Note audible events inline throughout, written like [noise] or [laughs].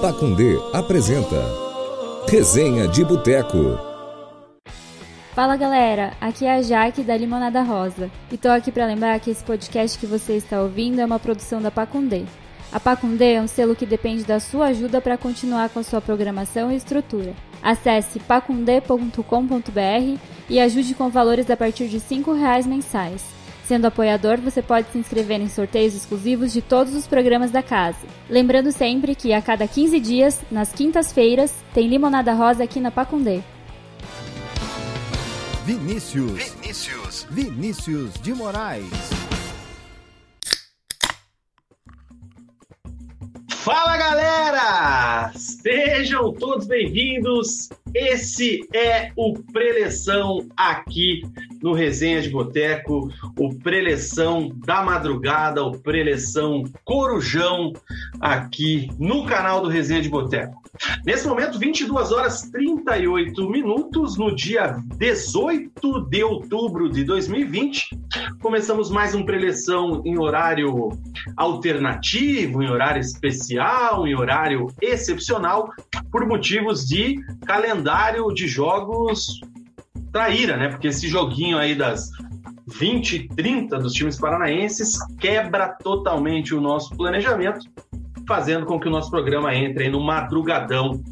Pacundê apresenta Resenha de Boteco. Fala galera, aqui é a Jaque da Limonada Rosa e tô aqui para lembrar que esse podcast que você está ouvindo é uma produção da Pacundê. A Pacundê é um selo que depende da sua ajuda para continuar com a sua programação e estrutura. Acesse pacundê.com.br e ajude com valores a partir de R$ reais mensais. Sendo apoiador, você pode se inscrever em sorteios exclusivos de todos os programas da casa. Lembrando sempre que a cada 15 dias, nas quintas-feiras, tem limonada rosa aqui na Pacundê. Vinícius. Vinícius. Vinícius de Moraes. Fala galera! Sejam todos bem-vindos. Esse é o Preleção aqui no Resenha de Boteco, o Preleção da Madrugada, o Preleção Corujão aqui no canal do Resenha de Boteco. Nesse momento, 22 horas 38 minutos, no dia 18 de outubro de 2020, começamos mais um Preleção em horário alternativo, em horário especial, em horário excepcional, por motivos de calendário de jogos traíra, né? Porque esse joguinho aí das 20 e 30 dos times paranaenses quebra totalmente o nosso planejamento, fazendo com que o nosso programa entre no madrugadão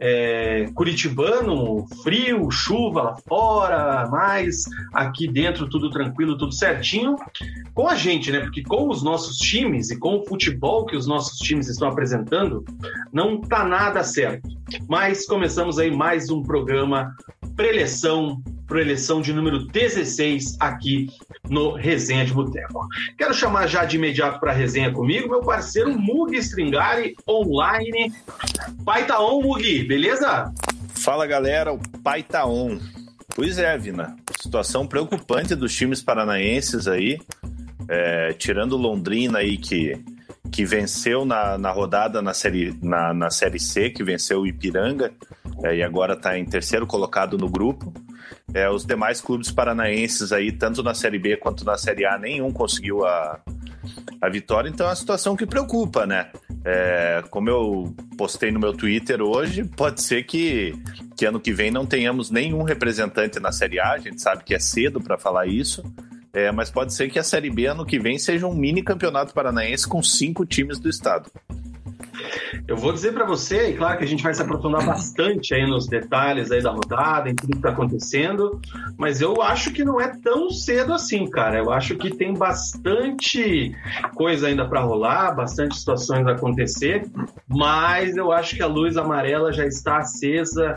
é, curitibano, frio, chuva lá fora, mas aqui dentro tudo tranquilo, tudo certinho, com a gente, né? Porque com os nossos times e com o futebol que os nossos times estão apresentando, não tá nada certo. Mas começamos aí mais um programa preleção preleção de número 16 aqui no Resenha de Boteco. Quero chamar já de imediato para a resenha comigo meu parceiro Mugi Stringari online. Pai tá on, Mugi, beleza? Fala galera, o pai tá on. Pois é, Vina. Situação preocupante dos times paranaenses aí. É, tirando Londrina aí que, que venceu na, na rodada na série, na, na série C, que venceu o Ipiranga é, e agora está em terceiro colocado no grupo. É, os demais clubes paranaenses aí, tanto na Série B quanto na Série A, nenhum conseguiu a, a vitória, então é uma situação que preocupa, né? É, como eu postei no meu Twitter hoje, pode ser que, que ano que vem não tenhamos nenhum representante na Série A, a gente sabe que é cedo para falar isso, é, mas pode ser que a Série B ano que vem seja um mini campeonato paranaense com cinco times do estado. Eu vou dizer para você, e claro que a gente vai se aprofundar bastante aí nos detalhes aí da rodada, em tudo que está acontecendo, mas eu acho que não é tão cedo assim, cara. Eu acho que tem bastante coisa ainda para rolar, bastante situações a acontecer, mas eu acho que a luz amarela já está acesa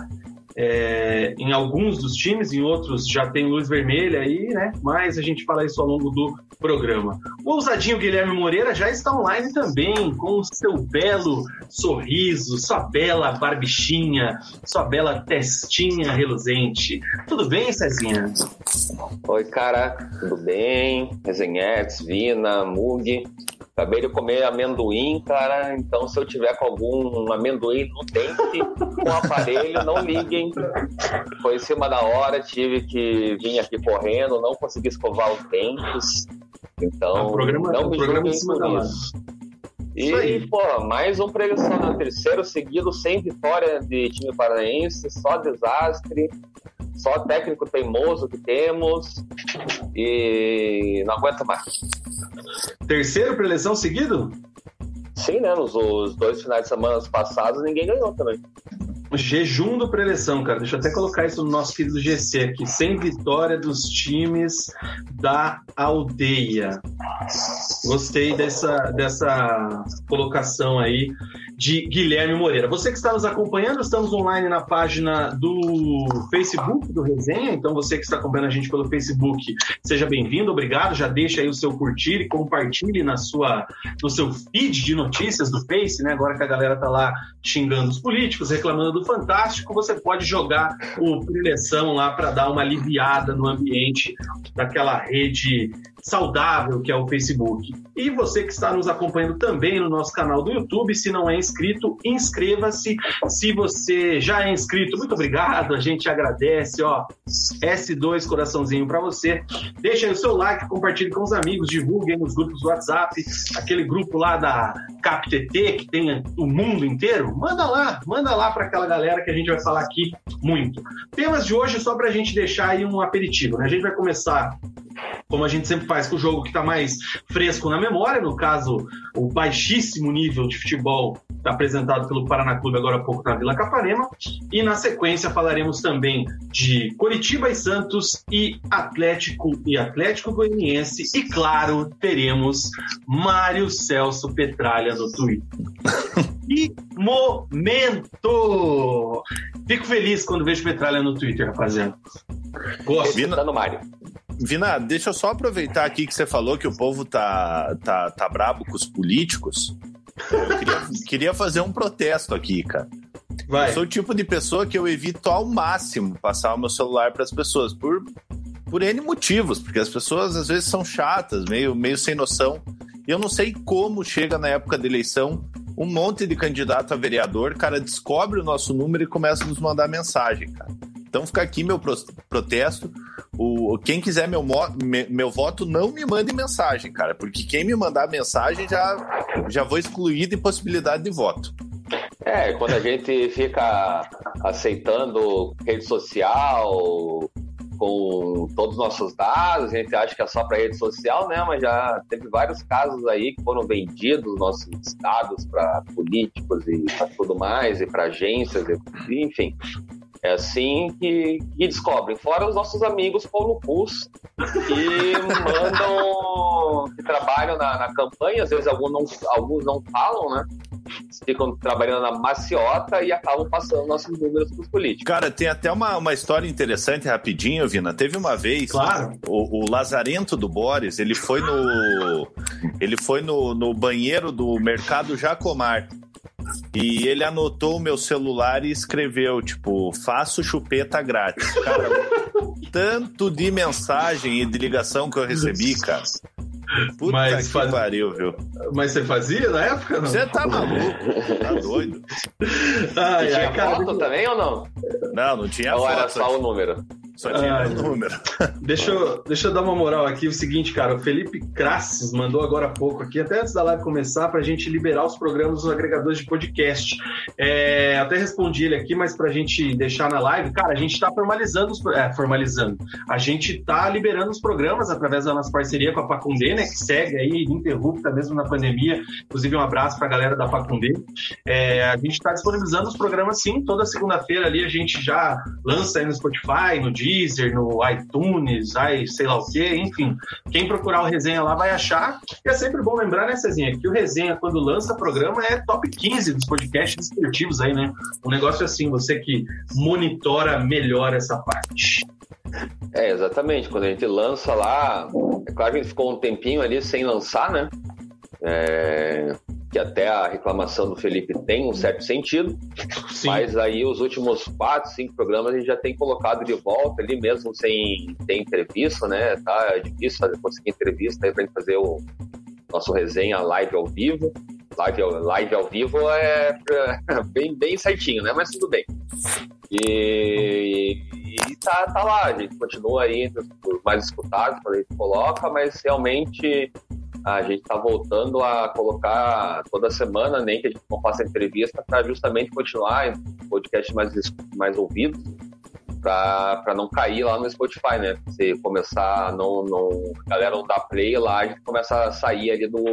é, em alguns dos times, em outros já tem luz vermelha aí, né? Mas a gente fala isso ao longo do programa. O ousadinho Guilherme Moreira já está online também, com o seu belo sorriso, sua bela barbichinha, sua bela testinha reluzente. Tudo bem, Cezinha? Oi, cara, tudo bem? Resenhetes, Vina, Mug. Acabei de comer amendoim, cara. Então, se eu tiver com algum amendoim no dente, com o aparelho, não liguem. Foi em cima da hora, tive que vir aqui correndo, não consegui escovar os dentes. Então, é programa, não me julguem por isso. E, pô, mais um pregação no terceiro seguido, sem vitória de time paranaense, só desastre, só técnico teimoso que temos e não aguenta mais. Terceiro preleção seguido? Sim, né? Nos os dois finais de semana passados ninguém ganhou também. Jejum do preleção, cara. Deixa eu até colocar isso no nosso querido GC aqui. Sem vitória dos times da aldeia. Gostei dessa, dessa colocação aí de Guilherme Moreira. Você que está nos acompanhando, estamos online na página do Facebook do Resenha, então você que está acompanhando a gente pelo Facebook, seja bem-vindo, obrigado, já deixa aí o seu curtir e compartilhe na sua, no seu feed de notícias do Face, né? Agora que a galera tá lá xingando os políticos, reclamando do Fantástico, você pode jogar o preleção lá para dar uma aliviada no ambiente daquela rede saudável que é o Facebook. E você que está nos acompanhando também no nosso canal do YouTube, se não é inscrito, inscreva-se. Se você já é inscrito, muito obrigado, a gente agradece, ó. S2 coraçãozinho para você. Deixa aí o seu like, compartilhe com os amigos, divulguem nos grupos do WhatsApp, aquele grupo lá da CapTT que tem o mundo inteiro. Manda lá, manda lá para aquela galera que a gente vai falar aqui muito. Temas de hoje só para a gente deixar aí um aperitivo, né? A gente vai começar como a gente sempre faz com o jogo que está mais fresco na memória, no caso, o baixíssimo nível de futebol apresentado pelo Paraná Clube agora há pouco na Vila Capanema. E na sequência falaremos também de Coritiba e Santos e Atlético e Atlético Goianiense. E claro, teremos Mário Celso Petralha no Twitter. [laughs] e momento! Fico feliz quando vejo Petralha no Twitter, rapaziada. Gosto. Vina, no Mário. Vina, deixa eu só aproveitar aqui que você falou que o povo tá, tá, tá brabo com os políticos. Eu queria, queria fazer um protesto aqui, cara. Vai. Eu sou o tipo de pessoa que eu evito ao máximo passar o meu celular para as pessoas, por, por N motivos, porque as pessoas às vezes são chatas, meio, meio sem noção. Eu não sei como chega na época da eleição um monte de candidato a vereador, cara, descobre o nosso número e começa a nos mandar mensagem, cara. Então fica aqui meu protesto. O, quem quiser meu, meu voto, não me mande mensagem, cara, porque quem me mandar mensagem já, já vou excluir de possibilidade de voto. É, quando a gente fica aceitando rede social com todos os nossos dados, a gente acha que é só para rede social, né? Mas já teve vários casos aí que foram vendidos nossos dados para políticos e para tudo mais, e para agências, enfim. É assim que, que descobrem. Fora os nossos amigos Paulo Cus, que mandam, que trabalham na, na, campanha, às vezes alguns não, alguns não falam, né? Ficam trabalhando na maciota e acabam passando nossos números para os políticos. Cara, tem até uma, uma história interessante rapidinho, Vina. Teve uma vez claro. o, o Lazarento do Boris, ele foi no ele foi no, no banheiro do mercado Jacomar. E ele anotou o meu celular e escreveu, tipo, faço chupeta grátis. Cara, tanto de mensagem e de ligação que eu recebi, cara. Puta mas que faz... pariu, viu? Mas você fazia na época? Você tá maluco? Tá [laughs] doido? Ai, tinha ai, cara, foto também ou não? Não, não tinha ou foto. Ou era só o número? Só tinha ah, número. [laughs] Deixa eu, deixa eu dar uma moral aqui. O seguinte, cara, o Felipe Crasses mandou agora há pouco aqui, até antes da live começar, para a gente liberar os programas dos agregadores de podcast. É, até respondi ele aqui, mas para a gente deixar na live, cara, a gente está formalizando, os, é, formalizando. A gente está liberando os programas através da nossa parceria com a Pacundê, né, que segue aí ininterrupta mesmo na pandemia. Inclusive, um abraço para a galera da Pacundê. É, a gente está disponibilizando os programas, sim, toda segunda-feira ali a gente já lança aí no Spotify, no Dia Deezer, no iTunes, ai, sei lá o quê, enfim. Quem procurar o Resenha lá vai achar. E é sempre bom lembrar, né, Cezinha, que o Resenha, quando lança programa, é top 15 dos podcasts esportivos aí, né? Um negócio assim, você que monitora melhor essa parte. É, exatamente. Quando a gente lança lá, é claro que a gente ficou um tempinho ali sem lançar, né? É, que até a reclamação do Felipe tem um certo sentido, Sim. mas aí os últimos quatro, cinco programas a gente já tem colocado de volta ali mesmo sem ter entrevista, né? Tá é difícil conseguir entrevista aí pra gente fazer o nosso resenha live ao vivo. Live, live ao vivo é bem, bem certinho, né? Mas tudo bem. E, e tá, tá lá, a gente continua aí entre os mais escutados quando a gente coloca, mas realmente a gente está voltando a colocar toda semana, nem que a gente não faça entrevista, para justamente continuar em podcast mais, mais ouvido, para não cair lá no Spotify, né? Se começar a não, não, a galera não dá play lá, a gente começa a sair ali do,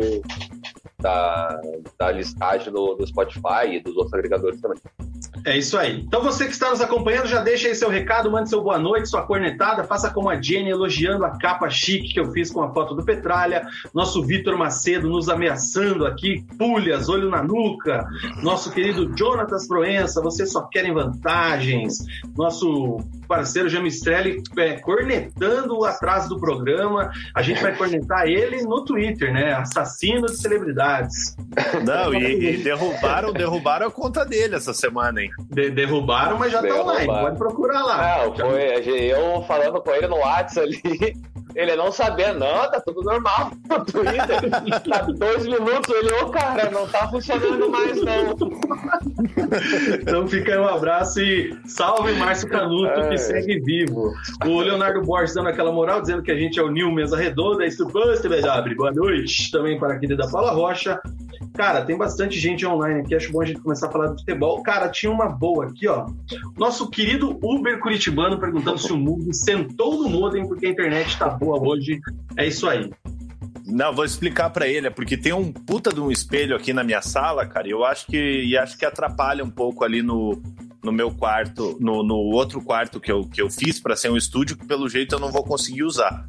da, da listagem do, do Spotify e dos outros agregadores também. É isso aí. Então você que está nos acompanhando, já deixa aí seu recado, mande seu boa noite, sua cornetada, faça como a Jenny elogiando a capa chique que eu fiz com a foto do Petralha, nosso Vitor Macedo nos ameaçando aqui, pulhas, olho na nuca, nosso querido Jonatas Proença, vocês só querem vantagens, nosso parceiro Jamistrelli é, cornetando o atraso do programa, a gente vai cornetar ele no Twitter, né? Assassino de celebridades. [laughs] Não, e, e derrubaram, derrubaram a conta dele essa semana, hein? De derrubaram, mas já tá online. Pode procurar lá. Não, foi eu falando com ele no WhatsApp ali. [laughs] Ele não sabendo, não, tá tudo normal [laughs] no Twitter. tá dois minutos, ele, ô oh, cara, não tá funcionando mais, não. então fica aí um abraço e salve Márcio Canuto, é. que segue vivo. O Leonardo Borges dando aquela moral, dizendo que a gente é o Nil Mesa Redonda, é Buster BW. Boa noite também para a querida Paula Rocha. Cara, tem bastante gente online aqui, acho bom a gente começar a falar do futebol. Cara, tinha uma boa aqui, ó. Nosso querido Uber Curitibano perguntando se o Mundo sentou no modem porque a internet tá boa hoje. É isso aí. Não, vou explicar para ele, é porque tem um puta de um espelho aqui na minha sala, cara, e eu acho que e acho que atrapalha um pouco ali no, no meu quarto, no, no outro quarto que eu, que eu fiz para ser um estúdio, que pelo jeito eu não vou conseguir usar.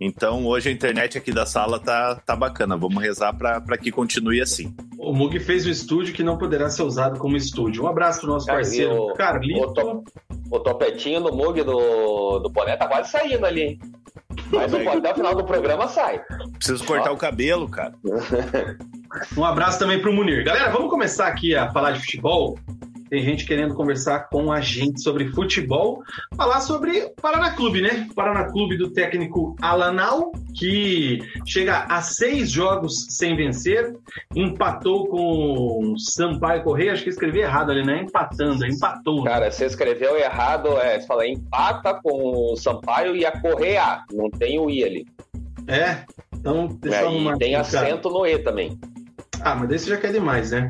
Então hoje a internet aqui da sala tá, tá bacana. Vamos rezar para que continue assim. O Mug fez um estúdio que não poderá ser usado como estúdio. Um abraço pro nosso Cara, parceiro o, Carlito. O, to, o, topetinho do Mug do, do boné tá quase saindo ali, hein? Mas até o final do programa sai. Preciso cortar Ó. o cabelo, cara. [laughs] um abraço também pro Munir. Galera, vamos começar aqui a falar de futebol. Tem gente querendo conversar com a gente sobre futebol, falar sobre Paraná Clube, né? Paraná Clube do técnico Alanal, que chega a seis jogos sem vencer, empatou com Sampaio Correia, acho que escrevi errado ali, né? Empatando, empatou. Cara, você escreveu errado, é, você fala empata com o Sampaio e a Correia, não tem o I ali. É, então deixa eu arrumar. Tem acento no E também. Ah, mas desse já quer demais, né?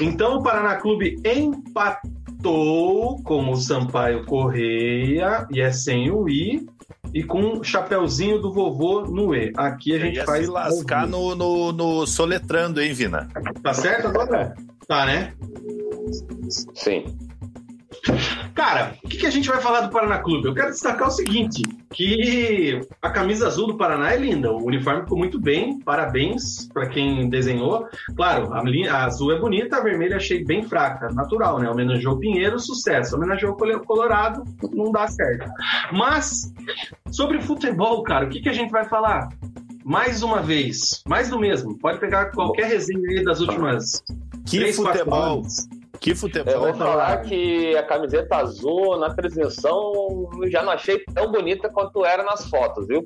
Então o Paraná Clube empatou com o Sampaio Correia, e é sem o I, e com o chapeuzinho do vovô no E. Aqui a gente faz. Se lascar no, no, no, soletrando, hein, Vina? Tá certo agora? Tá, né? Sim. Cara, o que, que, a gente vai falar do Paraná Clube? Eu quero destacar o seguinte: que a camisa azul do Paraná é linda, o uniforme ficou muito bem, parabéns para quem desenhou. Claro, a, a, azul é bonita, a vermelha achei bem fraca, natural, né? Homenageou Pinheiro, sucesso. Homenageou Colorado, não dá certo. Mas, sobre futebol, cara, o que, que a gente vai falar? Mais uma vez, mais do mesmo. Pode pegar qualquer resenha aí das últimas. Que três, futebol! Que futebol. Eu vou falar que a camiseta azul na transmissão já não achei tão bonita quanto era nas fotos, viu?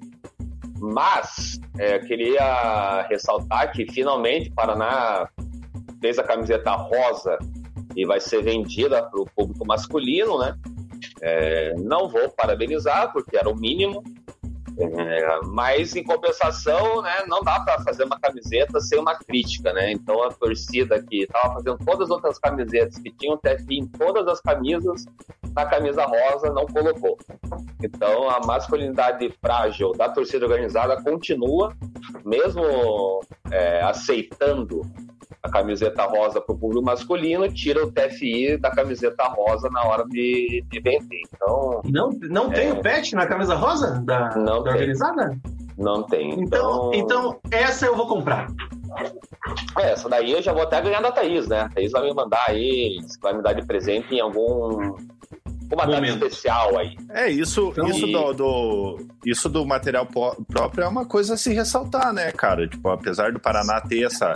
Mas é, queria ressaltar que finalmente o Paraná fez a camiseta rosa e vai ser vendida para o público masculino, né? É, não vou parabenizar, porque era o mínimo, é, mas em compensação, né, não dá para fazer uma camiseta sem uma crítica, né? Então a torcida que estava fazendo todas as outras camisetas que tinham TFI em todas as camisas, na camisa rosa não colocou. Então a masculinidade frágil da torcida organizada continua, mesmo é, aceitando a camiseta rosa para o público masculino, tira o TFI da camiseta rosa na hora de, de vender. Então. Não, não é... tem o pet na camisa rosa da, não da organizada? Não tem. Então, então, então, essa eu vou comprar. É, essa daí eu já vou até ganhar da Thaís, né? A Thaís vai me mandar aí, vai me dar de presente em algum uma data especial aí. É, isso, então, isso, e... do, do, isso do material próprio é uma coisa a se ressaltar, né, cara? Tipo, apesar do Paraná ter essa,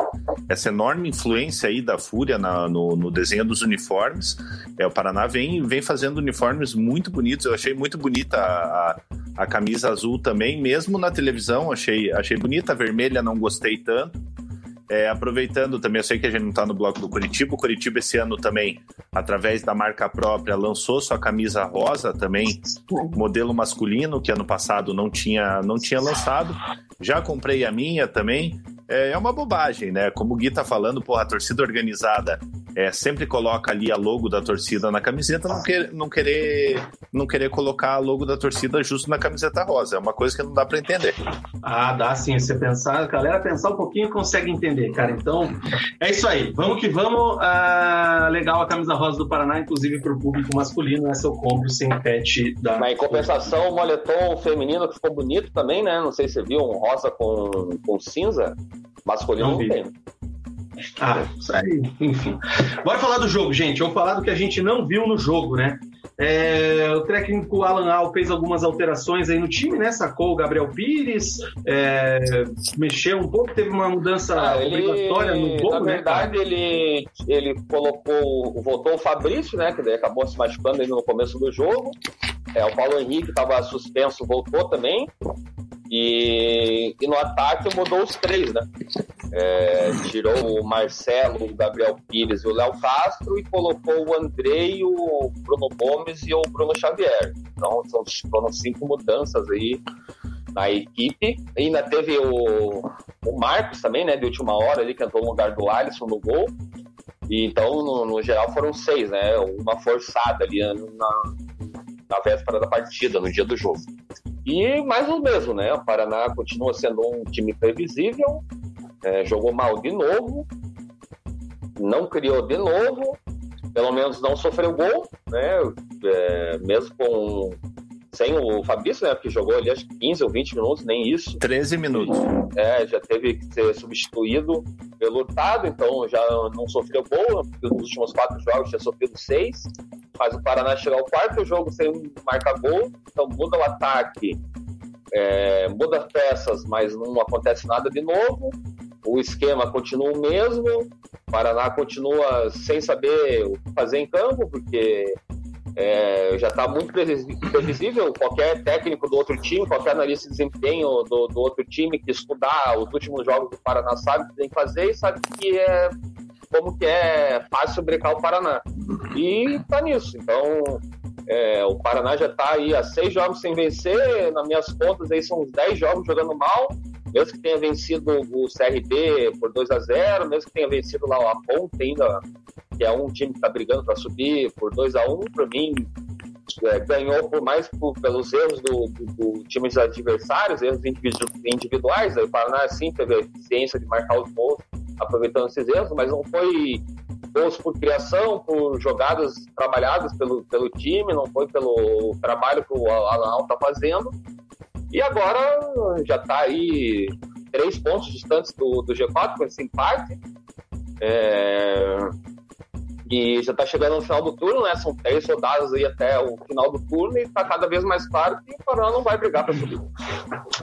essa enorme influência aí da Fúria na, no, no desenho dos uniformes, é, o Paraná vem, vem fazendo uniformes muito bonitos. Eu achei muito bonita a, a, a camisa azul também, mesmo na televisão, achei, achei bonita. A vermelha não gostei tanto. É, aproveitando também, eu sei que a gente não está no bloco do Curitiba, o Curitiba esse ano também, através da marca própria, lançou sua camisa rosa também, modelo masculino, que ano passado não tinha, não tinha lançado. Já comprei a minha também. É, é uma bobagem, né? Como o Gui tá falando, porra, a torcida organizada é, sempre coloca ali a logo da torcida na camiseta, não, quer, não, querer, não querer colocar a logo da torcida justo na camiseta rosa. É uma coisa que não dá para entender. Ah, dá sim. Você pensar, a galera pensar um pouquinho consegue entender, cara. Então, é isso aí. Vamos que vamos. Ah, legal a camisa rosa do Paraná, inclusive para o público masculino. Essa eu compro sem pet da. Mas em compensação, o moletom feminino que ficou bonito também, né? Não sei se você viu, um rosa com, com cinza. Masculino não, tem. Ah, isso aí, enfim. Bora falar do jogo, gente. Vamos falar do que a gente não viu no jogo, né? É, o técnico Alan Al fez algumas alterações aí no time, né? Sacou o Gabriel Pires, é, mexeu um pouco, teve uma mudança ah, ele, obrigatória no gol, Na né, verdade, ele, ele colocou, voltou o Fabrício, né? Que daí acabou se machucando aí no começo do jogo. É, o Paulo Henrique estava suspenso, voltou também. E, e no ataque mudou os três, né? É, tirou o Marcelo, o Gabriel Pires e o Léo Castro e colocou o Andrei, o Bruno Gomes e o Bruno Xavier. Então são, foram cinco mudanças aí na equipe. E ainda teve o, o Marcos também, né? De última hora ali, que entrou no lugar do Alisson no gol. E, então, no, no geral, foram seis, né? Uma forçada ali na, na véspera da partida, no dia do jogo. E mais o mesmo, né? O Paraná continua sendo um time previsível, é, jogou mal de novo, não criou de novo, pelo menos não sofreu gol, né? É, mesmo com sem o Fabrício, né, que jogou ali acho que 15 ou 20 minutos, nem isso. 13 minutos. É, já teve que ser substituído pelo Hurtado, então já não sofreu gol, porque nos últimos quatro jogos tinha sofrido seis, faz o Paraná chegar ao quarto jogo sem marcar gol, então muda o ataque, é, muda as peças, mas não acontece nada de novo, o esquema continua o mesmo, o Paraná continua sem saber o que fazer em campo, porque é, já está muito previsível. Qualquer técnico do outro time, qualquer analista de desempenho do, do outro time que estudar os últimos jogos do Paraná sabe que tem que fazer e sabe que é como que é fácil brecar o Paraná. E tá nisso. Então, é, o Paraná já está aí há seis jogos sem vencer. Nas minhas contas, aí são uns dez jogos jogando mal. Mesmo que tenha vencido o CRB por 2 a 0 mesmo que tenha vencido lá o Aponte ainda que é um time que está brigando para subir por 2 a 1 um, para mim é, ganhou por mais por, pelos erros do, do, do times adversários, erros individuais. Aí o Paraná sim teve a eficiência de marcar os gols, aproveitando esses erros, mas não foi gols por criação, por jogadas trabalhadas pelo, pelo time, não foi pelo trabalho que o Alan está fazendo. E agora já está aí três pontos distantes do, do G4 com esse empate. É, e já está chegando no final do turno, né? São três rodadas aí até o final do turno e está cada vez mais claro que o Paraná não vai brigar para subir.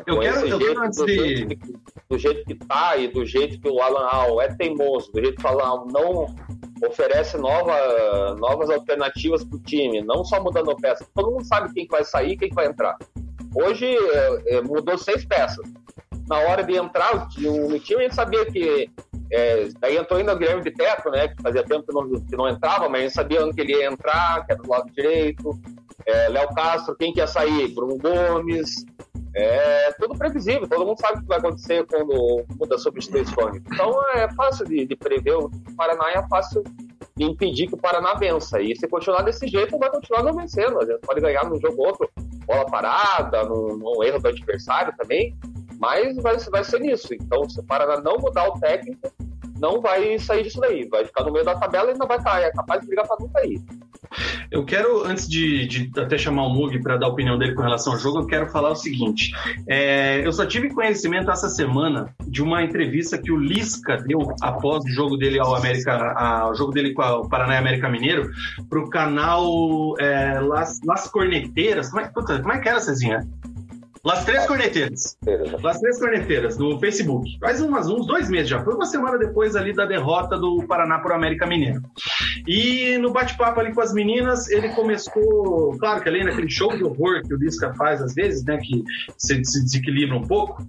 Eu quero, eu quero antes de... do, do jeito que tá e do jeito que o Alan Al é teimoso, do jeito que o Alan Al não oferece nova, novas alternativas para o time, não só mudando a peça. Todo mundo sabe quem vai sair e quem vai entrar. Hoje é, mudou seis peças. Na hora de entrar no time, a gente sabia que é, daí entrou ainda o Guilherme de Teto, né? Que fazia tempo que não, que não entrava, mas a gente sabia onde ele ia entrar, que era do lado direito. É, Léo Castro, quem que ia sair? Bruno Gomes. É tudo previsível, todo mundo sabe o que vai acontecer quando muda a substituição. Então é fácil de, de prever o Paraná é fácil de impedir que o Paraná vença. E se continuar desse jeito, vai continuar não vencendo. A gente pode ganhar num jogo outro, bola parada, num, num erro do adversário também. Mas vai, vai ser nisso. Então, se o Paraná não mudar o técnico, não vai sair disso daí. Vai ficar no meio da tabela e não vai cair. É capaz de brigar para não cair. Eu quero, antes de, de até chamar o Mug para dar a opinião dele com relação ao jogo, eu quero falar o seguinte. É, eu só tive conhecimento essa semana de uma entrevista que o Lisca deu após o jogo dele ao América, ao jogo dele com o Paraná e América Mineiro, para o canal é, Las, Las Corneteiras. Como é, puta, como é que era, Cezinha? Las Três Corneteiras. Las Três Corneteiras, do Facebook. Faz umas, uns dois meses já. Foi uma semana depois ali da derrota do Paraná por América Mineiro. E no bate-papo ali com as meninas, ele começou. Claro que além daquele show de horror que o Lisca faz às vezes, né? Que se, se desequilibra um pouco.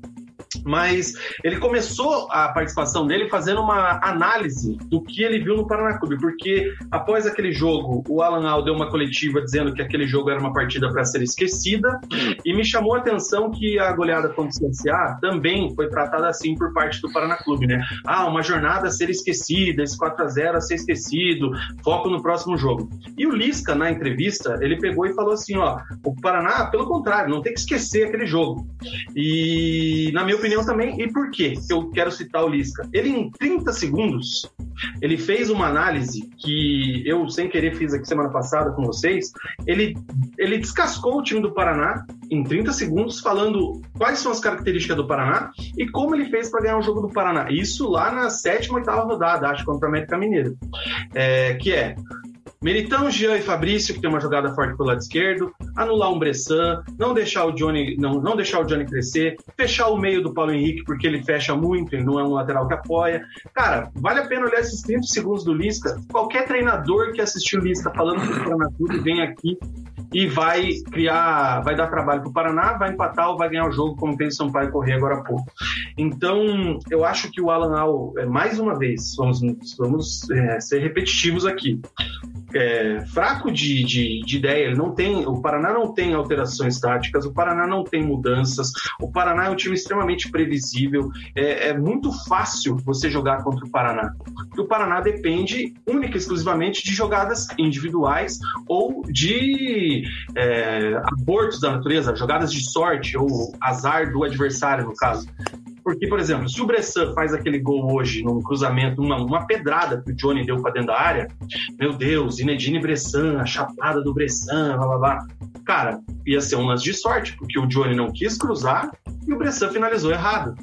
Mas ele começou a participação dele fazendo uma análise do que ele viu no Paraná Clube, porque após aquele jogo, o Alan Al deu uma coletiva dizendo que aquele jogo era uma partida para ser esquecida, e me chamou a atenção que a goleada contra o CSA também foi tratada assim por parte do Paraná Clube, né? Ah, uma jornada a ser esquecida, esse 4 a 0 a ser esquecido, foco no próximo jogo. E o Lisca, na entrevista, ele pegou e falou assim, ó, o Paraná, pelo contrário, não tem que esquecer aquele jogo. E, na minha opinião também, e por que eu quero citar o Lisca? Ele, em 30 segundos, ele fez uma análise que eu, sem querer, fiz aqui semana passada com vocês. Ele, ele descascou o time do Paraná em 30 segundos, falando quais são as características do Paraná e como ele fez para ganhar o jogo do Paraná. Isso lá na sétima, oitava rodada, acho, contra o América Mineiro. É, que é Meritão, Jean e Fabrício, que tem uma jogada forte pelo lado esquerdo, anular um Bressan, não deixar o Johnny, não, não deixar o Johnny crescer, fechar o meio do Paulo Henrique, porque ele fecha muito, ele não é um lateral que apoia. Cara, vale a pena olhar esses 30 segundos do Lisca. Qualquer treinador que assistiu o Lisca falando do Paraná Clube vem aqui e vai criar, vai dar trabalho para o Paraná, vai empatar ou vai ganhar o jogo, como fez o Sampaio correr agora há pouco. Então, eu acho que o Alan Al, é, mais uma vez, vamos, vamos é, ser repetitivos aqui é, fraco de, de, de, ideia. Ele não tem, o Paraná não tem alterações táticas, o Paraná não tem mudanças. O Paraná é um time extremamente previsível. É, é muito fácil você jogar contra o Paraná. Porque o Paraná depende única e exclusivamente de jogadas individuais ou de é, abortos da natureza, jogadas de sorte ou azar do adversário, no caso. Porque, por exemplo, se o Bressan faz aquele gol hoje num cruzamento, uma, uma pedrada que o Johnny deu para dentro da área, meu Deus, Inedine Bressan, a chapada do Bressan, blá blá blá. Cara, ia ser um lance de sorte, porque o Johnny não quis cruzar e o Bressan finalizou errado.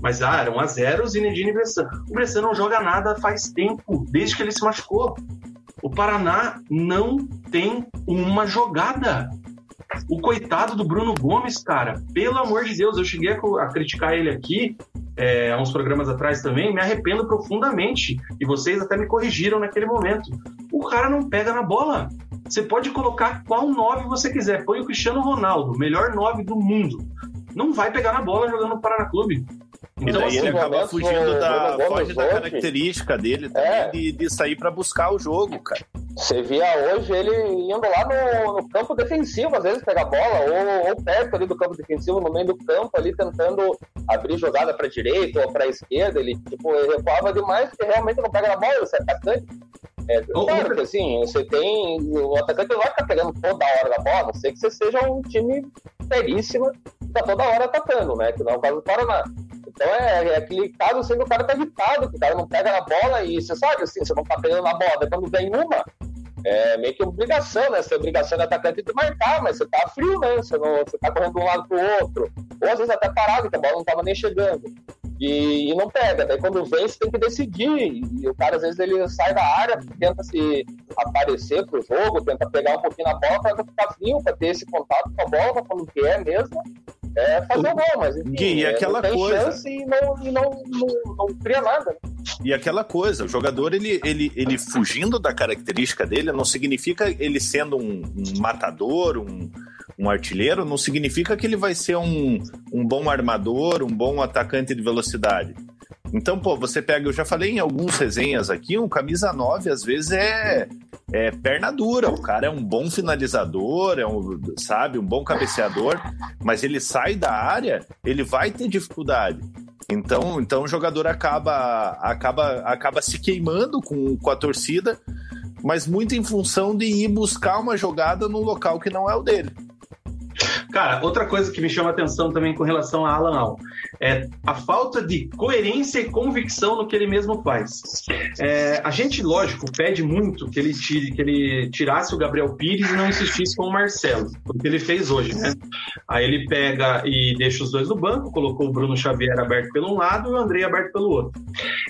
Mas ah, eram a zero Zinedine e Bressan. O Bressan não joga nada faz tempo, desde que ele se machucou. O Paraná não tem uma jogada. O coitado do Bruno Gomes, cara, pelo amor de Deus, eu cheguei a, criticar ele aqui é, há uns programas atrás também, me arrependo profundamente. E vocês até me corrigiram naquele momento. O cara não pega na bola. Você pode colocar qual nove você quiser. Põe o Cristiano Ronaldo, melhor nove do mundo. Não vai pegar na bola jogando no Paraná Clube. Então, e daí ele acaba fugindo da, foge da característica dele também é. de, de sair para buscar o jogo, cara. Você via hoje ele indo lá no, no, campo defensivo, às vezes pegar a bola, ou, ou, perto ali do campo defensivo, no meio do campo, ali tentando abrir jogada para direita ou para esquerda. Ele tipo, ele recuava demais, porque realmente não pega na bola, você é atacante. É, claro que assim, você tem. O atacante não vai ficar pegando toda hora da bola, a não ser que você seja um time seríssimo que tá toda hora atacando, né? Que não é o caso do Paraná. Então é, é aquele caso sendo o cara tá irritado, que o cara não pega na bola e você sabe assim, você não tá pegando na bola. quando vem uma, é meio que obrigação, né? É obrigação de atacante de marcar, mas você tá frio, né? Você, não, você tá correndo de um lado pro outro. Ou às vezes até parado, que a bola não tava nem chegando. E, e, não pega. Daí quando vem, você tem que decidir. E o cara, às vezes, ele sai da área, tenta se aparecer pro jogo, tenta pegar um pouquinho na bola para ficar frio, para ter esse contato com a bola, quando quer mesmo é fazer o gol, mas enfim, Gui, e é, aquela não coisa... chance e não, e não, não, não cria nada. E aquela coisa, o jogador, ele, ele, ele fugindo da característica dele, não significa ele sendo um, um matador, um, um artilheiro, não significa que ele vai ser um, um bom armador, um bom atacante de velocidade. Então, pô, você pega, eu já falei em alguns resenhas aqui, um camisa 9 às vezes é, é perna dura. O cara é um bom finalizador, é um, sabe, um bom cabeceador, mas ele sai da área, ele vai ter dificuldade. Então, então o jogador acaba, acaba, acaba se queimando com, com a torcida, mas muito em função de ir buscar uma jogada num local que não é o dele. Cara, outra coisa que me chama atenção também com relação a Alan Al é a falta de coerência e convicção no que ele mesmo faz. É, a gente, lógico, pede muito que ele, tire, que ele tirasse o Gabriel Pires e não insistisse com o Marcelo, o que ele fez hoje, né? Aí ele pega e deixa os dois no banco, colocou o Bruno Xavier aberto pelo um lado e o André aberto pelo outro.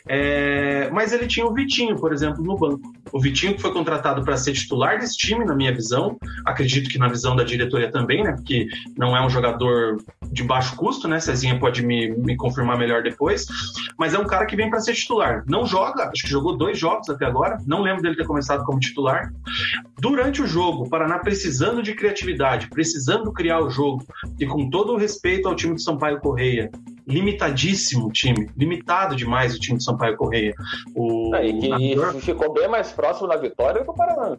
É, mas ele tinha o Vitinho, por exemplo, no banco. O Vitinho que foi contratado para ser titular desse time, na minha visão, acredito que na visão da diretoria também, né? Porque não é um jogador de baixo custo, né? Cezinha pode me, me confirmar melhor depois, mas é um cara que vem para ser titular. Não joga, acho que jogou dois jogos até agora, não lembro dele ter começado como titular. Durante o jogo, o Paraná precisando de criatividade, precisando criar o jogo, e com todo o respeito ao time do Sampaio Correia, limitadíssimo o time, limitado demais o time do Sampaio Correia. O é, e que ficou bem mais próximo da vitória do que o Paraná.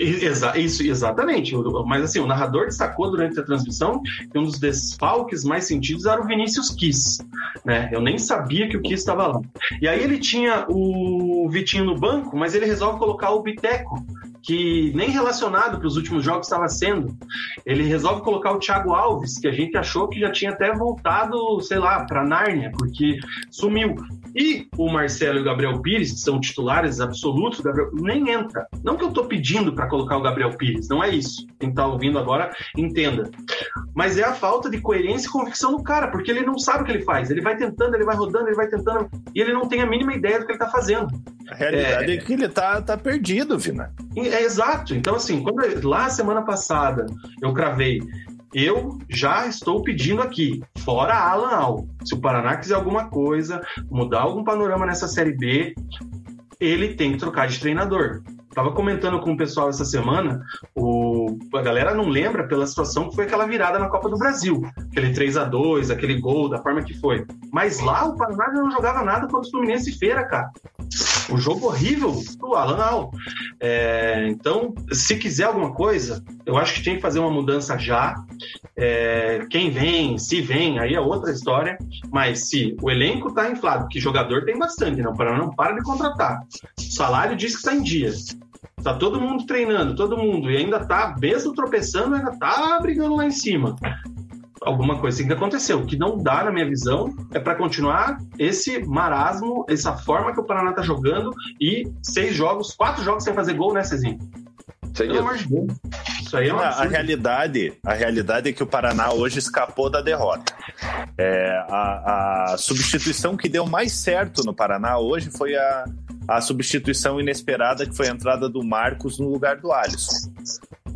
Exa isso, exatamente. Mas assim, o narrador destacou durante a transmissão que um dos desfalques mais sentidos era o Vinícius Kiss. Né? Eu nem sabia que o Kiss estava lá. E aí ele tinha o Vitinho no banco, mas ele resolve colocar o Biteco que nem relacionado para os últimos jogos estava sendo. Ele resolve colocar o Thiago Alves, que a gente achou que já tinha até voltado, sei lá, para Nárnia, porque sumiu. E o Marcelo e o Gabriel Pires, que são titulares absolutos, Gabriel, nem entra. Não que eu estou pedindo para colocar o Gabriel Pires, não é isso. Quem está ouvindo agora, entenda. Mas é a falta de coerência e convicção do cara, porque ele não sabe o que ele faz. Ele vai tentando, ele vai rodando, ele vai tentando, e ele não tem a mínima ideia do que ele está fazendo. A realidade é, é que ele está tá perdido, Vina. É exato. Então, assim, quando lá semana passada eu cravei, eu já estou pedindo aqui, fora Alan Al. Se o Paraná quiser alguma coisa, mudar algum panorama nessa Série B, ele tem que trocar de treinador. Tava comentando com o pessoal essa semana, o, a galera não lembra pela situação que foi aquela virada na Copa do Brasil. Aquele 3 a 2 aquele gol, da forma que foi. Mas lá o Paraná não jogava nada contra o Fluminense Feira, cara. Um jogo horrível do Alan Al. É, então, se quiser alguma coisa, eu acho que tem que fazer uma mudança já. É, quem vem, se vem, aí é outra história. Mas se o elenco tá inflado, que jogador tem bastante, não, para não para de contratar. O salário diz que está em dia. Tá todo mundo treinando, todo mundo, e ainda tá, mesmo tropeçando, ainda tá brigando lá em cima. Alguma coisa assim que aconteceu. O que não dá, na minha visão, é para continuar esse marasmo, essa forma que o Paraná tá jogando e seis jogos, quatro jogos sem fazer gol, né, Cezinho? Pelo amor de Deus. Isso aí é uma a realidade, a realidade é que o Paraná hoje escapou da derrota. É, a, a substituição que deu mais certo no Paraná hoje foi a, a substituição inesperada que foi a entrada do Marcos no lugar do Alisson.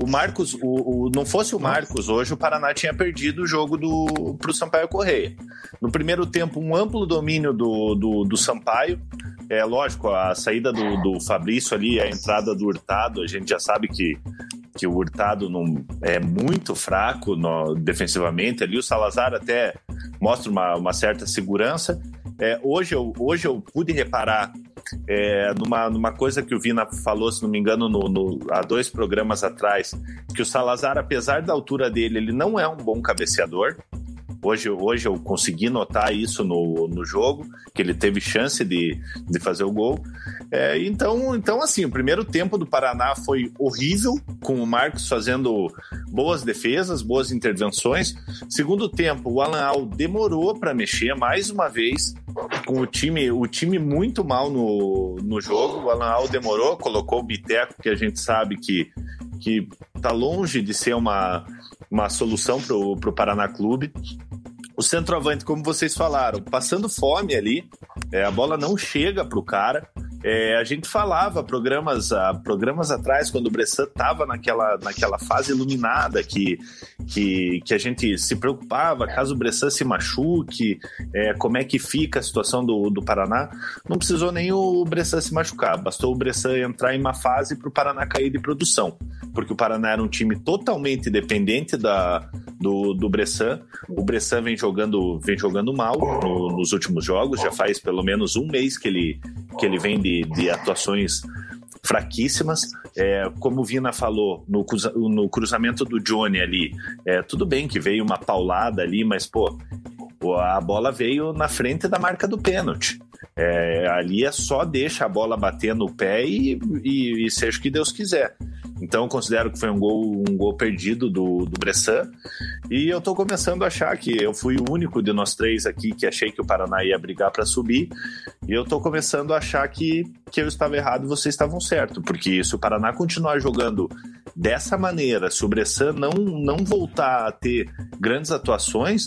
O Marcos, o, o, não fosse o Marcos, hoje o Paraná tinha perdido o jogo do, pro Sampaio Correia. No primeiro tempo, um amplo domínio do, do, do Sampaio. É lógico, a saída do, do Fabrício ali, a entrada do Hurtado, a gente já sabe que que o Hurtado não, é muito fraco no, defensivamente ali. O Salazar até mostra uma, uma certa segurança. É, hoje, eu, hoje eu pude reparar é, numa, numa coisa que o Vina falou, se não me engano, no, no, há dois programas atrás, que o Salazar, apesar da altura dele, ele não é um bom cabeceador. Hoje, hoje eu consegui notar isso no, no jogo, que ele teve chance de, de fazer o gol. É, então, então, assim, o primeiro tempo do Paraná foi horrível, com o Marcos fazendo boas defesas, boas intervenções. Segundo tempo, o Alan Al demorou para mexer mais uma vez, com o time, o time muito mal no, no jogo. O Alan Al demorou, colocou o Biteco, que a gente sabe que, que tá longe de ser uma, uma solução para o Paraná Clube. O centroavante, como vocês falaram, passando fome ali, é, a bola não chega para o cara. É, a gente falava programas, uh, programas atrás, quando o Bressan estava naquela, naquela fase iluminada, que, que, que a gente se preocupava caso o Bressan se machuque, é, como é que fica a situação do, do Paraná. Não precisou nem o Bressan se machucar, bastou o Bressan entrar em uma fase para o Paraná cair de produção, porque o Paraná era um time totalmente dependente da, do, do Bressan. O Bressan vem jogando, vem jogando mal no, nos últimos jogos, já faz pelo menos um mês que ele, que ele vem de de, atuações fraquíssimas. É, como o Vina falou, no, no cruzamento do Johnny ali, é, tudo bem que veio uma paulada ali, mas, pô, a bola veio na frente da marca do pênalti. É, ali é só deixa a bola bater no pé e, e, e seja o que Deus quiser. Então, considero que foi um gol, um gol perdido do, do Bressan. E eu estou começando a achar que eu fui o único de nós três aqui que achei que o Paraná ia brigar para subir. E eu estou começando a achar que, que eu estava errado e vocês estavam certo. Porque se o Paraná continuar jogando dessa maneira, se o Bressan não, não voltar a ter grandes atuações,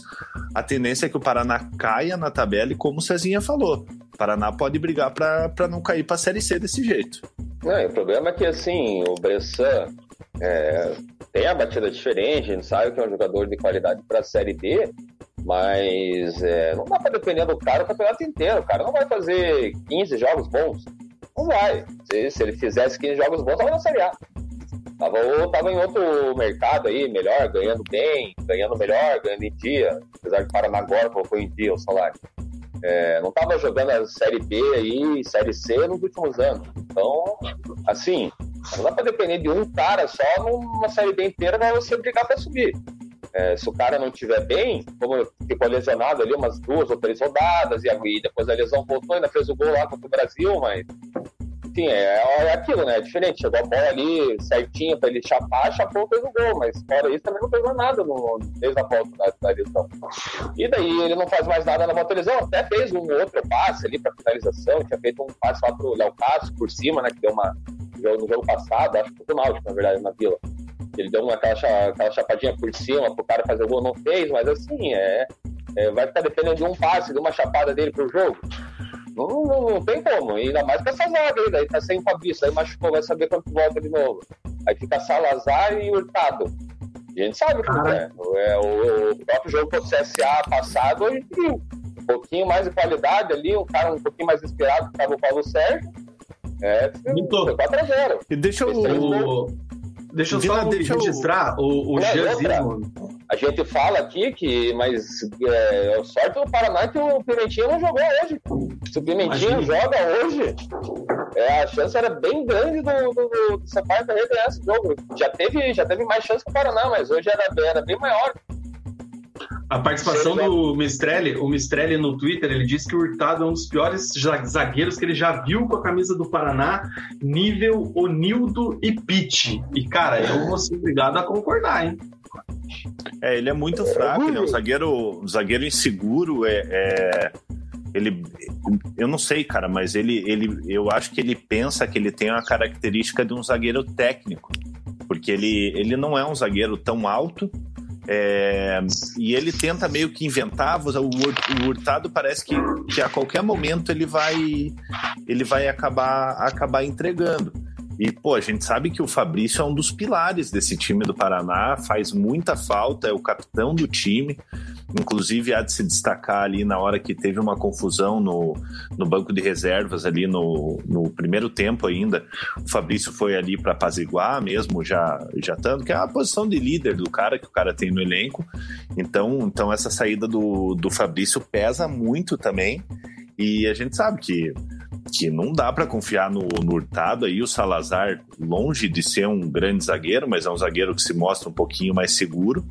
a tendência é que o Paraná caia na tabela e, como o Cezinha falou, Paraná pode brigar para não cair para a Série C desse jeito. Não, o problema é que, assim, o Bressan é, tem a batida diferente, a gente sabe que é um jogador de qualidade para a Série D, mas é, não dá para depender do cara o campeonato inteiro. O cara não vai fazer 15 jogos bons. Não vai. Se, se ele fizesse 15 jogos bons, tava na Série A. Tava, tava em outro mercado aí, melhor, ganhando bem, ganhando melhor, ganhando em dia. Apesar de Paraná agora colocou em dia o salário. É, não tava jogando a Série B aí, Série C nos últimos anos. Então, assim, não dá pra depender de um cara só numa Série B inteira pra você brigar pra subir. É, se o cara não estiver bem, como ficou lesionado ali umas duas ou três rodadas, e, e depois a lesão voltou, ainda fez o gol lá contra o Brasil, mas enfim, é, é aquilo, né? É diferente. Chegou a bola ali certinha pra ele chapar, chapou, fez o gol, mas fora isso também não fez nada no, desde a volta da, da lesão. E daí ele não faz mais nada na volta da lesão, até fez um outro passe ali pra finalização, tinha feito um passe lá pro Léo Castro por cima, né? Que deu uma. No jogo passado, acho que foi o Náutico, na verdade, na Vila. Ele deu uma, aquela, aquela chapadinha por cima pro cara fazer o gol, não fez, mas assim, é, é vai ficar dependendo de um passe, de uma chapada dele pro jogo. Não, não, não, tem como, ainda mais com essa zaga aí, daí tá sem Fabrício, aí machucou, vai saber quando volta de novo. Aí fica Salazar e Hurtado. A gente sabe como é. é. O, o próprio jogo pro CSA passado, a gente viu. Um pouquinho mais de qualidade ali, um cara um pouquinho mais inspirado que tava o Paulo Sérgio. É, foi 4x0. E deixa eu. Deixa eu só deixa registrar eu... o, o Jean A gente fala aqui que, mas é, sorte do Paraná que o Pimentinha não jogou hoje. Se o Pimentinha Imagina. joga hoje, é, a chance era bem grande do, do, do, do Sampaio Correia ganhar esse jogo. Já teve, já teve mais chance que o Paraná, mas hoje era, era bem maior. A participação do Mistrelli, o Mistrelli no Twitter, ele disse que o Hurtado é um dos piores zagueiros que ele já viu com a camisa do Paraná, nível Onildo e Pitt. E, cara, eu vou ser obrigado a concordar, hein? É, ele é muito fraco, ele é um zagueiro, um zagueiro inseguro, é, é, ele eu não sei, cara, mas ele, ele eu acho que ele pensa que ele tem uma característica de um zagueiro técnico, porque ele, ele não é um zagueiro tão alto, é, e ele tenta meio que inventar, o, Hurtado parece que, que a qualquer momento ele vai ele vai acabar, acabar entregando. E, pô, a gente sabe que o Fabrício é um dos pilares desse time do Paraná, faz muita falta, é o capitão do time. Inclusive, há de se destacar ali na hora que teve uma confusão no, no banco de reservas, ali no, no primeiro tempo ainda. O Fabrício foi ali para apaziguar mesmo, já, já tanto, que é a posição de líder do cara que o cara tem no elenco. Então, então essa saída do, do Fabrício pesa muito também. E a gente sabe que que não dá para confiar no, no Hurtado aí, o Salazar, longe de ser um grande zagueiro, mas é um zagueiro que se mostra um pouquinho mais seguro,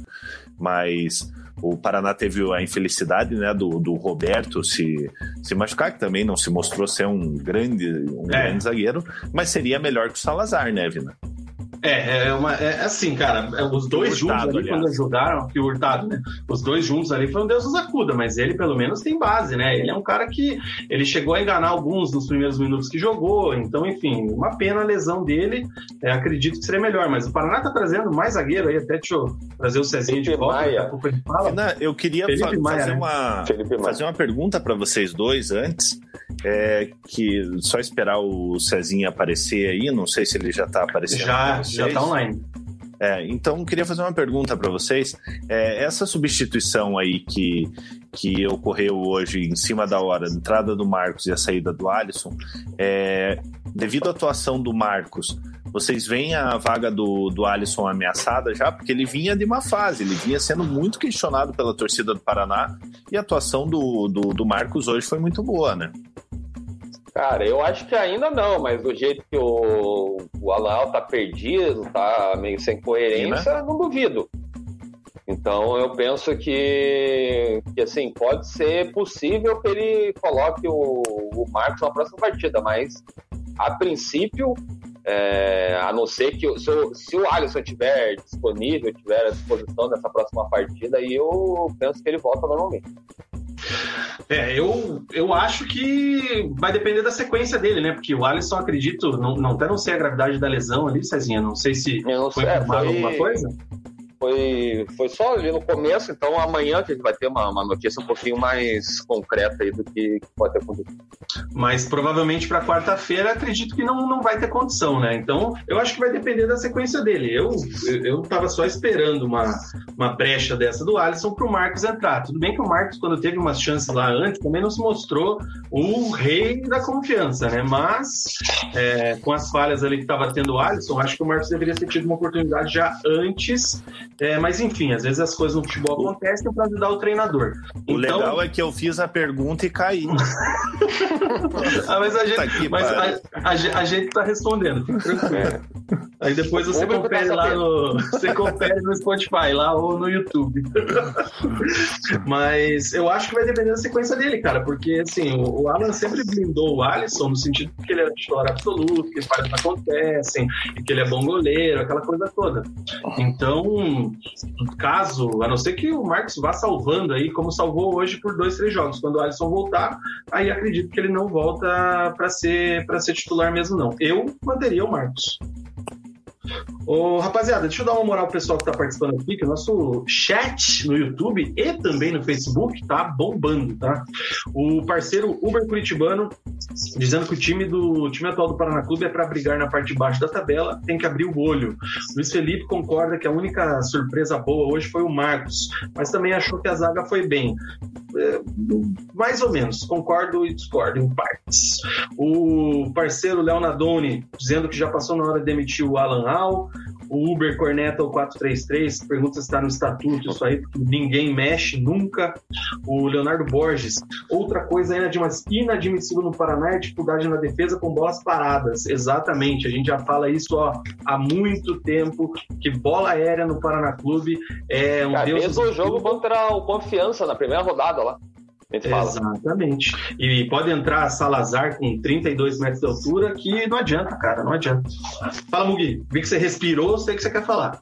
mas o Paraná teve a infelicidade né, do, do Roberto se, se machucar, que também não se mostrou ser um grande, um é. grande zagueiro, mas seria melhor que o Salazar, né, Vina? É, é, uma, é assim, cara, é, os dois juntos ali, aliás. quando jogaram, que o Hurtado, né? Os dois juntos ali foi um Deus nos acuda, mas ele pelo menos tem base, né? Ele é um cara que ele chegou a enganar alguns nos primeiros minutos que jogou, então, enfim, uma pena a lesão dele, é, acredito que seria melhor, mas o Paraná tá trazendo mais zagueiro aí, até deixa eu trazer o Cezinho de volta, Maia. Não, eu queria fa Maia, fazer, né? uma, fazer uma pergunta para vocês dois antes, é, que só esperar o Cezinho aparecer aí, não sei se ele já tá aparecendo. Já, já tá online. É, então, queria fazer uma pergunta para vocês. É, essa substituição aí que, que ocorreu hoje em cima da hora, a entrada do Marcos e a saída do Alisson, é, devido à atuação do Marcos, vocês veem a vaga do, do Alisson ameaçada já? Porque ele vinha de uma fase, ele vinha sendo muito questionado pela torcida do Paraná e a atuação do, do, do Marcos hoje foi muito boa, né? Cara, eu acho que ainda não, mas do jeito que o, o Alan tá perdido, tá meio sem coerência, Sim, né? não duvido. Então eu penso que, que assim, pode ser possível que ele coloque o, o Marcos na próxima partida, mas a princípio, é, a não ser que se, o, se o Alisson estiver disponível, estiver à disposição nessa próxima partida, aí eu penso que ele volta normalmente. É, eu, eu acho que vai depender da sequência dele, né? Porque o Alisson, acredito, não, não até não sei a gravidade da lesão ali, Cezinha, não sei se não foi é, foi... alguma coisa. Foi, foi só ali no começo, então amanhã a gente vai ter uma, uma notícia um pouquinho mais concreta aí do que, que pode ter acontecido. Mas provavelmente para quarta-feira acredito que não, não vai ter condição, né? Então eu acho que vai depender da sequência dele. Eu eu tava só esperando uma, uma brecha dessa do Alisson para o Marcos entrar. Tudo bem que o Marcos, quando teve umas chances lá antes, também não se mostrou o rei da confiança, né? Mas é, com as falhas ali que estava tendo o Alisson, acho que o Marcos deveria ter tido uma oportunidade já antes. É, mas enfim, às vezes as coisas no futebol acontecem para ajudar o treinador. O então... legal é que eu fiz a pergunta e caí. [laughs] ah, mas a gente, tá mas a, a, a, gente tá respondendo, fica tranquilo. É. Aí depois você confere lá no, você confere no Spotify lá ou no YouTube. [laughs] mas eu acho que vai depender da sequência dele, cara, porque assim, o, o Alan sempre blindou o Alisson no sentido de que ele é titular absoluto, que as falhas acontecem, e que ele é bom goleiro, aquela coisa toda. Então, caso, a não ser que o Marcos vá salvando aí, como salvou hoje por dois, três jogos, quando o Alisson voltar, aí acredito que ele não volta para ser para ser titular mesmo não. Eu manteria o Marcos. Ô, rapaziada, deixa eu dar uma moral pro pessoal que tá participando aqui, que o nosso chat no YouTube e também no Facebook tá bombando, tá? O parceiro Uber Curitibano dizendo que o time do o time atual do Paraná Clube é para brigar na parte de baixo da tabela, tem que abrir o olho. Luiz Felipe concorda que a única surpresa boa hoje foi o Marcos, mas também achou que a zaga foi bem. É, mais ou menos, concordo e discordo em partes. O parceiro Léo Nadoni dizendo que já passou na hora de demitir o Alan Al. O Uber Corneta o 433 pergunta se está no estatuto isso aí, porque ninguém mexe nunca. O Leonardo Borges, outra coisa inadmissível no Paraná é dificuldade na defesa com bolas paradas. Exatamente, a gente já fala isso ó, há muito tempo, que bola aérea no Paraná Clube é um Cara, Deus... Mesmo o jogo contra o Confiança na primeira rodada lá. Exatamente. E pode entrar Salazar com 32 metros de altura, que não adianta, cara, não adianta. Fala, Mugi, vi que você respirou, sei que você quer falar.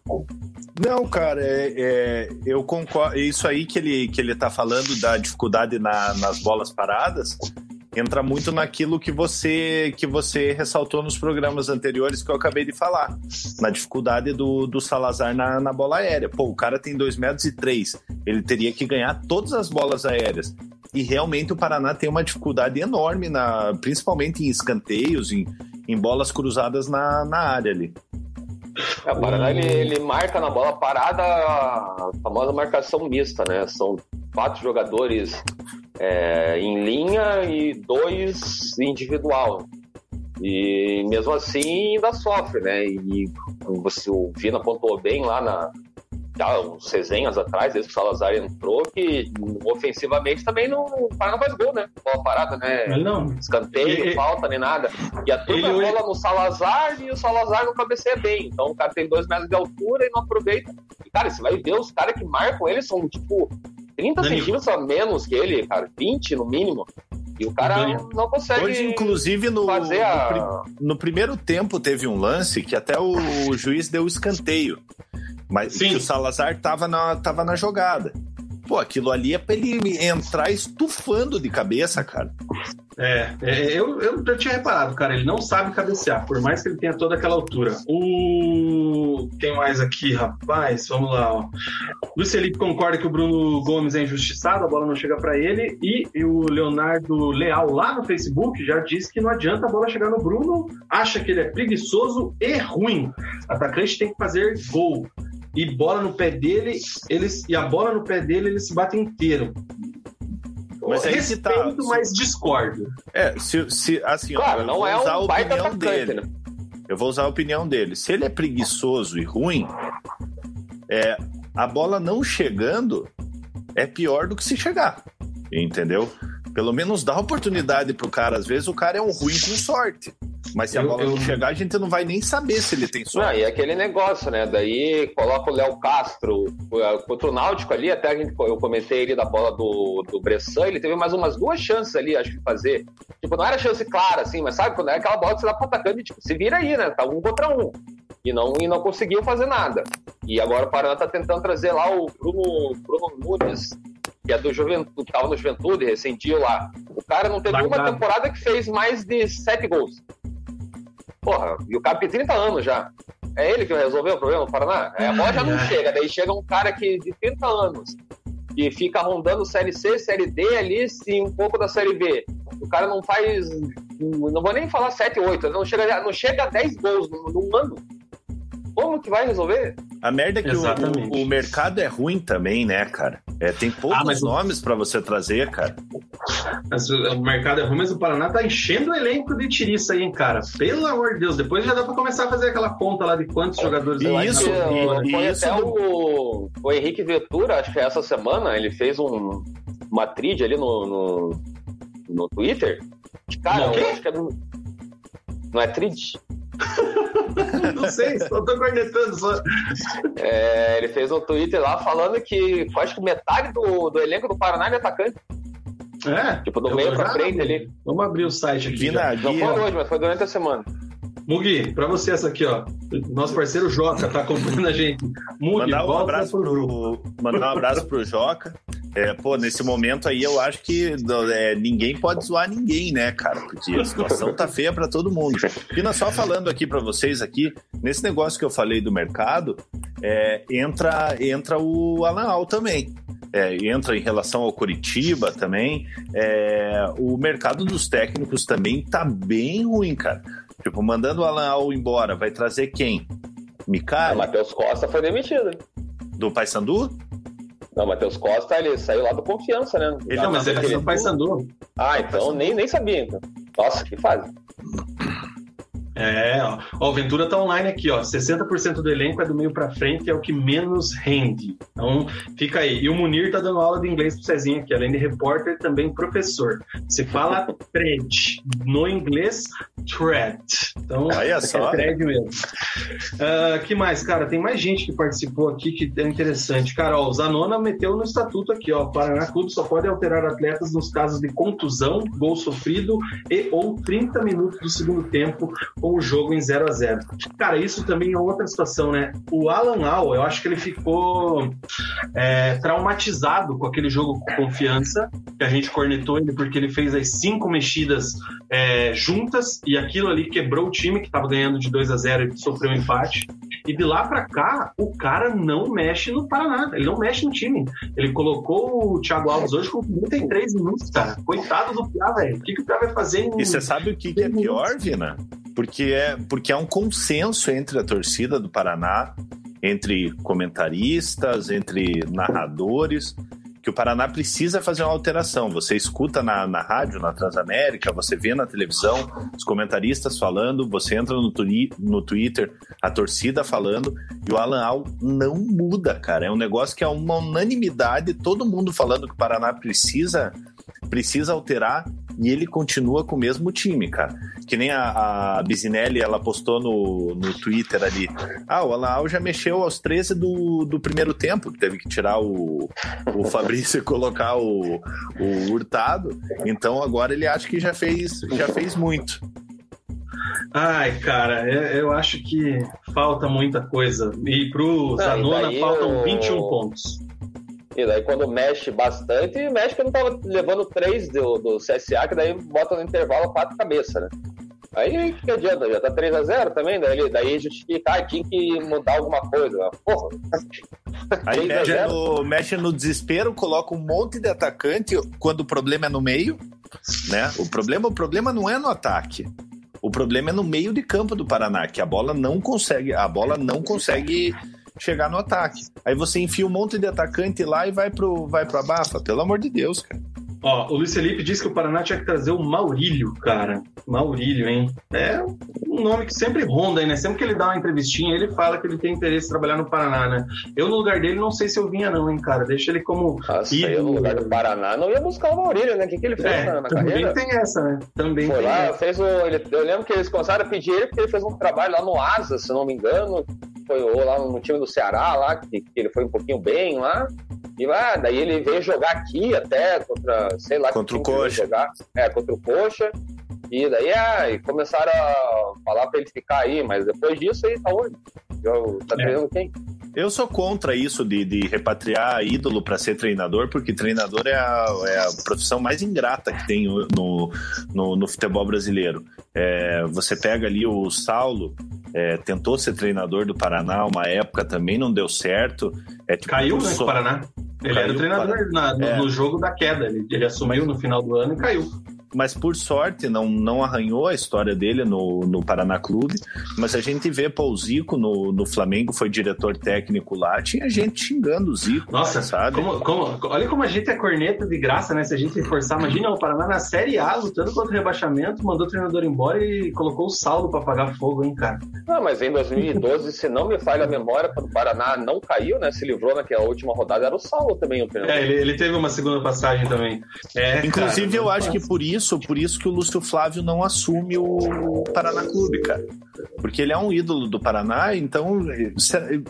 Não, cara, é, é, eu concordo. Isso aí que ele, que ele tá falando da dificuldade na, nas bolas paradas entra muito naquilo que você que você ressaltou nos programas anteriores que eu acabei de falar, na dificuldade do, do Salazar na, na bola aérea. Pô, o cara tem 2 metros e 3, ele teria que ganhar todas as bolas aéreas. E realmente o Paraná tem uma dificuldade enorme, na, principalmente em escanteios, em, em bolas cruzadas na, na área ali. É, o Paraná ele, ele, marca na bola parada a famosa marcação mista, né? São quatro jogadores é, em linha e dois individual. E mesmo assim ainda sofre, né? E você, o Vina pontuou bem lá na, já uns resenhas atrás, desde que o Salazar entrou, que ofensivamente também não, o não faz gol, né? Bola parada, né? Ele não. Escanteio, ele, falta, nem nada. E a turma ele, bola no Salazar e o Salazar não cabeceia bem. Então o cara tem dois metros de altura e não aproveita. E, cara, você vai ver os caras que marcam ele são, tipo, 30 Danilo. centímetros a menos que ele, cara, 20 no mínimo. E o cara Danilo. não consegue. Hoje, inclusive, no, fazer a... no, no, primeiro tempo teve um lance que até o, o juiz deu escanteio. Mas Sim. o Salazar tava na, tava na jogada. Pô, aquilo ali é pra ele entrar estufando de cabeça, cara. É, é eu, eu, eu tinha reparado, cara, ele não sabe cabecear, por mais que ele tenha toda aquela altura. O. Quem mais aqui, rapaz? Vamos lá, ó. Luiz Felipe concorda que o Bruno Gomes é injustiçado, a bola não chega para ele. E, o Leonardo Leal, lá no Facebook, já disse que não adianta a bola chegar no Bruno, acha que ele é preguiçoso e ruim. Atacante tem que fazer gol e bola no pé dele, eles e a bola no pé dele, ele se bate inteiro. Mas aí Respeito, tá, mas discordo. É, se, se assim, claro, ó, não é um baita atacante, dele. Né? Eu vou usar a opinião dele. Se ele é preguiçoso e ruim, é, a bola não chegando é pior do que se chegar. Entendeu? Pelo menos dá oportunidade pro cara. Às vezes o cara é um ruim com sorte. Mas se a bola eu... não chegar, a gente não vai nem saber se ele tem sorte. Não, e é aquele negócio, né? Daí coloca o Léo Castro contra o Náutico ali, até a gente, eu comentei ele da bola do, do Bressan, ele teve mais umas duas chances ali, acho que fazer. Tipo, não era chance clara, assim, mas sabe, quando é aquela bola que você dá pro atacante, tipo, se vira aí, né? Tá um contra um. E não, e não conseguiu fazer nada. E agora o Paraná tá tentando trazer lá o Bruno, Bruno Nunes, que é do Juventude, tava no Juventude, recendio lá. O cara não teve uma temporada que fez mais de sete gols. Porra, e o cara tem 30 anos já. É ele que vai resolver o problema do Paraná? É, a bola já não chega, daí chega um cara que de 30 anos que fica rondando Série C, Série D ali, sim, um pouco da Série B. O cara não faz. Não vou nem falar 7, 8, não chega, não chega a 10 gols num ano. Como que vai resolver? A merda é que o, o, mercado é ruim também, né, cara? É, tem poucos ah, nomes para você trazer, cara. Mas o mercado é ruim, mas o Paraná tá enchendo o elenco de tiriça aí, hein, cara. Pelo amor de Deus, depois já dá para começar a fazer aquela conta lá de quantos jogadores e isso, e, foi isso até do... o, o Henrique Ventura, acho que essa semana, ele fez um, uma trid ali no, no, no Twitter. Cara, eu acho que é do... Não é trid? [laughs] Não sei, só tô cornetando só. É, ele fez um Twitter lá falando que acho que metade do, do elenco do Paraná é atacante. É? Tipo, do meio pra frente ali. Vamos abrir o site aqui. Não foi hoje, mas foi durante a semana. Mugi, pra você essa aqui, ó. Nosso parceiro Joca tá acompanhando a gente. Mugi, mandar um abraço pro, mandar um abraço pro Joca. É, pô, nesse momento aí eu acho que é, ninguém pode zoar ninguém, né, cara? Porque a situação tá feia para todo mundo. E nós só falando aqui para vocês aqui, nesse negócio que eu falei do mercado, é, entra, entra o Alan Al também. É, entra em relação ao Curitiba também. É, o mercado dos técnicos também tá bem ruim, cara. Tipo, mandando o Alan Al embora, vai trazer quem? Micali? O Matheus Costa foi demitido. Do Paysandu? Não, Matheus Costa, ele saiu lá do Confiança, né? Ele, não, mas ele saiu do Paysandu. Ah, então nem, nem sabia. Então. Nossa, que fase. É, ó. ó, o Ventura tá online aqui, ó. 60% do elenco é do meio para frente, é o que menos rende. Então, fica aí. E o Munir tá dando aula de inglês pro Cezinho aqui, além de repórter, também professor. Se fala thread, no inglês, thread. Então, Olha só. é thread mesmo. Uh, que mais, cara? Tem mais gente que participou aqui que é interessante. Cara, ó, o Zanona meteu no estatuto aqui, ó. Paraná Clube só pode alterar atletas nos casos de contusão, gol sofrido e ou 30 minutos do segundo tempo com o jogo em 0 a 0 Cara, isso também é outra situação, né? O Alan Al, eu acho que ele ficou é, traumatizado com aquele jogo com confiança, que a gente cornetou ele porque ele fez as cinco mexidas é, juntas e aquilo ali quebrou o time que estava ganhando de 2 a 0 e sofreu um empate. E de lá para cá, o cara não mexe no Paraná, ele não mexe no time. Ele colocou o Thiago Alves hoje com 33 minutos, cara. Coitado do Piá, velho. O que, que o Piá vai fazer em. E você sabe o que, que é pior, Vina? porque é, porque é um consenso entre a torcida do Paraná, entre comentaristas, entre narradores, que o Paraná precisa fazer uma alteração. Você escuta na, na rádio, na Transamérica, você vê na televisão os comentaristas falando, você entra no, no Twitter, a torcida falando, e o Alan Al não muda, cara. É um negócio que é uma unanimidade, todo mundo falando que o Paraná precisa precisa alterar e ele continua com o mesmo time, cara. Que nem a, a Bizinelli, ela postou no, no Twitter ali. Ah, o Alan já mexeu aos 13 do, do primeiro tempo, teve que tirar o, o Fabrício [laughs] e colocar o, o Hurtado. Então agora ele acha que já fez, já fez muito. Ai, cara, eu acho que falta muita coisa. E pro Zanona faltam eu... 21 pontos. E daí quando mexe bastante, mexe que não tava levando três do, do CSA, que daí bota no intervalo quatro cabeças, né? Aí que adianta, já tá 3x0 também, daí, daí justifica, ah, tinha que mudar alguma coisa. Né? Porra. [laughs] Aí mexe no, mexe no desespero, coloca um monte de atacante quando o problema é no meio, né? O problema, o problema não é no ataque. O problema é no meio de campo do Paraná, que a bola não consegue, a bola não consegue chegar no ataque. Aí você enfia um monte de atacante lá e vai pro, vai pro abafa. Pelo amor de Deus, cara. Ó, o Luiz Felipe disse que o Paraná tinha que trazer o Maurílio, cara. Maurílio, hein? É um nome que sempre ronda aí, né? Sempre que ele dá uma entrevistinha, ele fala que ele tem interesse em trabalhar no Paraná, né? Eu, no lugar dele, não sei se eu vinha, não, hein, cara. Deixa ele como. Nossa, ídolo. eu, no lugar do Paraná, não ia buscar o Maurílio, né? O que, que ele fez é, na, na também carreira? tem essa, né? Também Foi tem lá, essa. fez o. Ele, eu lembro que eles começaram a pedir ele porque ele fez um trabalho lá no Asa, se não me engano. Foi ou lá no time do Ceará, lá, que, que ele foi um pouquinho bem lá. E lá, daí ele veio jogar aqui até contra, sei lá, contra o Coxa. Jogar. É, contra o Coxa. E daí ah, e começaram a falar para ele ficar aí, mas depois disso aí tá onde? Tá treinando é. quem? Eu sou contra isso de, de repatriar ídolo para ser treinador, porque treinador é a, é a, profissão mais ingrata que tem no, no, no futebol brasileiro. É, você pega ali o Saulo, é, tentou ser treinador do Paraná uma época, também não deu certo. É, tipo, caiu, né, so... Paraná. Ele caiu era o treinador na, no, é. no, jogo da queda. Ele, ele assumiu no final do ano e caiu mas por sorte não, não arranhou a história dele no, no Paraná Clube. Mas a gente vê, pô, o Zico no, no Flamengo foi diretor técnico lá, tinha gente xingando o Zico. Nossa, sabe? Como, como, olha como a gente é corneta de graça, né? Se a gente forçar, imagina o Paraná na Série A, lutando contra o rebaixamento, mandou o treinador embora e colocou o saldo para pagar fogo, hein, cara? Não, mas em 2012, se não me falha a memória, quando o Paraná não caiu, né? Se livrou naquela última rodada, era o saldo também o treinador. É, ele, ele teve uma segunda passagem também. É, Inclusive, cara, eu acho que por isso isso, por isso que o Lúcio Flávio não assume o Paraná Clube, cara. Porque ele é um ídolo do Paraná, então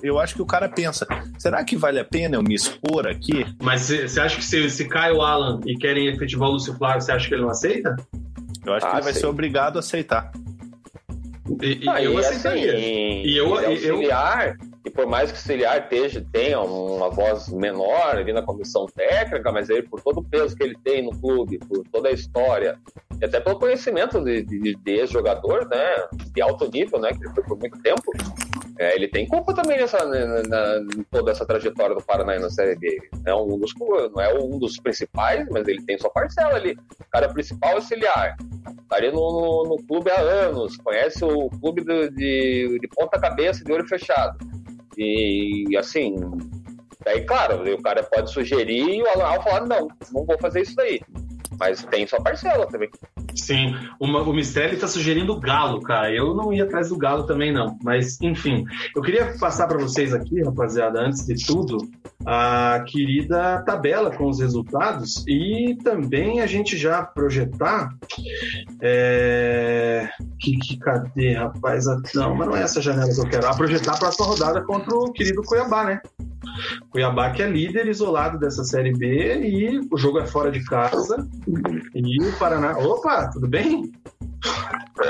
eu acho que o cara pensa: será que vale a pena eu me expor aqui? Mas você acha que se, se cai o Alan e querem efetivar o Lúcio Flávio, você acha que ele não aceita? Eu acho ah, que ele vai ser obrigado a aceitar. E, e ah, eu e aceitaria. Assim, e eu, é auxiliar, eu... e por mais que o auxiliar esteja, tenha uma voz menor ali na comissão técnica, mas ele, por todo o peso que ele tem no clube, por toda a história, e até pelo conhecimento de, de, de ex-jogador, né, de alto nível, né, que ele foi por muito tempo, é, ele tem culpa também nessa, na, na, toda essa trajetória do Paraná na Série B. É um dos, não é um dos principais, mas ele tem sua parcela ali. O cara principal auxiliar. Tá ali no, no, no clube há anos, conhece o clube de, de, de ponta cabeça, de olho fechado. E assim, daí claro, o cara pode sugerir e o Alan falar, não, não vou fazer isso daí. Mas tem sua parcela também. Sim, uma, o Mistrelli está sugerindo o Galo, cara. Eu não ia atrás do Galo também, não. Mas, enfim, eu queria passar para vocês aqui, rapaziada, antes de tudo, a querida tabela com os resultados e também a gente já projetar. É... Que, que cadê, rapaz? Não, mas não é essa janela que eu quero. A projetar para essa rodada contra o querido Cuiabá, né? Cuiabá que é líder isolado dessa Série B e o jogo é fora de casa. E o Paraná. Opa, tudo bem?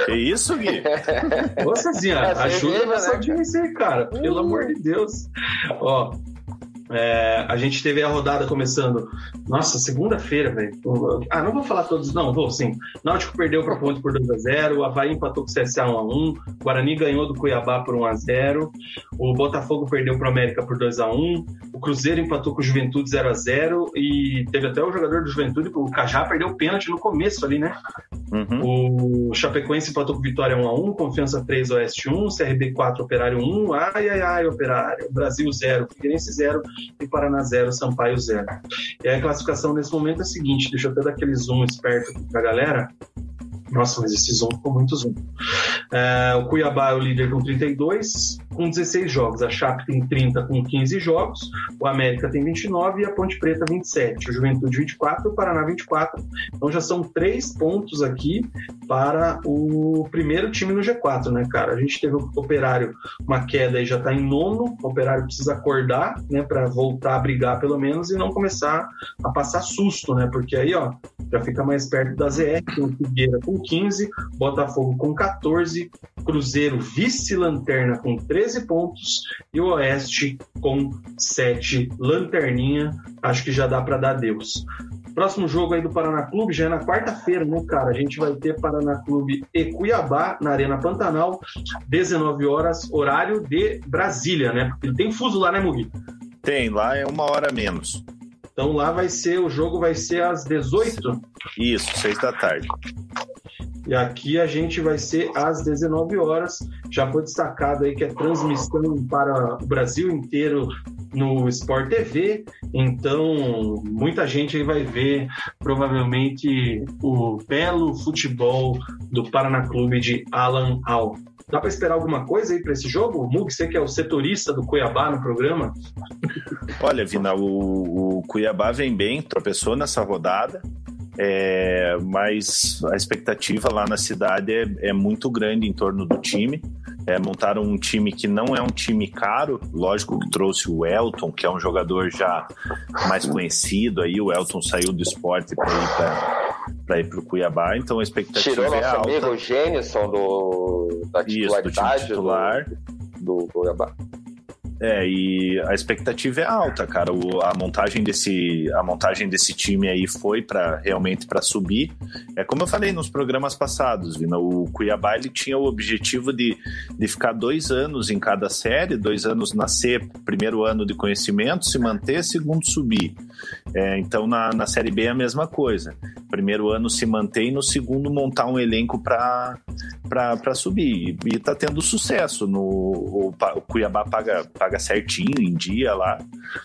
Que isso, Gui? Ô, Cezinha, é ajuda nossa né? audiência aí, cara. Pelo amor de Deus. Ó, é, a gente teve a rodada começando. Nossa, segunda-feira, velho. Ah, não vou falar todos, não, vou sim. Náutico perdeu para Ponte por 2x0, o Havaí empatou com o CSA 1x1, o Guarani ganhou do Cuiabá por 1x0, o Botafogo perdeu para o América por 2x1, o Cruzeiro empatou com o Juventude 0x0 e teve até o jogador do Juventude, o Cajá perdeu o pênalti no começo ali, né? Uhum. O Chapecoense empatou com Vitória 1x1, Confiança 3, Oeste 1, CRB 4, Operário 1, ai, ai, ai, Operário, Brasil 0, Figueirense 0, e Paraná 0, Sampaio 0. E a classificação nesse momento é a seguinte, deixa eu até dar aquele zoom esperto aqui pra galera. Nossa, mas esse zoom ficou muito zoom. É, o Cuiabá é o líder com 32, com 16 jogos. A Chape tem 30 com 15 jogos. O América tem 29 e a Ponte Preta 27. O Juventude 24 e o Paraná 24. Então já são três pontos aqui para o primeiro time no G4, né, cara? A gente teve o Operário, uma queda e já está em nono. O Operário precisa acordar, né, para voltar a brigar pelo menos e não começar a passar susto, né? Porque aí, ó, já fica mais perto da ZR, tem o Figueira com 15, Botafogo com 14, Cruzeiro vice-lanterna com 13 pontos e o Oeste com 7 lanterninha. Acho que já dá para dar Deus. Próximo jogo aí do Paraná Clube já é na quarta-feira, né, cara? A gente vai ter Paraná Clube e Cuiabá na Arena Pantanal, 19 horas, horário de Brasília, né? Porque tem fuso lá, né, Mugi? Tem, lá é uma hora menos. Então lá vai ser, o jogo vai ser às 18? Isso, 6 da tarde. E aqui a gente vai ser às 19 horas. Já foi destacado aí que é transmissão para o Brasil inteiro no Sport TV. Então, muita gente aí vai ver provavelmente o belo futebol do Paraná Clube de Alan Al. Dá para esperar alguma coisa aí para esse jogo? Mug, você que é o setorista do Cuiabá no programa? Olha, Vina, o, o Cuiabá vem bem, tropeçou nessa rodada. É, mas a expectativa lá na cidade é, é muito grande em torno do time. É, montaram um time que não é um time caro, lógico que trouxe o Elton, que é um jogador já mais conhecido aí, o Elton saiu do esporte para ir para ir para o Cuiabá, então a expectativa Tirou é nosso alta. amigo Gênison do, da titularidade Isso, do, titular. do, do Cuiabá. É, e a expectativa é alta, cara. O, a montagem desse a montagem desse time aí foi para realmente para subir. É como eu falei nos programas passados, Vina, o Cuiabá ele tinha o objetivo de, de ficar dois anos em cada série, dois anos nascer, primeiro ano de conhecimento, se manter, segundo subir. É, então na, na série B é a mesma coisa. Primeiro ano se manter e no segundo montar um elenco para subir. E, e tá tendo sucesso. No, o, o Cuiabá paga paga certinho em dia lá.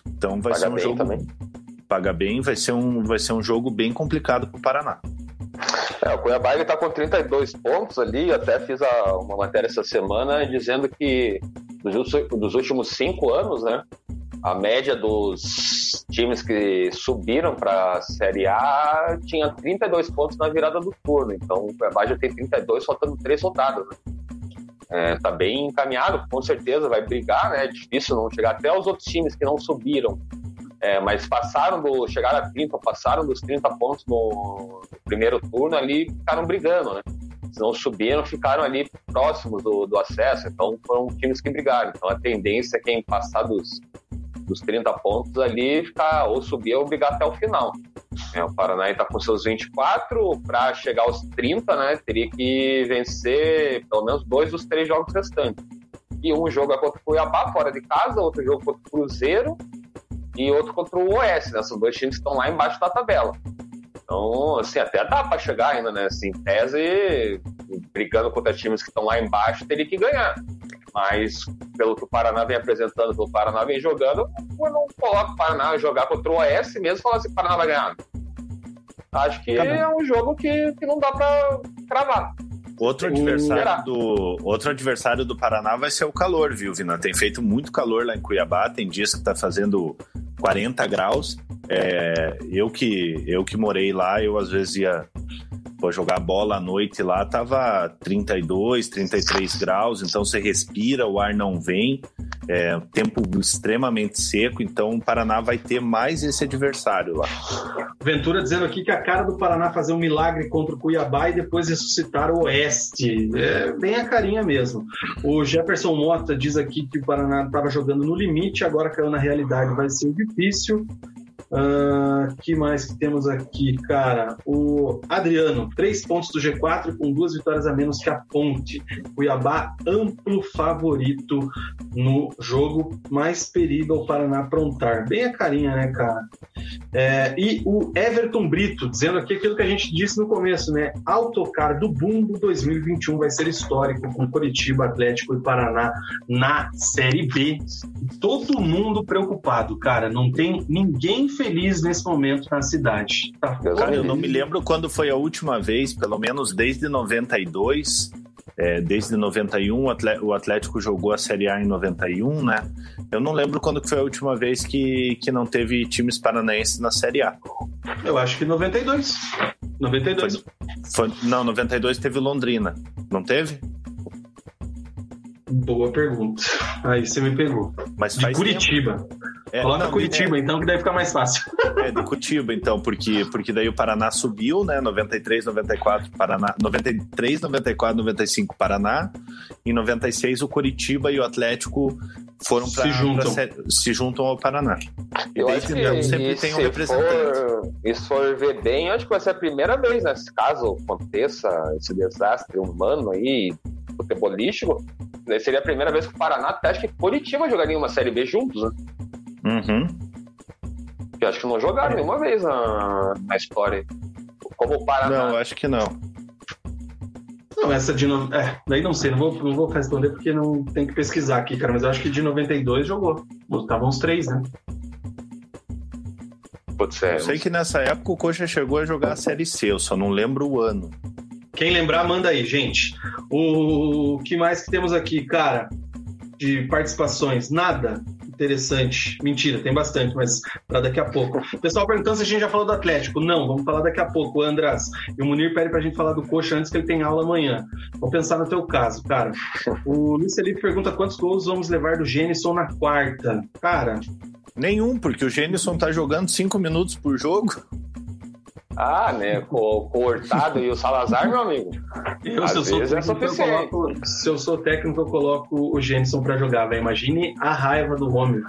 Então vai paga ser um jogo também. paga bem, vai ser um vai ser um jogo bem complicado para o Paraná. É, o Cuiabá ele tá com 32 pontos ali, até fiz a, uma matéria essa semana dizendo que dos, dos últimos cinco anos, né, a média dos times que subiram para a Série A tinha 32 pontos na virada do turno. Então o Cuiabá já tem 32, faltando três rodadas. Né? É, tá bem encaminhado, com certeza vai brigar, né? É difícil não chegar até os outros times que não subiram, é, mas passaram do chegaram a 30, passaram dos 30 pontos no, no primeiro turno ali, ficaram brigando, né? Se não subiram, ficaram ali próximos do, do acesso, então foram times que brigaram. Então a tendência é quem passar dos, dos 30 pontos ali ficar ou subir ou brigar até o final. É, o Paraná está com seus 24, para chegar aos 30, né, teria que vencer pelo menos dois dos três jogos restantes. E um jogo é contra o Cuiabá, fora de casa, outro jogo contra o Cruzeiro e outro contra o Oeste, né? São dois times que estão lá embaixo da tabela. Então, assim, até dá para chegar ainda, né? Assim, tese, brigando contra times que estão lá embaixo, teria que ganhar. Mas, pelo que o Paraná vem apresentando, pelo Paraná vem jogando, eu não coloco o Paraná jogar contra o Oeste mesmo e falar assim: o Paraná vai ganhar. Acho que é um jogo que, que não dá para cravar. Outro adversário, do, outro adversário do Paraná vai ser o calor, viu, Vina? Tem feito muito calor lá em Cuiabá, tem dias que tá fazendo 40 graus. É, eu, que, eu que morei lá, eu às vezes ia pô, jogar bola à noite lá, tava 32, 33 graus, então você respira, o ar não vem. É, tempo extremamente seco, então o Paraná vai ter mais esse adversário lá. Ventura dizendo aqui que a cara do Paraná fazer um milagre contra o Cuiabá e depois ressuscitar o Oeste. É bem a carinha mesmo. O Jefferson Mota diz aqui que o Paraná estava jogando no limite, agora caiu na realidade, vai ser difícil. Uh, que mais que temos aqui, cara? O Adriano, três pontos do G4 com duas vitórias a menos que a Ponte. Cuiabá, amplo favorito no jogo, mais perigo ao Paraná aprontar. Bem a carinha, né, cara? É, e o Everton Brito, dizendo aqui aquilo que a gente disse no começo, né? Autocar do Bumbo 2021 vai ser histórico com Curitiba, Atlético e Paraná na Série B. Todo mundo preocupado, cara. Não tem ninguém feliz nesse momento na cidade. Tá Cara, eu não me lembro quando foi a última vez, pelo menos desde 92, é, desde 91 o Atlético jogou a Série A em 91, né? Eu não lembro quando foi a última vez que, que não teve times paranaenses na Série A. Eu acho que 92. 92. Foi, foi, não, 92 teve Londrina. Não teve? Boa pergunta. Aí você me pegou. Mas de Curitiba. Tempo. É, Coloca não, Curitiba, é, então, que daí fica mais fácil. É, de Curitiba, então, porque, porque daí o Paraná subiu, né? 93, 94, Paraná. 93, 94, 95, Paraná. Em 96, o Curitiba e o Atlético foram para se, juntam. se juntam ao Paraná. E eu acho que então, sempre tem um representante. For, e se for ver bem, acho que vai ser a primeira vez, né? Caso aconteça esse desastre humano aí, futebolístico, seria a primeira vez que o Paraná, até acho que Curitiba jogaria uma Série B juntos, né? Uhum. Que acho que não jogaram nenhuma vez na, na história. Como o Paraná. Não, acho que não. Não, essa de. No... É, daí não sei, não vou, não vou responder porque não tem que pesquisar aqui, cara, mas eu acho que de 92 jogou. Estavam os três, né? Pode ser. Eu sei que nessa época o Coxa chegou a jogar a Série C, eu só não lembro o ano. Quem lembrar, manda aí, gente. O que mais que temos aqui, cara? De participações? Nada interessante. Mentira, tem bastante, mas para daqui a pouco. O pessoal perguntando se a gente já falou do Atlético. Não, vamos falar daqui a pouco. O Andras e o Munir pedem pra gente falar do Coxa antes que ele tem aula amanhã. Vamos pensar no teu caso, cara. O Luiz Felipe pergunta quantos gols vamos levar do Gênison na quarta. Cara. Nenhum, porque o Gênison tá jogando cinco minutos por jogo. Ah, né? Com, com o Hurtado e o Salazar, meu amigo. Eu, se, eu sou vezes é técnico, eu suficiente. coloco, se eu sou técnico, eu coloco o Jenson pra jogar, velho. Imagine a raiva do homem.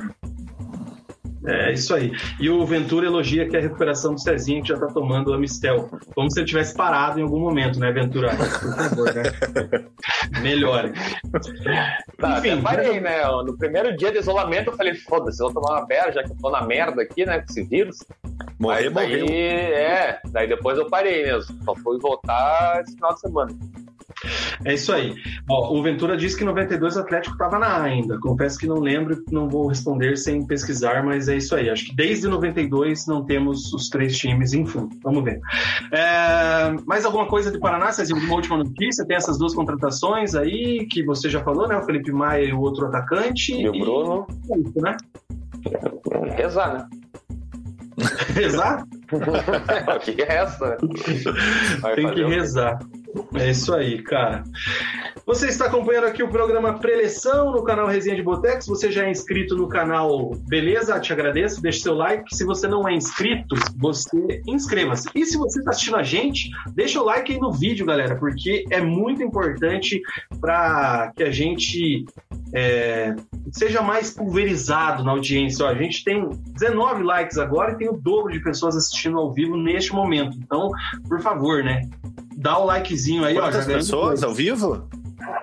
É isso aí. E o Ventura elogia que a recuperação do Cezinha, que já tá tomando a Mistel. Como se ele tivesse parado em algum momento, né, Ventura? [laughs] Por favor, né? Melhore. Tá, Enfim, parei, né? No primeiro dia de isolamento eu falei, foda-se, eu vou tomar uma berra, já que eu tô na merda aqui, né, com esse vírus. Morrer, daí, morreu. é, daí depois eu parei mesmo. Só fui voltar esse final de semana. É isso aí. Ó, o Ventura disse que 92 o Atlético estava na A ainda. Confesso que não lembro, não vou responder sem pesquisar, mas é isso aí. Acho que desde 92 não temos os três times, enfim, vamos ver. É, mais alguma coisa de Paraná, Cezinho? Uma última notícia? Tem essas duas contratações aí que você já falou, né? O Felipe Maia e o outro atacante. E o Bruno, é isso, né? né? Rezar? [laughs] o que resta? Vai Tem que rezar. É isso aí, cara. Você está acompanhando aqui o programa Preleção no canal Resenha de Boteco. Se você já é inscrito no canal, beleza? Te agradeço. Deixe seu like. Se você não é inscrito, você inscreva-se. E se você está assistindo a gente, deixa o like aí no vídeo, galera, porque é muito importante para que a gente é, seja mais pulverizado na audiência. Ó, a gente tem 19 likes agora e tem o dobro de pessoas assistindo ao vivo neste momento. Então, por favor, né? Dá o likezinho aí, ó. Quantas ganha pessoas ao vivo?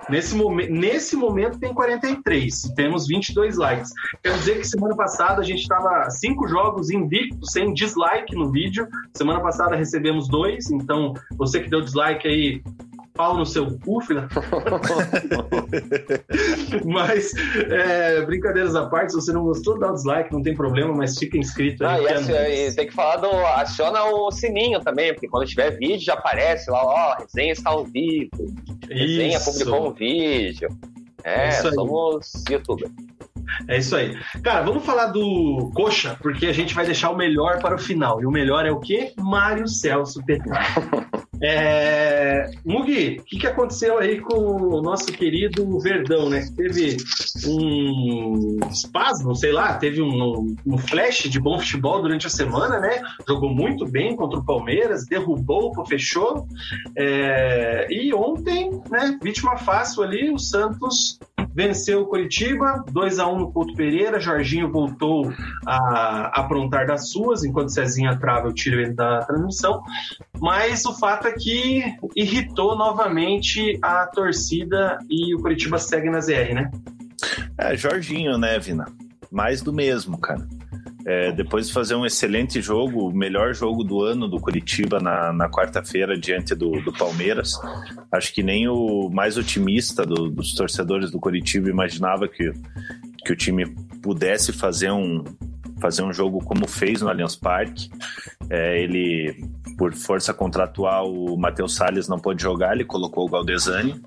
Nesse, momen nesse momento tem 43, temos 22 likes. Quer dizer que semana passada a gente estava cinco jogos invictos, sem dislike no vídeo. Semana passada recebemos dois, então você que deu dislike aí, pau no seu cu, filha. [laughs] mas, é, brincadeiras à parte, se você não gostou, dá o dislike, não tem problema, mas fica inscrito Ah, aí. e, que é assim, e tem que falar do. Aciona o sininho também, porque quando tiver vídeo já aparece lá, ó, resenha está ao vivo. Resenha Isso. publicou um vídeo. É É, aí. somos youtubers. É isso aí. Cara, vamos falar do Coxa, porque a gente vai deixar o melhor para o final. E o melhor é o quê? Mário Celso Petri. [laughs] É... Mugi, o que, que aconteceu aí com o nosso querido Verdão, né? Teve um espasmo, sei lá, teve um, um flash de bom futebol durante a semana, né? Jogou muito bem contra o Palmeiras, derrubou, fechou. É... E ontem, né, vítima fácil ali, o Santos venceu o Curitiba, 2 a 1 no Couto Pereira. Jorginho voltou a aprontar das suas, enquanto Cezinha trava o tiro da transmissão. Mas o fato que irritou novamente a torcida e o Curitiba segue na ZR, né? É, Jorginho, né, Vina? Mais do mesmo, cara. É, depois de fazer um excelente jogo, o melhor jogo do ano do Curitiba na, na quarta-feira diante do, do Palmeiras. Acho que nem o mais otimista do- dos torcedores do Curitiba imaginava que, que o time pudesse fazer um, fazer um jogo como fez no Allianz Parque. É, ele, por força contratual, o Matheus Salles não pôde jogar, ele colocou o Galdesani.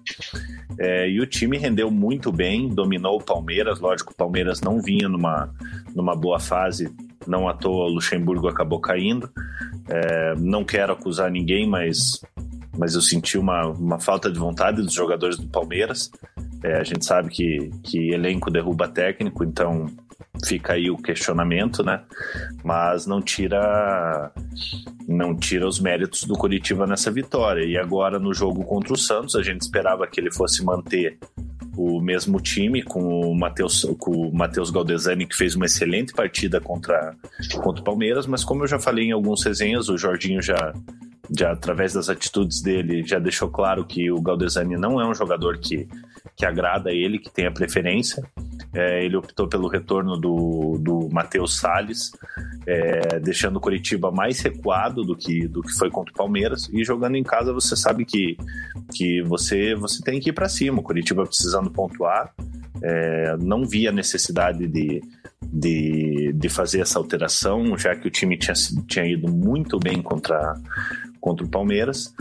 É, e o time rendeu muito bem, dominou o Palmeiras. Lógico, o Palmeiras não vinha numa, numa boa fase, não à toa o Luxemburgo acabou caindo. É, não quero acusar ninguém, mas, mas eu senti uma, uma falta de vontade dos jogadores do Palmeiras. É, a gente sabe que, que elenco derruba técnico, então fica aí o questionamento, né? Mas não tira não tira os méritos do Curitiba nessa vitória. E agora no jogo contra o Santos, a gente esperava que ele fosse manter o mesmo time com o Matheus com o Matheus Galdesani que fez uma excelente partida contra contra o Palmeiras, mas como eu já falei em alguns resenhas, o Jorginho já já através das atitudes dele já deixou claro que o Galdesani não é um jogador que que agrada a ele, que tem a preferência. É, ele optou pelo retorno do, do Matheus Salles, é, deixando o Curitiba mais recuado do que, do que foi contra o Palmeiras. E jogando em casa, você sabe que, que você, você tem que ir para cima. O Curitiba precisando pontuar. É, não via necessidade de, de, de fazer essa alteração, já que o time tinha, tinha ido muito bem contra, contra o Palmeiras.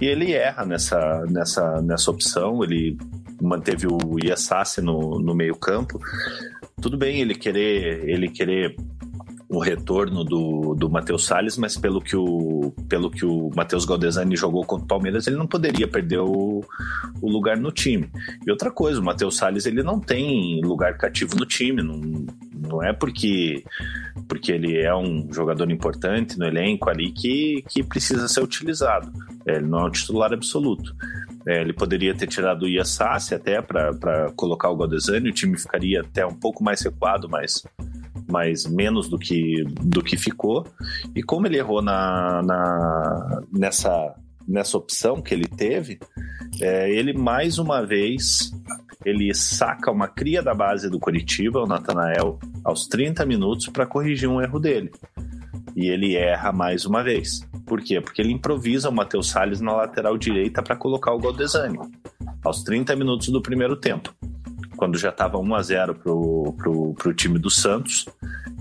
E ele erra nessa, nessa, nessa opção. Ele manteve o Iasassi no, no meio campo. Tudo bem ele querer, ele querer o retorno do, do Matheus Salles, mas pelo que o, pelo que o Matheus Galdesani jogou contra o Palmeiras, ele não poderia perder o, o lugar no time. E outra coisa, o Matheus Salles ele não tem lugar cativo no time, não, não é porque porque ele é um jogador importante no elenco ali que, que precisa ser utilizado. É, ele não é um titular absoluto. É, ele poderia ter tirado o Iasassi até para colocar o Galdesani, o time ficaria até um pouco mais recuado, mas, mas menos do que, do que ficou. E como ele errou na, na, nessa, nessa opção que ele teve, é, ele mais uma vez ele saca uma cria da base do Curitiba, o Natanael, aos 30 minutos para corrigir um erro dele. E ele erra mais uma vez. Por quê? Porque ele improvisa o Matheus Salles na lateral direita para colocar o Galdesani, aos 30 minutos do primeiro tempo. Quando já estava 1 a 0 para o time do Santos,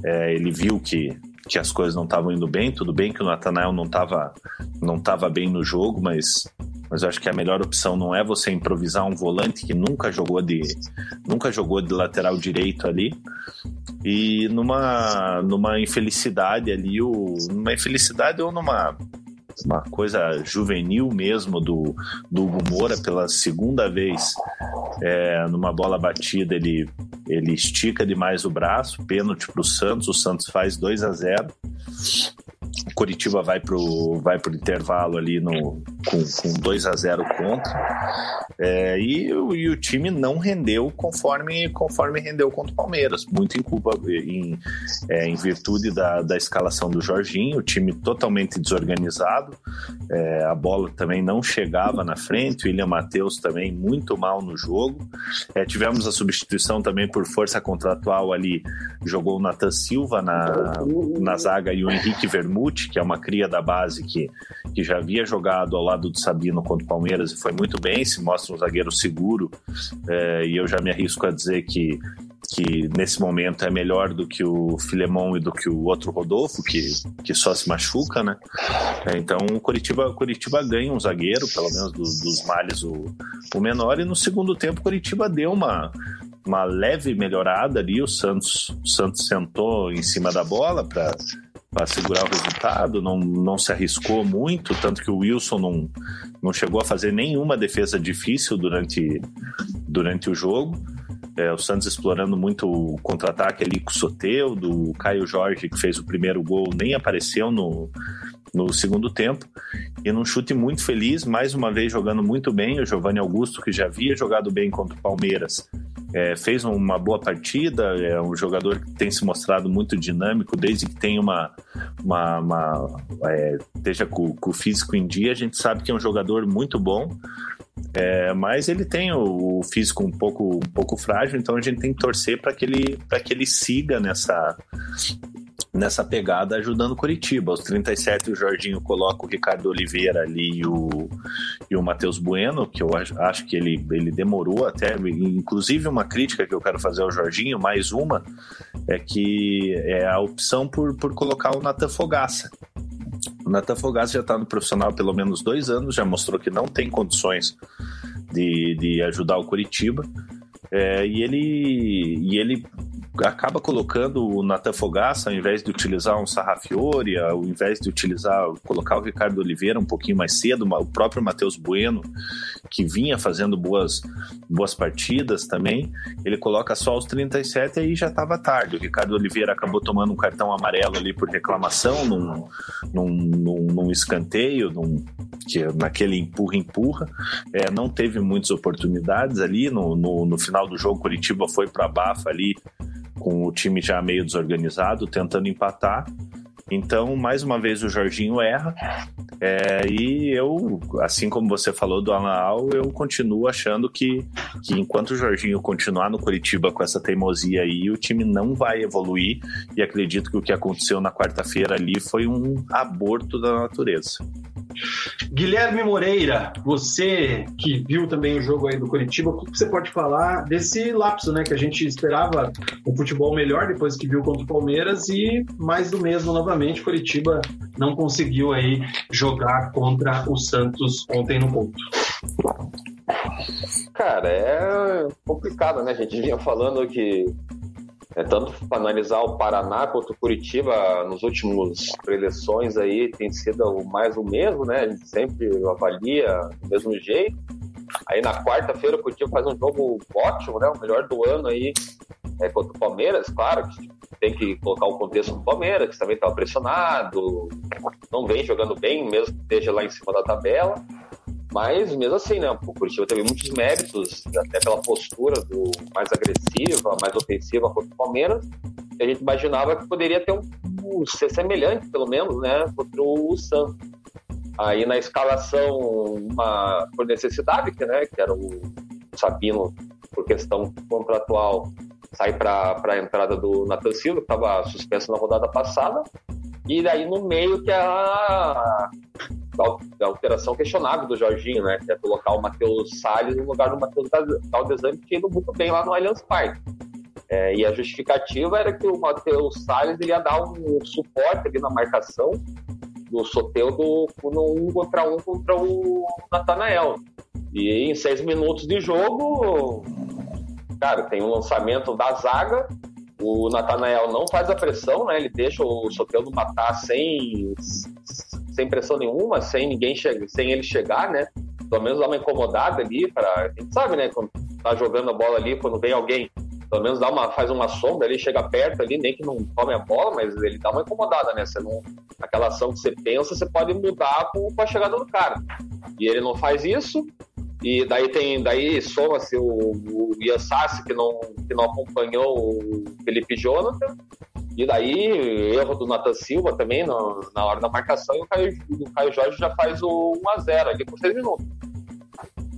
é, ele viu que, que as coisas não estavam indo bem. Tudo bem que o Natanael não estava não tava bem no jogo, mas mas eu acho que a melhor opção não é você improvisar um volante que nunca jogou de nunca jogou de lateral direito ali. E numa numa infelicidade ali o numa infelicidade ou numa uma coisa juvenil mesmo do, do Hugo Moura pela segunda vez é, numa bola batida ele, ele estica demais o braço, pênalti para o Santos, o Santos faz 2 a 0 Curitiba vai pro, vai pro intervalo ali no, com, com 2 a 0 contra. É, e, e, o time não rendeu conforme, conforme rendeu contra o Palmeiras. Muito em culpa, em, é, em virtude da, da escalação do Jorginho, o time totalmente desorganizado. É, a bola também não chegava na frente. O William Matheus também muito mal no jogo. É, tivemos a substituição também por força contratual ali. Jogou o Nathan Silva na, na zaga e o Henrique Que é uma cria da base que, que já havia jogado ao lado do Sabino contra o Palmeiras e foi muito bem, se mostra um zagueiro seguro. É, e eu já me arrisco a dizer que, que nesse momento é melhor do que o Filemon e do que o outro Rodolfo, que, que só se machuca, né? É, então o Curitiba, Curitiba ganha um zagueiro, pelo menos do, dos males o, o menor, e no segundo tempo o Curitiba deu uma, uma leve melhorada ali. O Santos, o Santos sentou em cima da bola para para segurar o resultado, não, não se arriscou muito, tanto que o Wilson não, não chegou a fazer nenhuma defesa difícil durante, durante o jogo. É, o Santos explorando muito o contra-ataque ali com o Soteudo, o Caio Jorge, que fez o primeiro gol, nem apareceu no, no segundo tempo. E num chute muito feliz, mais uma vez jogando muito bem, o Giovanni Augusto, que já havia jogado bem contra o Palmeiras, é, fez uma boa partida, é um jogador que tem se mostrado muito dinâmico, desde que tem uma. uma, uma é, esteja com, com, o físico em dia, a gente sabe que é um jogador muito bom. É, mas ele tem o, o, físico um pouco, um pouco frágil, então a gente tem que torcer para que, ele, que ele siga nessa, nessa pegada ajudando Curitiba. Aos 37 o Jorginho coloca o Ricardo Oliveira ali e o, e o Matheus Bueno, que eu acho, acho que ele, ele demorou até, inclusive uma crítica que eu quero fazer ao Jorginho, mais uma, é que é a opção por, por colocar o Natan Fogaça. O Natan Fogaça já está no profissional há pelo menos dois anos, já mostrou que não tem condições de, de ajudar o Curitiba. É, e ele e ele acaba colocando o Natan Fogaça ao invés de utilizar um Sarrafiore, ao invés de utilizar, colocar o Ricardo Oliveira um pouquinho mais cedo, o próprio Matheus Bueno, que vinha fazendo boas, boas partidas também, ele coloca só aos 37 e aí já estava tarde. O Ricardo Oliveira acabou tomando um cartão amarelo ali por reclamação num, num, num, num escanteio, num, que, naquele empurra-empurra. É, não teve muitas oportunidades ali. No, no, no final do jogo, Curitiba foi para a Bafa ali com o time já meio desorganizado, tentando empatar. Então, mais uma vez, o Jorginho erra. É, e eu, assim como você falou do Alan eu continuo achando que, que enquanto o Jorginho continuar no Curitiba com essa teimosia aí, o time não vai evoluir. E acredito que o que aconteceu na quarta-feira ali foi um aborto da natureza. Guilherme Moreira, você que viu também o jogo aí do Curitiba, o que você pode falar desse lapso, né? Que a gente esperava um futebol melhor depois que viu contra o Palmeiras e mais do mesmo novamente. Curitiba não conseguiu aí jogar contra o Santos ontem no ponto. Cara, é complicado, né? A gente vinha falando que é, tanto para analisar o Paraná quanto o Curitiba nos últimos eleições aí tem sido mais o mesmo, né? A gente sempre avalia do mesmo jeito. Aí na quarta-feira o Curitiba faz um jogo ótimo, né? O melhor do ano aí é, contra o Palmeiras, claro que tem que colocar o contexto do Palmeiras, que também estava pressionado, não vem jogando bem, mesmo que esteja lá em cima da tabela. Mas mesmo assim, né? O Curitiba teve muitos méritos, até pela postura do mais agressiva, mais ofensiva contra o Palmeiras. A gente imaginava que poderia ter um, um ser semelhante, pelo menos, né? Contra o Santos. Aí na escalação, uma, por necessidade, né, que era o Sabino, por questão contratual, sai para a entrada do Nathan Silva, que estava suspenso na rodada passada. E daí no meio que é a, a alteração questionável do Jorginho, né? Que é colocar o Matheus Salles no lugar do Matheus Galdesani, que tinha ido muito bem lá no Allianz Parque. É, e a justificativa era que o Matheus Salles ia dar um suporte ali na marcação do Soteudo no um contra um contra o Natanael. E em seis minutos de jogo, cara, tem um lançamento da zaga, o Natanael não faz a pressão, né? Ele deixa o Soteudo matar sem, sem pressão nenhuma, sem ninguém chegar, sem ele chegar, né? Pelo menos dá uma incomodada ali para, a gente sabe, né? Quando tá jogando a bola ali, quando vem alguém pelo menos dá uma, faz uma sombra, ele chega perto ali, nem que não tome a bola, mas ele dá uma incomodada, né? Você não, aquela ação que você pensa, você pode mudar com, com a chegada do cara. E ele não faz isso, e daí tem, daí soma-se o, o Yassassi, que não, que não acompanhou o Felipe Jonathan, e daí erro do Nathan Silva também no, na hora da marcação, e o Caio, o Caio Jorge já faz o 1x0 ali por 6 minutos.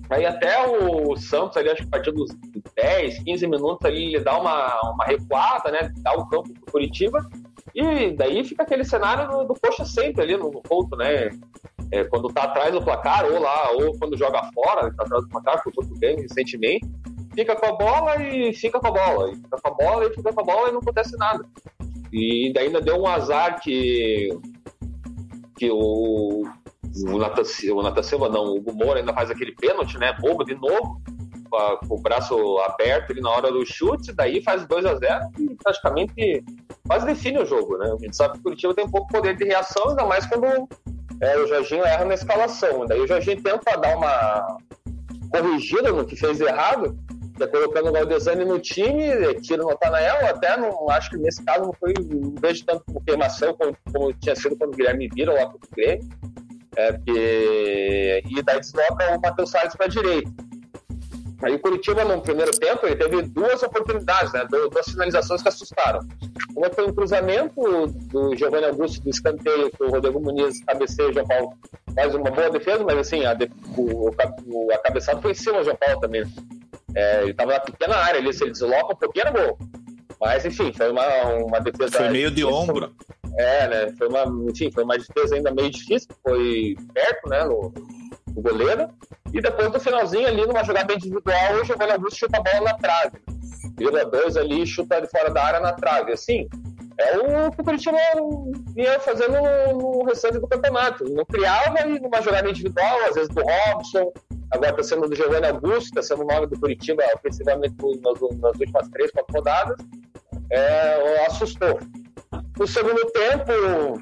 Aí até o Santos, ali, acho que a partir dos 10, 15 minutos ali, ele dá uma, uma recuada, né? Dá o campo pro Curitiba. E daí fica aquele cenário do, do sempre ali no, no ponto, né? É, quando tá atrás do placar, ou lá, ou quando joga fora, tá atrás do placar, foi outro game recentemente, fica com a bola e fica com a bola, e fica com a bola e fica com a bola e não acontece nada. E ainda deu um azar que, que o, o Natan, o Natan Silva, não, o Hugo ainda faz aquele pênalti, né? Bobo de novo, com o braço aberto ali na hora do chute, daí faz 2 a 0 e praticamente quase define o jogo, né? A gente sabe que o Curitiba tem um pouco poder de reação, ainda mais quando é, o Jorginho erra na escalação. Daí o Jorginho tenta dar uma corrigida no que fez errado, tá colocando o Galdesani no time, tira o Natanael, até não acho que nesse caso não foi, não vejo tanto como queimação como, como tinha sido quando o Guilherme vira lá pro Grêmio. É, porque... E daí desloca o Matheus Salles para a direita. Aí o Curitiba, no primeiro tempo, ele teve duas oportunidades, né? duas finalizações que assustaram. Uma foi um cruzamento do Giovanni Augusto do escanteio, que o Rodrigo Muniz cabeceia o João Paulo. Faz uma boa defesa, mas assim, a, o, o, a cabeçada foi em cima do João Paulo também. É, ele estava na pequena área ali, se ele desloca um pouquinho, era gol. Mas, enfim, foi uma, uma defesa. Foi meio de ombro. É, né? Foi uma, enfim, foi uma defesa ainda meio difícil, foi perto, né, no, no goleiro. E depois do finalzinho ali, numa jogada individual, o Giovanni Augusto chuta a bola na trave. Vira dois ali, chuta de fora da área na trave. Assim, é o que o Curitiba ia fazendo no, restante do campeonato. Não criava e numa jogada individual, às vezes do Robson, agora está sendo do Giovanni Augusto, está sendo o nome do Curitiba ofensivamente nas, nas últimas três, quatro rodadas. É, assustou. No segundo tempo,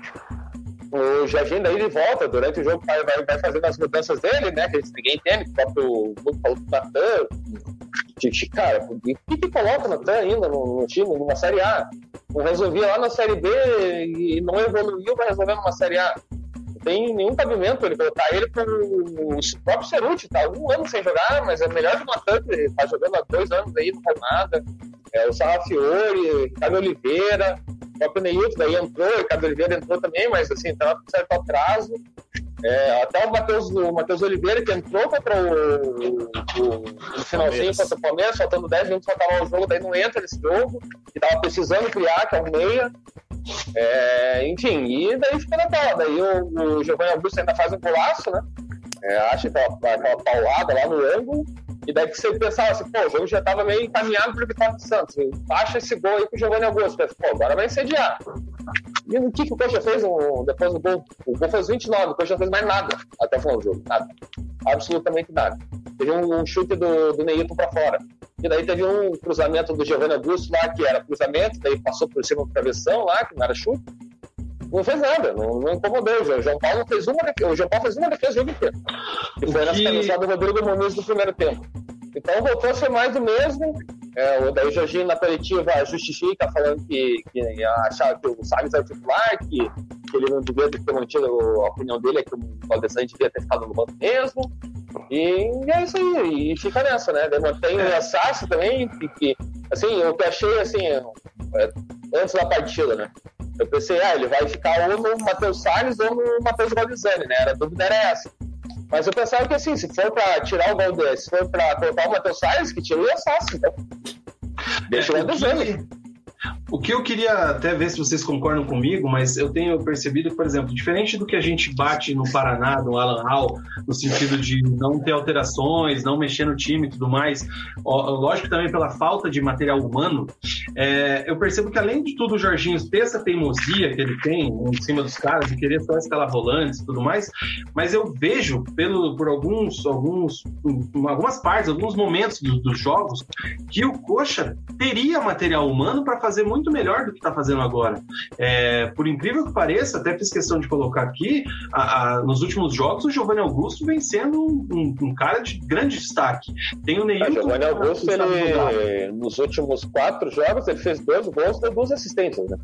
o Jorginho daí ele volta durante o jogo, vai, vai, vai fazendo as mudanças dele, né? Que ninguém entende, o próprio mundo falou do Natan. Cara, o que, que coloca o Natan ainda no, no, time, numa Série A? Não resolvia lá na Série B e não evoluiu, vai resolver numa Série A. Não tem nenhum cabimento ele colocar ele com o próprio Ceruti, tá um ano sem jogar, mas é melhor que o Natan, que tá jogando há dois anos aí, não faz nada. É, o Sarrafiori, Ricardo Oliveira, o próprio Neilton daí entrou, o Ricardo Oliveira entrou também, mas assim, estava com certo atraso. É, até o Matheus, o Matheus Oliveira, que entrou contra o, o, o finalzinho contra o Palmeiras, faltando 10 minutos para acabar o jogo, daí não entra nesse jogo, e estava precisando criar, que é o meia. É, enfim, e daí fica na tela. Daí o, o Giovanni Augusto ainda faz um golaço, né? É, acha aquela, aquela paulada lá no ângulo. E daí que você pensava assim, pô, o jogo já tava meio encaminhado pro Vitória de Santos. Acha esse gol aí com o Giovanni Augusto. Pô, agora vai incendiar. E o que, que o Coxa fez um, depois do gol? O gol aos 29, o Coxa não fez mais nada até o final do jogo. Nada. Absolutamente nada. Teve um, um chute do, do Neilton pra fora. E daí teve um cruzamento do Giovanni Augusto lá, que era cruzamento, daí passou por cima do travessão lá, que não era chute não fez nada, não, não incomodou. O João Paulo fez uma defesa, o João Paulo fez uma defesa o jogo inteiro. E foi nessa que... cabeçada do Rodrigo Muniz do primeiro tempo. Então voltou a ser mais do mesmo. É, o daí o Jorginho na coletiva justifica falando que, que achava que o Salles é titular, que, que ele não devia ter mantido a opinião dele, é que o Valdezan devia ter ficado no banco mesmo. E é isso aí, e fica nessa, né? Mantém o Sassi também, que, assim, o que achei assim, é, antes da partida, né? Eu pensei, ah, ele vai ficar ou no Matheus Salles ou no Matheus Valdezani, né? A dúvida era essa. Mas eu pensava que assim, se for pra tirar o Valdez, se for pra colocar o Matheus Salles, que tira o Sassi, então. Deixa o Valdezani. O que eu queria até ver se vocês concordam comigo, mas eu tenho percebido por exemplo, diferente do que a gente bate no Paraná, no Alan Hall, no sentido de não ter alterações, não mexer no time e tudo mais, lógico também pela falta de material humano, é, eu percebo que além de tudo o Jorginho ter essa teimosia que ele tem em cima dos caras e querer só escalar volantes e tudo mais, mas eu vejo pelo, por alguns, alguns, algumas partes, alguns momentos dos, dos jogos, que o Coxa teria material humano para fazer muito melhor do que está fazendo agora. É, por incrível que pareça, até fiz questão de colocar aqui, a, a, nos últimos jogos, o Giovanni Augusto vem sendo um, um, cara de grande destaque. Tem o Neilton. O Giovanni Augusto, ele, nos últimos quatro jogos, ele fez dois gols e duas assistências, né?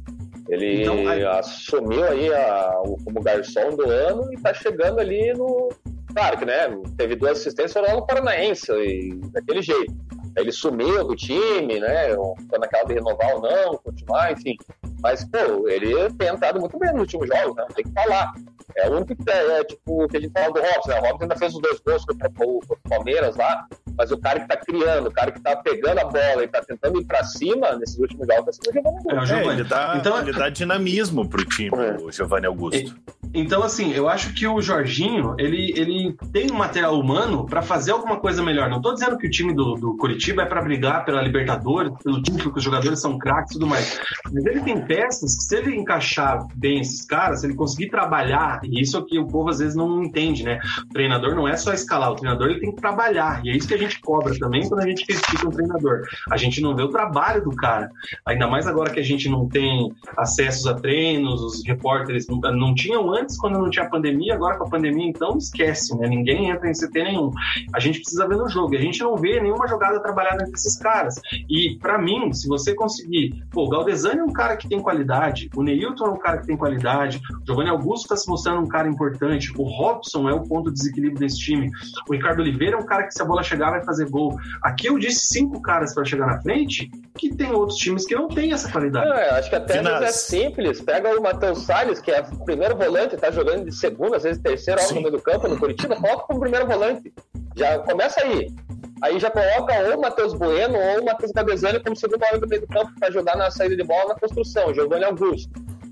Ele então, aí... assumiu aí a, o, como garçom do ano e está chegando ali no. Claro que, né? Teve duas assistências no Paranaense, e daquele jeito. Ele sumiu do time, né? Ficou naquela de renovar ou não, continuar, enfim. Mas, pô, ele tem entrado muito bem nos últimos jogos, né? Tem que falar. É o único que é, é tipo, que a gente fala do Robson, né? O Robson ainda fez os dois gols contra o, Palmeiras lá, mas o cara que tá criando, o cara que tá pegando a bola e tá tentando ir pra cima nesses últimos jogos, tá sendo o Giovanni Augusto. É, ele dá, então, ele dá dinamismo pro time, é. o Giovanni Augusto. Então, assim, eu acho que o Jorginho, ele, ele tem um material humano para fazer alguma coisa melhor. Não tô dizendo que o time do, do Curitiba é para brigar pela Libertadores, pelo título, que os jogadores são craques e tudo mais. Mas ele tem peças que, se ele encaixar bem esses caras, se ele conseguir trabalhar, e isso é que o povo às vezes não entende, né? O treinador não é só escalar, o treinador ele tem que trabalhar. E é isso que a gente cobra também quando a gente critica um treinador. A gente não vê o trabalho do cara. Ainda mais agora que a gente não tem acessos a treinos, os repórteres não, não tinham antes quando não tinha pandemia, agora com a pandemia, então esquece, né? Ninguém entra em CT nenhum. A gente precisa ver no jogo. A gente não vê nenhuma jogada trabalhada entre esses caras. E para mim, se você conseguir, pô, o Galdesani é um cara que tem qualidade, o Neilton é um cara que tem qualidade, o Giovanni Augusto está se mostrando um cara importante, o Robson é o ponto de desequilíbrio desse time, o Ricardo Oliveira é um cara que se a bola chegar vai fazer gol. Aqui eu disse cinco caras para chegar na frente, que tem outros times que não têm essa qualidade. Não, acho que até é simples. Pega o Matheus Salles, que é o primeiro volante, tá jogando de segunda, às vezes terceiro, no meio do campo, no Curitiba, coloca como primeiro volante. Já começa aí. Aí já coloca ou o Matheus Bueno ou o Matheus Gabezani como segundo homem do meio do campo para ajudar na saída de bola na construção. Giovanni Augusto.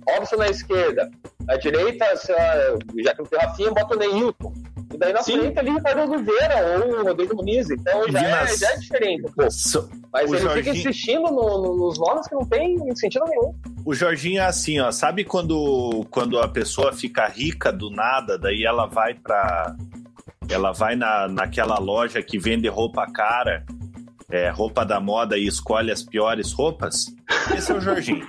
Robson na esquerda. Na direita, já que não tem Rafinha, bota o Neilton. E daí na Sim. frente ali Ricardo Oliveira ou o Rodrigo Muniz. Então já, é, já é diferente um pouco. So, Mas ele Jorginho... fica insistindo no, no, nos nomes que não tem sentido nenhum. O Jorginho é assim, ó. Sabe quando, quando a pessoa fica rica do nada, daí ela vai pra. Ela vai na, naquela loja que vende roupa cara, é, roupa da moda e escolhe as piores roupas? Esse é o Jorginho.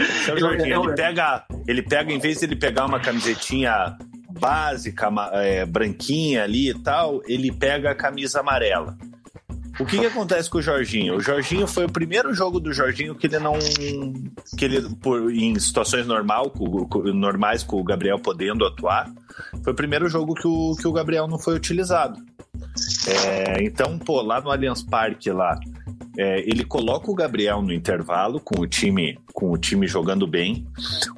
Esse é o Jorginho. Ele pega, ele pega, em vez de ele pegar uma camisetinha básica, é, branquinha ali e tal, ele pega a camisa amarela. O que, que acontece com o Jorginho? O Jorginho foi o primeiro jogo do Jorginho que ele não. que ele, por, em situações normal, com, com, normais, com o Gabriel podendo atuar, foi o primeiro jogo que o, que o Gabriel não foi utilizado. É, então, pô, lá no Allianz Parque, lá, é, ele coloca o Gabriel no intervalo com o time com o time jogando bem.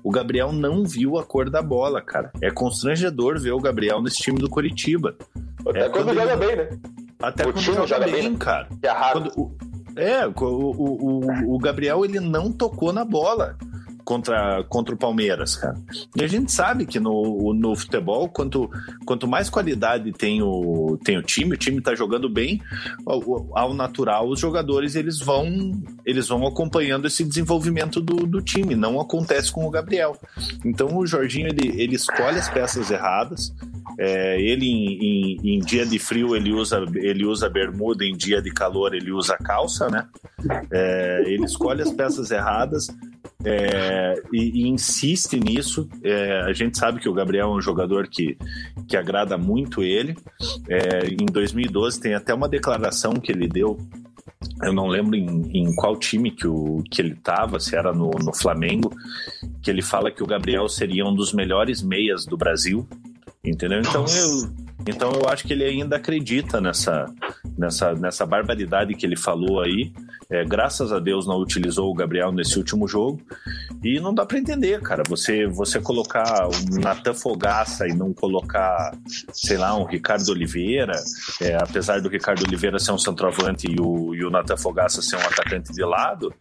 O Gabriel não viu a cor da bola, cara. É constrangedor ver o Gabriel nesse time do Curitiba. Até é, quando, quando joga ele... bem, né? Até o quando joga, joga bem, né? cara. É quando, o, é, o, o, o, Gabriel ele não tocou na bola contra, contra o Palmeiras, cara. E a gente sabe que no, no futebol, quanto, quanto mais qualidade tem o, tem o time, o time tá jogando bem, ao, ao natural, os jogadores eles vão eles vão acompanhando esse desenvolvimento do, do time. Não acontece com o Gabriel. Então o Jorginho ele, ele escolhe as peças erradas. É, ele em, em, em, dia de frio ele usa ele usa bermuda, em dia de calor ele usa calça, né? É, ele escolhe as peças erradas é, e, e, insiste nisso. É, a gente sabe que o Gabriel é um jogador que, que agrada muito ele. É, em 2012 tem até uma declaração que ele deu eu não lembro em, em, qual time que, o, que ele estava, se era no, no Flamengo, que ele fala que o Gabriel seria um dos melhores meias do Brasil, entendeu? Então eu, então eu acho que ele ainda acredita nessa, nessa, nessa barbaridade que ele falou aí. É, graças a Deus não utilizou o Gabriel nesse último jogo. E não dá para entender, cara. Você, você colocar um Natan Fogaça e não colocar, sei lá, um Ricardo Oliveira, é, apesar do Ricardo Oliveira ser um centroavante e o, e o Natan Fogaça ser um atacante de lado,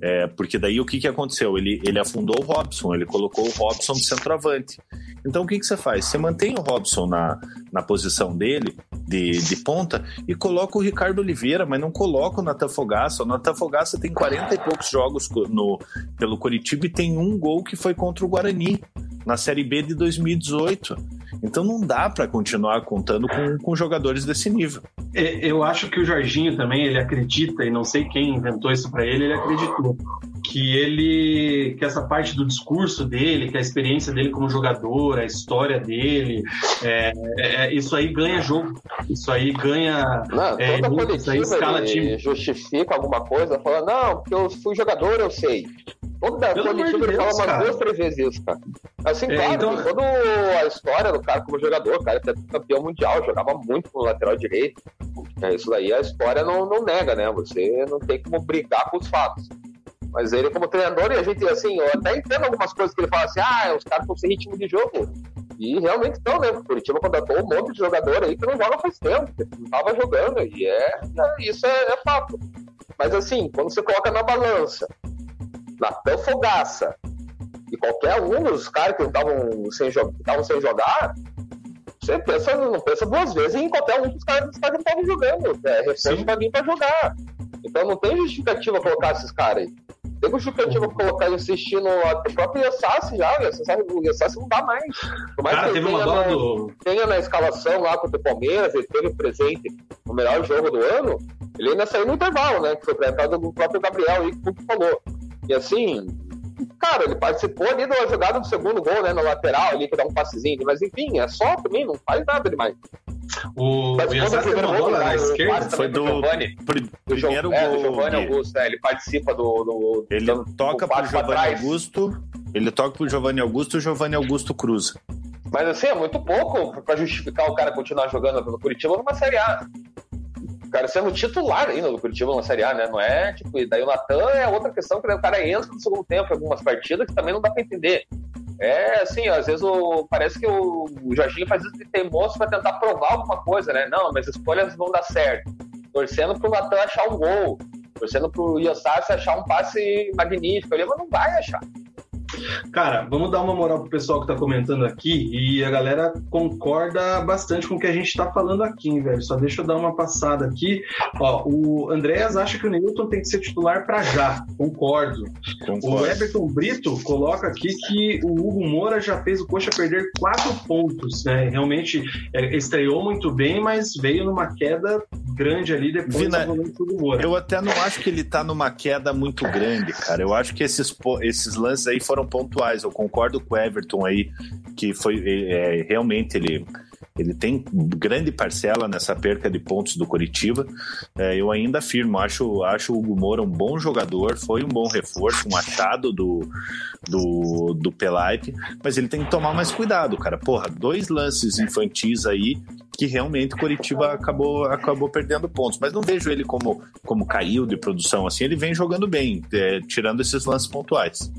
é, porque daí o que, que aconteceu? Ele, ele afundou o Robson, ele colocou o Robson de centroavante. Então o que, que você faz? Você mantém o Robson na, na posição dele, de, de ponta, e coloca o Ricardo Oliveira, mas não coloca o Natan Fogaça. Natan Fogaça tem 40 e poucos jogos no, pelo Curitiba e tem um gol que foi contra o Guarani, na Série B de 2018. Então não dá para continuar contando com, com jogadores desse nível. É, eu acho que o Jorginho também, ele acredita, e não sei quem inventou isso para ele, ele acreditou que ele que essa parte do discurso dele, que a experiência dele como jogador, a história dele, é, é, isso aí ganha jogo, isso aí ganha não, é, toda isso aí escala time. justifica alguma coisa, fala não, porque eu fui jogador, eu sei. Toda Pelo coletiva ele fala umas duas, três vezes isso, cara. Assim, é, claro, então... toda a história do cara como jogador, o cara é campeão mundial, jogava muito no lateral direito. É, isso daí a história não, não nega, né? Você não tem como brigar com os fatos. Mas ele, como treinador, e a gente, assim, eu até entendo algumas coisas que ele fala assim, ah, os caras estão sem ritmo de jogo. E realmente estão, né? O Curitiba contratou um monte de jogador aí que não joga faz tempo, que não estava jogando, e é, é isso é, é, fato. Mas assim, quando você coloca na balança, na Fogaça, e qualquer um dos caras que estavam sem, sem jogar, você pensa, não pensa duas vezes em qualquer um dos caras, dos caras que estavam jogando. É reforço para vir para jogar. Então não tem justificativa colocar esses caras aí. Tem justificativa colocar insistir no próprio Yassassi já, o Yassassi não dá mais. Por mais Cara, que teve tenha, uma na, do... tenha na escalação lá contra o Palmeiras, ele teve presente no melhor jogo do ano, ele ainda saiu no intervalo, né? Que foi pra entrada do próprio Gabriel aí, que falou. E assim, cara, ele participou ali da jogada do segundo gol, né? Na lateral ali, que dá um passezinho, mas enfim, é só também, não faz nada demais. O uma bola na esquerda. Foi do, Giovani, primeiro é, gol. Do Giovanni Augusto, é, ele participa do. do ele do, toca do pro Giovanni Augusto. Ele toca pro Giovanni Augusto e o Giovanni Augusto cruza. Mas assim, é muito pouco para justificar o cara continuar jogando no Curitiba numa Série A. O cara sendo titular ainda do Curitiba numa Série A, né? Não é tipo, e daí o Natan é outra questão que o cara entra no segundo tempo em algumas partidas que também não dá para entender. É assim, às vezes o, parece que o, o Jorginho faz isso de teimoso para tentar provar alguma coisa, né? Não, mas as escolhas vão dar certo. Torcendo pro Natan achar um gol, torcendo pro Yosasi achar um passe magnífico ali, mas não vai achar. Cara, vamos dar uma moral pro pessoal que tá comentando aqui e a galera concorda bastante com o que a gente tá falando aqui, hein, velho. Só deixa eu dar uma passada aqui. Ó, o Andréas acha que o Newton tem que ser titular para já. Concordo. Concordo. O Everton Brito coloca aqui que o Hugo Moura já fez o Coxa perder quatro pontos, né? Realmente é, estreou muito bem, mas veio numa queda grande ali depois Vina, do Hugo Moura. Eu até não acho que ele tá numa queda muito grande, cara. Eu acho que esses, esses lances aí foram pontuais. Eu concordo com o Everton aí, que foi é, realmente ele ele tem grande parcela nessa perca de pontos do Coritiba. É, eu ainda afirmo, acho, acho o Hugo Moura um bom jogador, foi um bom reforço, um achado do, do, do Pelaipe, mas ele tem que tomar mais cuidado, cara. Porra, dois lances infantis aí que realmente o Coritiba acabou, acabou perdendo pontos. Mas não vejo ele como, como caiu de produção assim, ele vem jogando bem, é, tirando esses lances pontuais.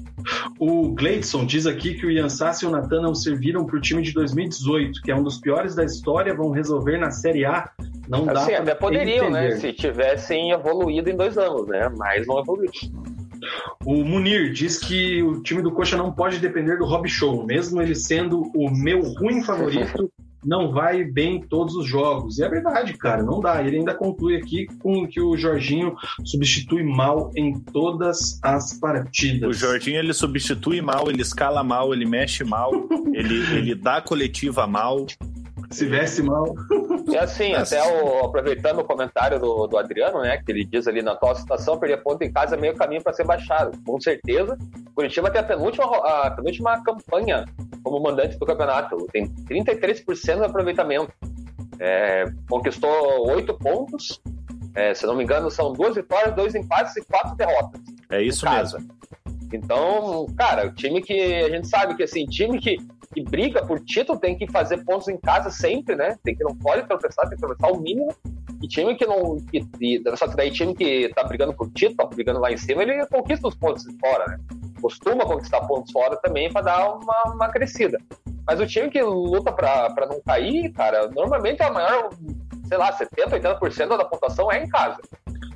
O Gleidson diz aqui que o Ian Sassi e o Natan não serviram para o time de 2018, que é um dos piores da história, vão resolver na Série A. Não dá assim, até poderiam, né? Se tivessem evoluído em dois anos, né? Mas não evoluíram. O Munir diz que o time do Coxa não pode depender do Rob Show, mesmo ele sendo o meu ruim favorito. [laughs] não vai bem em todos os jogos. E é verdade, cara, não dá. Ele ainda conclui aqui com que o Jorginho substitui mal em todas as partidas. O Jorginho ele substitui mal, ele escala mal, ele mexe mal, [laughs] ele, ele dá coletiva mal. Se veste mal. E assim, até o, aproveitando o comentário do, do Adriano, né, que ele diz ali na atual situação, perder ponto em casa é meio caminho para ser baixado. Com certeza, Curitiba tem a penúltima, a penúltima campanha como mandante do campeonato. Tem 33% de aproveitamento. É, conquistou oito pontos, É, se não me engano, são duas vitórias, dois empates e quatro derrotas. É isso mesmo. Então, cara, o time que a gente sabe que assim, time que, que briga por título tem que fazer pontos em casa sempre, né? Tem que não pode tropeçar, tem que tropeçar o mínimo. E time que não. Que, e, só que daí time que tá brigando por título, tá brigando lá em cima, ele conquista os pontos fora, né? Costuma conquistar pontos fora também para dar uma, uma crescida. Mas o time que luta para não cair, cara, normalmente a maior sei lá, 70%, 80% da pontuação é em casa.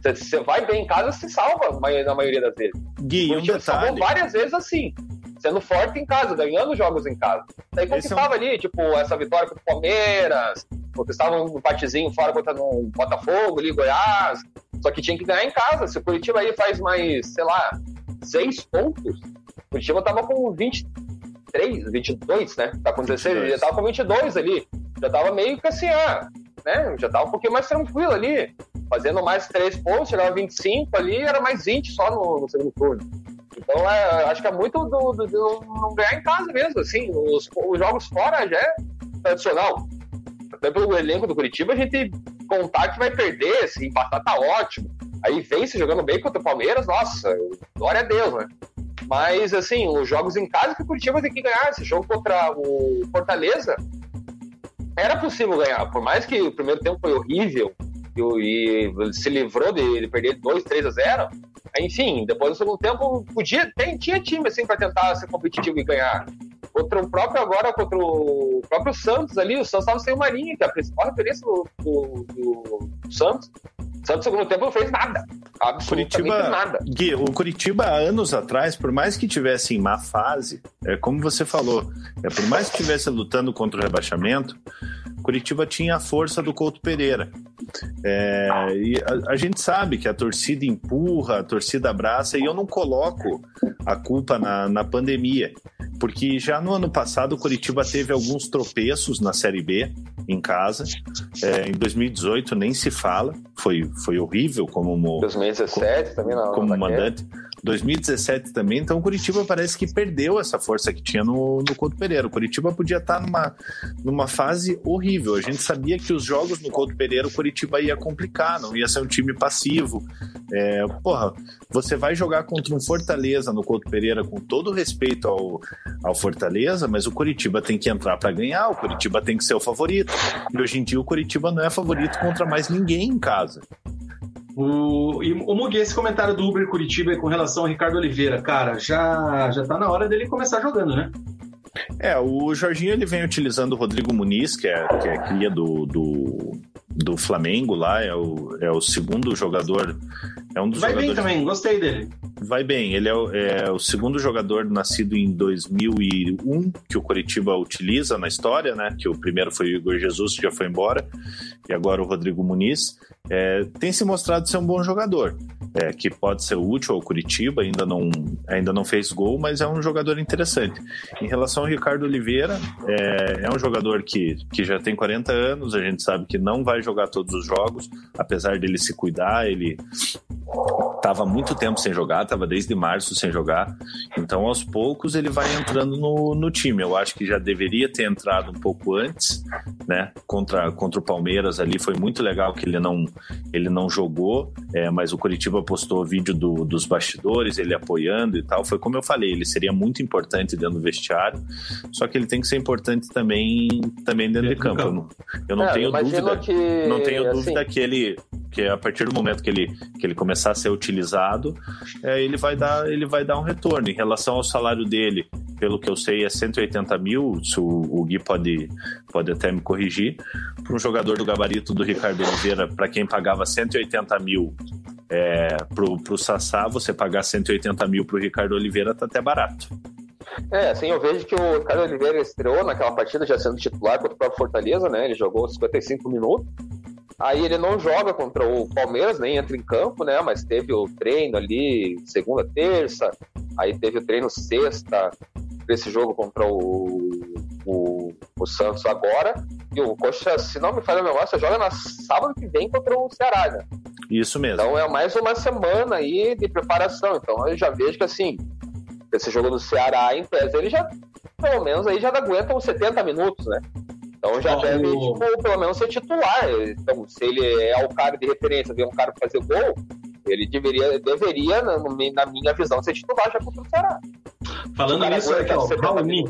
Você vai bem em casa, se salva na maioria das vezes. Gui, um detalhe. várias vezes assim, sendo forte em casa, ganhando jogos em casa. Daí conquistava é um... ali, tipo, essa vitória contra o Palmeiras, conquistava um empatezinho fora contra o Botafogo, ali, Goiás. Só que tinha que ganhar em casa. Se o Curitiba aí faz mais, sei lá, seis pontos, o Curitiba tava com 23, 22, né? Tá com 16, 22. já tava com 22 ali. Já tava meio que assim, ah, né? Já tava um pouquinho mais tranquilo ali. Fazendo mais três pontos, chegava 25 ali, era mais 20 só no, no segundo turno. Então, é, acho que é muito do, do, do, não ganhar em casa mesmo, assim. Os, os jogos fora já é tradicional. Até pelo elenco do Curitiba, a gente contar que vai perder, se empatar tá ótimo. Aí vence jogando bem contra o Palmeiras, nossa, glória a Deus, né? Mas, assim, os jogos em casa que o Curitiba tem que ganhar. Esse jogo contra o Fortaleza, era possível ganhar, por mais que o primeiro tempo foi horrível e, e se livrou de, de perder 2, 3 a 0. Enfim, depois do segundo tempo, podia, tem, tinha time assim para tentar ser competitivo e ganhar. Contra o próprio agora, contra o próprio Santos ali, o Santos estava sem uma linha, que é a principal referência do, do, do Santos. O Santos, no segundo tempo, não fez nada. Absolutamente Curitiba, nada. Gui, o Curitiba, anos atrás, por mais que tivesse em má fase, é como você falou, é, por mais que estivesse lutando contra o rebaixamento, Curitiba tinha a força do Couto Pereira. É, e a, a, gente sabe que a torcida empurra, a torcida abraça, e eu não coloco a culpa na, na pandemia, porque já no ano passado o Curitiba teve alguns tropeços na Série B em casa. É, em 2018 nem se fala, foi, foi horrível como 2017 como, também não. Como mandante. 2017 também, então o Curitiba parece que perdeu essa força que tinha no, no Couto Pereira. O Curitiba podia estar numa, numa fase horrível. A gente sabia que os jogos no Couto Pereira o Curitiba ia complicar, não ia ser um time passivo. É, porra, você vai jogar contra um Fortaleza no Couto Pereira com todo respeito ao, ao Fortaleza, mas o Curitiba tem que entrar para ganhar, o Curitiba tem que ser o favorito. E hoje em dia o Curitiba não é favorito contra mais ninguém em casa. O, e o Mugi, esse comentário do Uber Curitiba com relação ao Ricardo Oliveira, cara, já, já tá na hora dele começar jogando, né? É, o Jorginho ele vem utilizando o Rodrigo Muniz, que é, que é cria do, do, do Flamengo lá, é o, é o segundo jogador. É um dos Vai bem também, gostei dele. Vai bem, ele é o, é o, segundo jogador nascido em 2001 que o Coritiba utiliza na história, né? Que o primeiro foi o Igor Jesus, que já foi embora, e agora o Rodrigo Muniz. É, tem se mostrado ser um bom jogador, é, que pode ser útil ao Curitiba, ainda não, ainda não fez gol, mas é um jogador interessante. Em relação ao Ricardo Oliveira, é, é um jogador que, que já tem 40 anos, a gente sabe que não vai jogar todos os jogos, apesar dele se cuidar, ele estava muito tempo sem jogar, estava desde março sem jogar. Então, aos poucos, ele vai entrando no, no time. Eu acho que já deveria ter entrado um pouco antes, né? Contra, contra o Palmeiras ali foi muito legal que ele não, ele não jogou, é, mas o Curitiba postou vídeo do, dos bastidores, ele apoiando e tal. Foi como eu falei, ele seria muito importante dentro do vestiário, só que ele tem que ser importante também, também dentro, dentro de campo. campo. Eu não, eu não é, tenho dúvida. Que, não tenho assim... dúvida que ele que a partir do momento que ele, que ele começar a ser utilizado, é, ele, vai dar, ele vai dar um retorno. Em relação ao salário dele, pelo que eu sei, é 180 mil, se o, o Gui pode, pode até me corrigir. Para um jogador do gabarito do Ricardo Oliveira, para quem pagava 180 mil é, para o Sassá, você pagar 180 mil para o Ricardo Oliveira tá até barato. É, assim, eu vejo que o Ricardo Oliveira estreou naquela partida já sendo titular contra o próprio Fortaleza, né? Ele jogou 55 minutos. Aí ele não joga contra o Palmeiras, nem entra em campo, né? Mas teve o treino ali segunda, terça, aí teve o treino sexta para esse jogo contra o, o, o, Santos agora. E o Coxa, se não me falha a memória, joga na sábado que vem contra o Ceará, né? Isso mesmo. Então é mais uma semana aí de preparação. Então eu já vejo que assim, esse jogo do Ceará, em tese, ele já, pelo menos aí já aguenta uns 70 minutos, né? Então já oh, deve, tipo, pelo menos ser titular. Então, se ele é o cara de referência, vê um cara fazer gol, ele deveria, deveria na, na minha visão, ser titular já contra o Ceará. Falando nisso, é, ó, Raoni,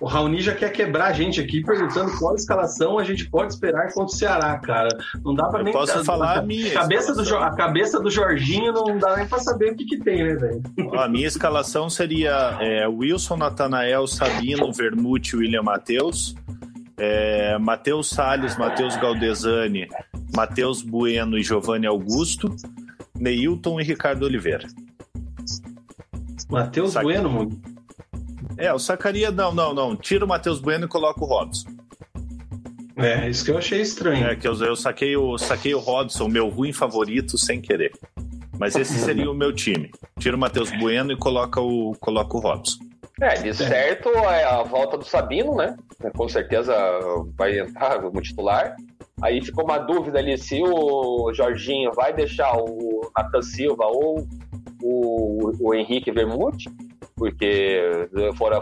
o Raoni já quer quebrar a gente aqui, perguntando qual escalação a gente pode esperar contra o Ceará, cara. Não dá pra nem... Posso falar a minha cabeça do, A cabeça do Jorginho não dá nem pra saber o que que tem, né, velho? A minha escalação seria é, Wilson, Natanael, Sabino, Vermute, William Matheus é, Matheus Salles, Matheus Galdesani, Matheus Bueno e Giovanni Augusto, Neilton e Ricardo Oliveira. Matheus. Bueno, mano? É, eu sacaria. Não, não, não. Tira o Matheus Bueno e coloca o Robson. É, isso que eu achei estranho. É, que eu, eu saquei, o, saquei o Robson, meu ruim favorito, sem querer. Mas esse seria o meu time. Tira o Matheus Bueno e coloca o, coloca o Robson. É, de certo é a volta do Sabino, né? Com certeza vai entrar como titular. Aí ficou uma dúvida ali se o Jorginho vai deixar o Nathan Silva ou o, o Henrique Vermute, porque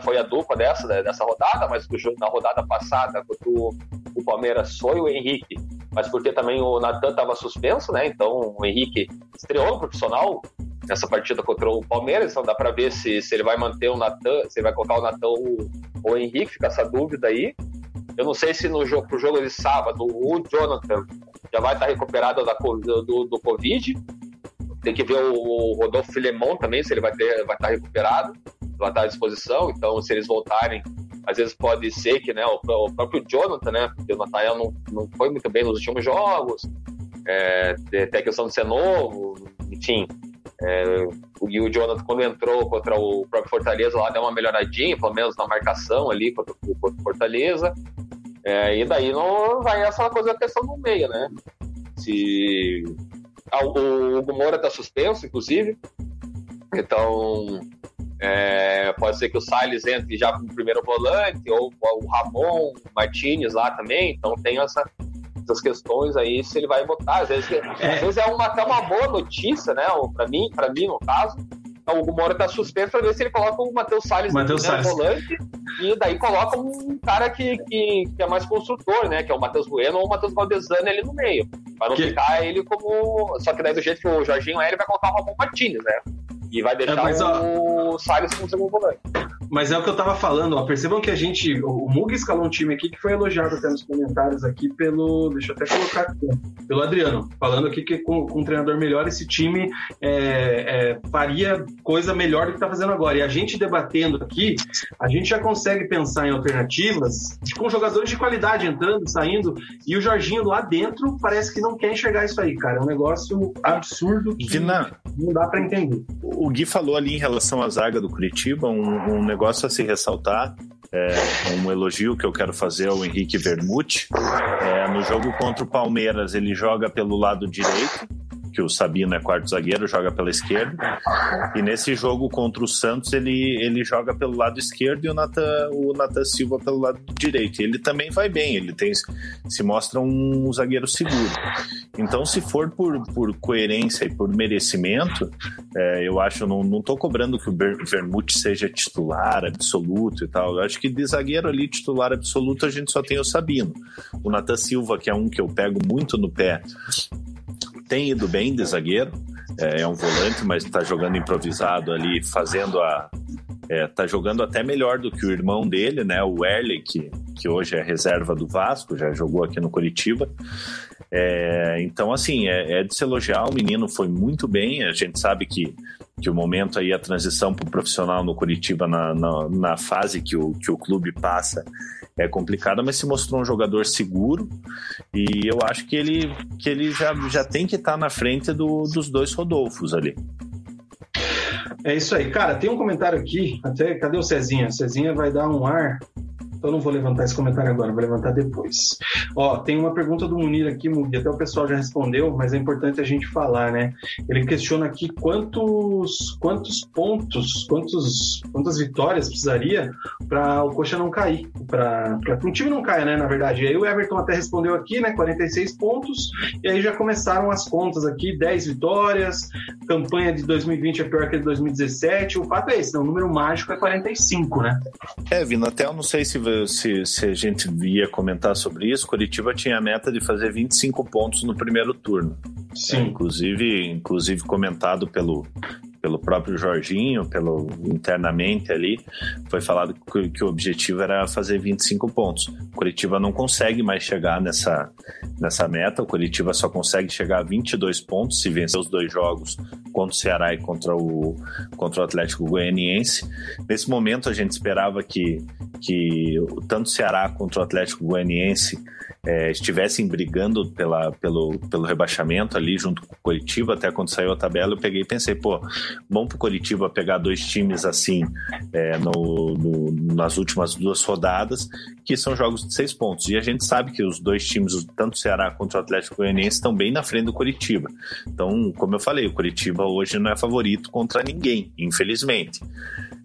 foi a dupla dessa, dessa rodada, mas na rodada passada, quando o Palmeiras foi o Henrique, mas porque também o Natan estava suspenso, né? Então o Henrique estreou no profissional, nessa partida contra o Palmeiras, então dá para ver se, se ele vai manter o Natan, se ele vai colocar o Natan ou o Henrique, fica essa dúvida aí. Eu não sei se no jogo, pro jogo de sábado o Jonathan já vai estar recuperado da, do, do Covid. Tem que ver o Rodolfo Filemon também, se ele vai, ter, vai estar recuperado, vai estar à disposição. Então, se eles voltarem, às vezes pode ser que né, o, o próprio Jonathan, né? Porque o Natael não, não foi muito bem nos últimos jogos. É, tem a questão de ser novo, enfim. É, e o Jonathan, quando entrou contra o próprio Fortaleza, lá deu uma melhoradinha, pelo menos na marcação ali contra o Fortaleza. É, e daí não vai essa coisa da questão do meio, né? Se o Hugo Moura está suspenso, inclusive, então é, pode ser que o Salles entre já como primeiro volante, ou o Ramon Martinez lá também, então tem essa, essas questões aí se ele vai votar. Às vezes é, às vezes é uma, até uma boa notícia, né? Para mim, para mim, no caso, o Hugo Moura tá suspenso para ver se ele coloca o Matheus Salles no volante e daí coloca um cara que, que, que, é mais construtor, né? Que é o Matheus Bueno ou o Matheus Valdezani ali no meio. Para não que... ficar ele como. Só que daí do jeito que o Jorginho é, ele vai colocar o Ramon Martins, né? E vai deixar é, mas, o ó... Salles como segundo volante. Mas é o que eu tava falando, ó. Percebam que a gente. O Mug escalou um time aqui que foi elogiado até nos comentários aqui pelo. Deixa eu até colocar aqui, pelo Adriano. Falando aqui que com, com um treinador melhor, esse time é, é, faria coisa melhor do que tá fazendo agora. E a gente debatendo aqui, a gente já consegue pensar em alternativas com jogadores de qualidade entrando, saindo. E o Jorginho lá dentro parece que não quer enxergar isso aí, cara. É um negócio absurdo que Vina, não dá para entender. O Gui falou ali em relação à zaga do Curitiba, um, um negócio a se ressaltar. É, um elogio que eu quero fazer ao Henrique Vermute. É, no jogo contra o Palmeiras, ele joga pelo lado direito, que o Sabino é quarto zagueiro, joga pela esquerda. E nesse jogo contra o Santos, ele, ele joga pelo lado esquerdo e o Nathan, o Nathan Silva pelo lado direito. Ele também vai bem, ele tem, se mostra um zagueiro seguro. Então, se for por, por coerência e por merecimento, é, eu acho, não, não tô cobrando que o Vermute seja titular absoluto e tal. Eu acho que de zagueiro ali, titular absoluto, a gente só tem o Sabino. O Nathan Silva, que é um que eu pego muito no pé, tem ido bem de zagueiro, é, é um volante, mas está jogando improvisado ali, fazendo a. É, tá jogando até melhor do que o irmão dele, né? O Erley, que, que hoje é reserva do Vasco, já jogou aqui no Curitiba. É, então, assim, é, é, de se elogiar. O menino foi muito bem. A gente sabe que, que o momento aí, a transição para o profissional no Curitiba, na, na, na, fase que o, que o clube passa, é complicada, mas se mostrou um jogador seguro e eu acho que ele, que ele já, já tem que estar tá na frente do, dos dois Rodolfos ali. É isso aí. Cara, tem um comentário aqui, até cadê o Cezinha? Cezinha vai dar um ar então não vou levantar esse comentário agora, vou levantar depois. Ó, tem uma pergunta do Munir aqui, Mugi, até o pessoal já respondeu, mas é importante a gente falar, né? Ele questiona aqui quantos, quantos pontos, quantos, quantas vitórias precisaria para o Coxa não cair, para o time não caia, né? Na verdade. E aí o Everton até respondeu aqui, né? 46 pontos, e aí já começaram as contas aqui, 10 vitórias, campanha de 2020 é pior que a de 2017. O fato é esse, né? O número mágico é 45, né? É, Vino, até eu não sei se se, se a gente via comentar sobre isso, Curitiba tinha a meta de fazer 25 pontos no primeiro turno. Sim. É, inclusive, inclusive comentado pelo, pelo próprio Jorginho, pelo internamente ali, foi falado que, que, o objetivo era fazer 25 pontos. O Curitiba não consegue mais chegar nessa, nessa meta, o Curitiba só consegue chegar a 22 pontos se vencer os dois jogos contra o Ceará e contra o, contra o Atlético Goianiense. Nesse momento a gente esperava que, que tanto o Ceará contra o Atlético Goianiense é, estivessem brigando pela, pelo, pelo rebaixamento ali junto com o Curitiba, até quando saiu a tabela, eu peguei e pensei, pô, bom pro Curitiba pegar dois times assim é, no, no, nas últimas duas rodadas, que são jogos de seis pontos. E a gente sabe que os dois times, tanto o Ceará quanto o Atlético Goianiense, estão bem na frente do Curitiba. Então, como eu falei, o Curitiba hoje não é favorito contra ninguém, infelizmente.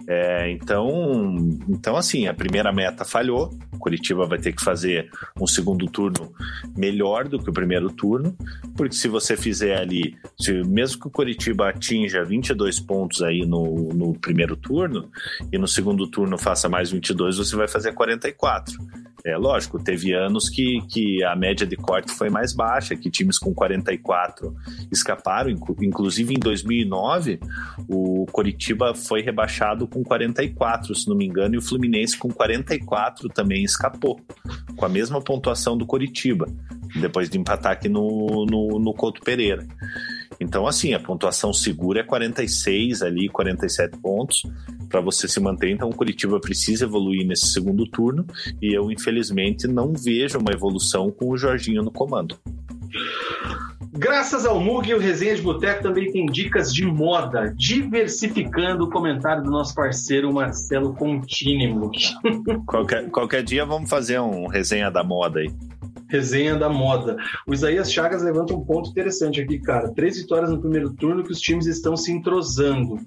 É, então, então, assim, a primeira meta falhou. O Curitiba vai ter que fazer um segundo turno melhor do que o primeiro turno, porque se você fizer ali, se, mesmo que o Curitiba atinja 22 pontos aí no, no primeiro turno, e no segundo turno faça mais 22, você vai fazer 44. É lógico, teve anos que, que a média de corte foi mais baixa, que times com 44 escaparam, inclusive em 2009 o Coritiba foi rebaixado com 44, se não me engano, e o Fluminense com 44 também escapou, com a mesma pontuação do Coritiba, depois de empatar aqui no, no, no Couto Pereira. Então, assim, a pontuação segura é 46 ali, 47 pontos para você se manter. Então, o Curitiba precisa evoluir nesse segundo turno e eu, infelizmente, não vejo uma evolução com o Jorginho no comando. Graças ao Mug, o Resenha de Boteco também tem dicas de moda, diversificando o comentário do nosso parceiro Marcelo Contini, Mug. Qualquer, qualquer dia vamos fazer um resenha da moda aí resenha da moda. O Isaías Chagas levanta um ponto interessante aqui, cara. Três vitórias no primeiro turno que os times estão se entrosando.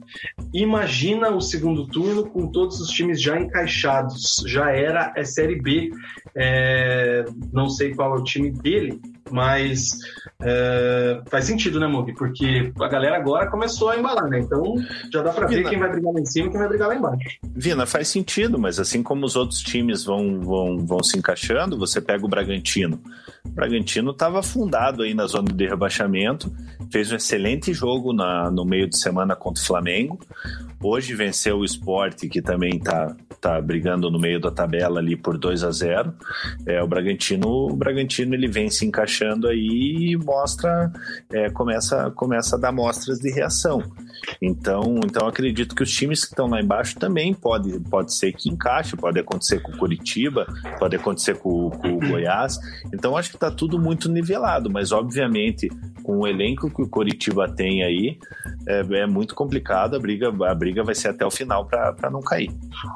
Imagina o segundo turno com todos os times já encaixados. Já era é Série B. É... Não sei qual é o time dele, mas é, faz sentido, né, Mug? Porque a galera agora começou a embalar, né? Então já dá pra ver quem vai brigar lá em cima e quem vai brigar lá embaixo. Vina, faz sentido, mas assim como os outros times vão, vão, vão se encaixando, você pega o Bragantino. O Bragantino estava afundado aí na zona de rebaixamento, fez um excelente jogo na, no meio de semana contra o Flamengo. Hoje venceu o Sport, que também está tá brigando no meio da tabela ali por 2 a 0 é, O Bragantino, o Bragantino ele vem se encaixando aí e mostra, é, começa, começa a dar mostras de reação. Então, então acredito que os times que estão lá embaixo também pode, pode ser que encaixe, pode acontecer com o Curitiba, pode acontecer com, com o Goiás. Então acho que está tudo muito nivelado, mas obviamente com o elenco que o Curitiba tem aí é, é muito complicado, a briga, a briga vai ser até o final para não cair.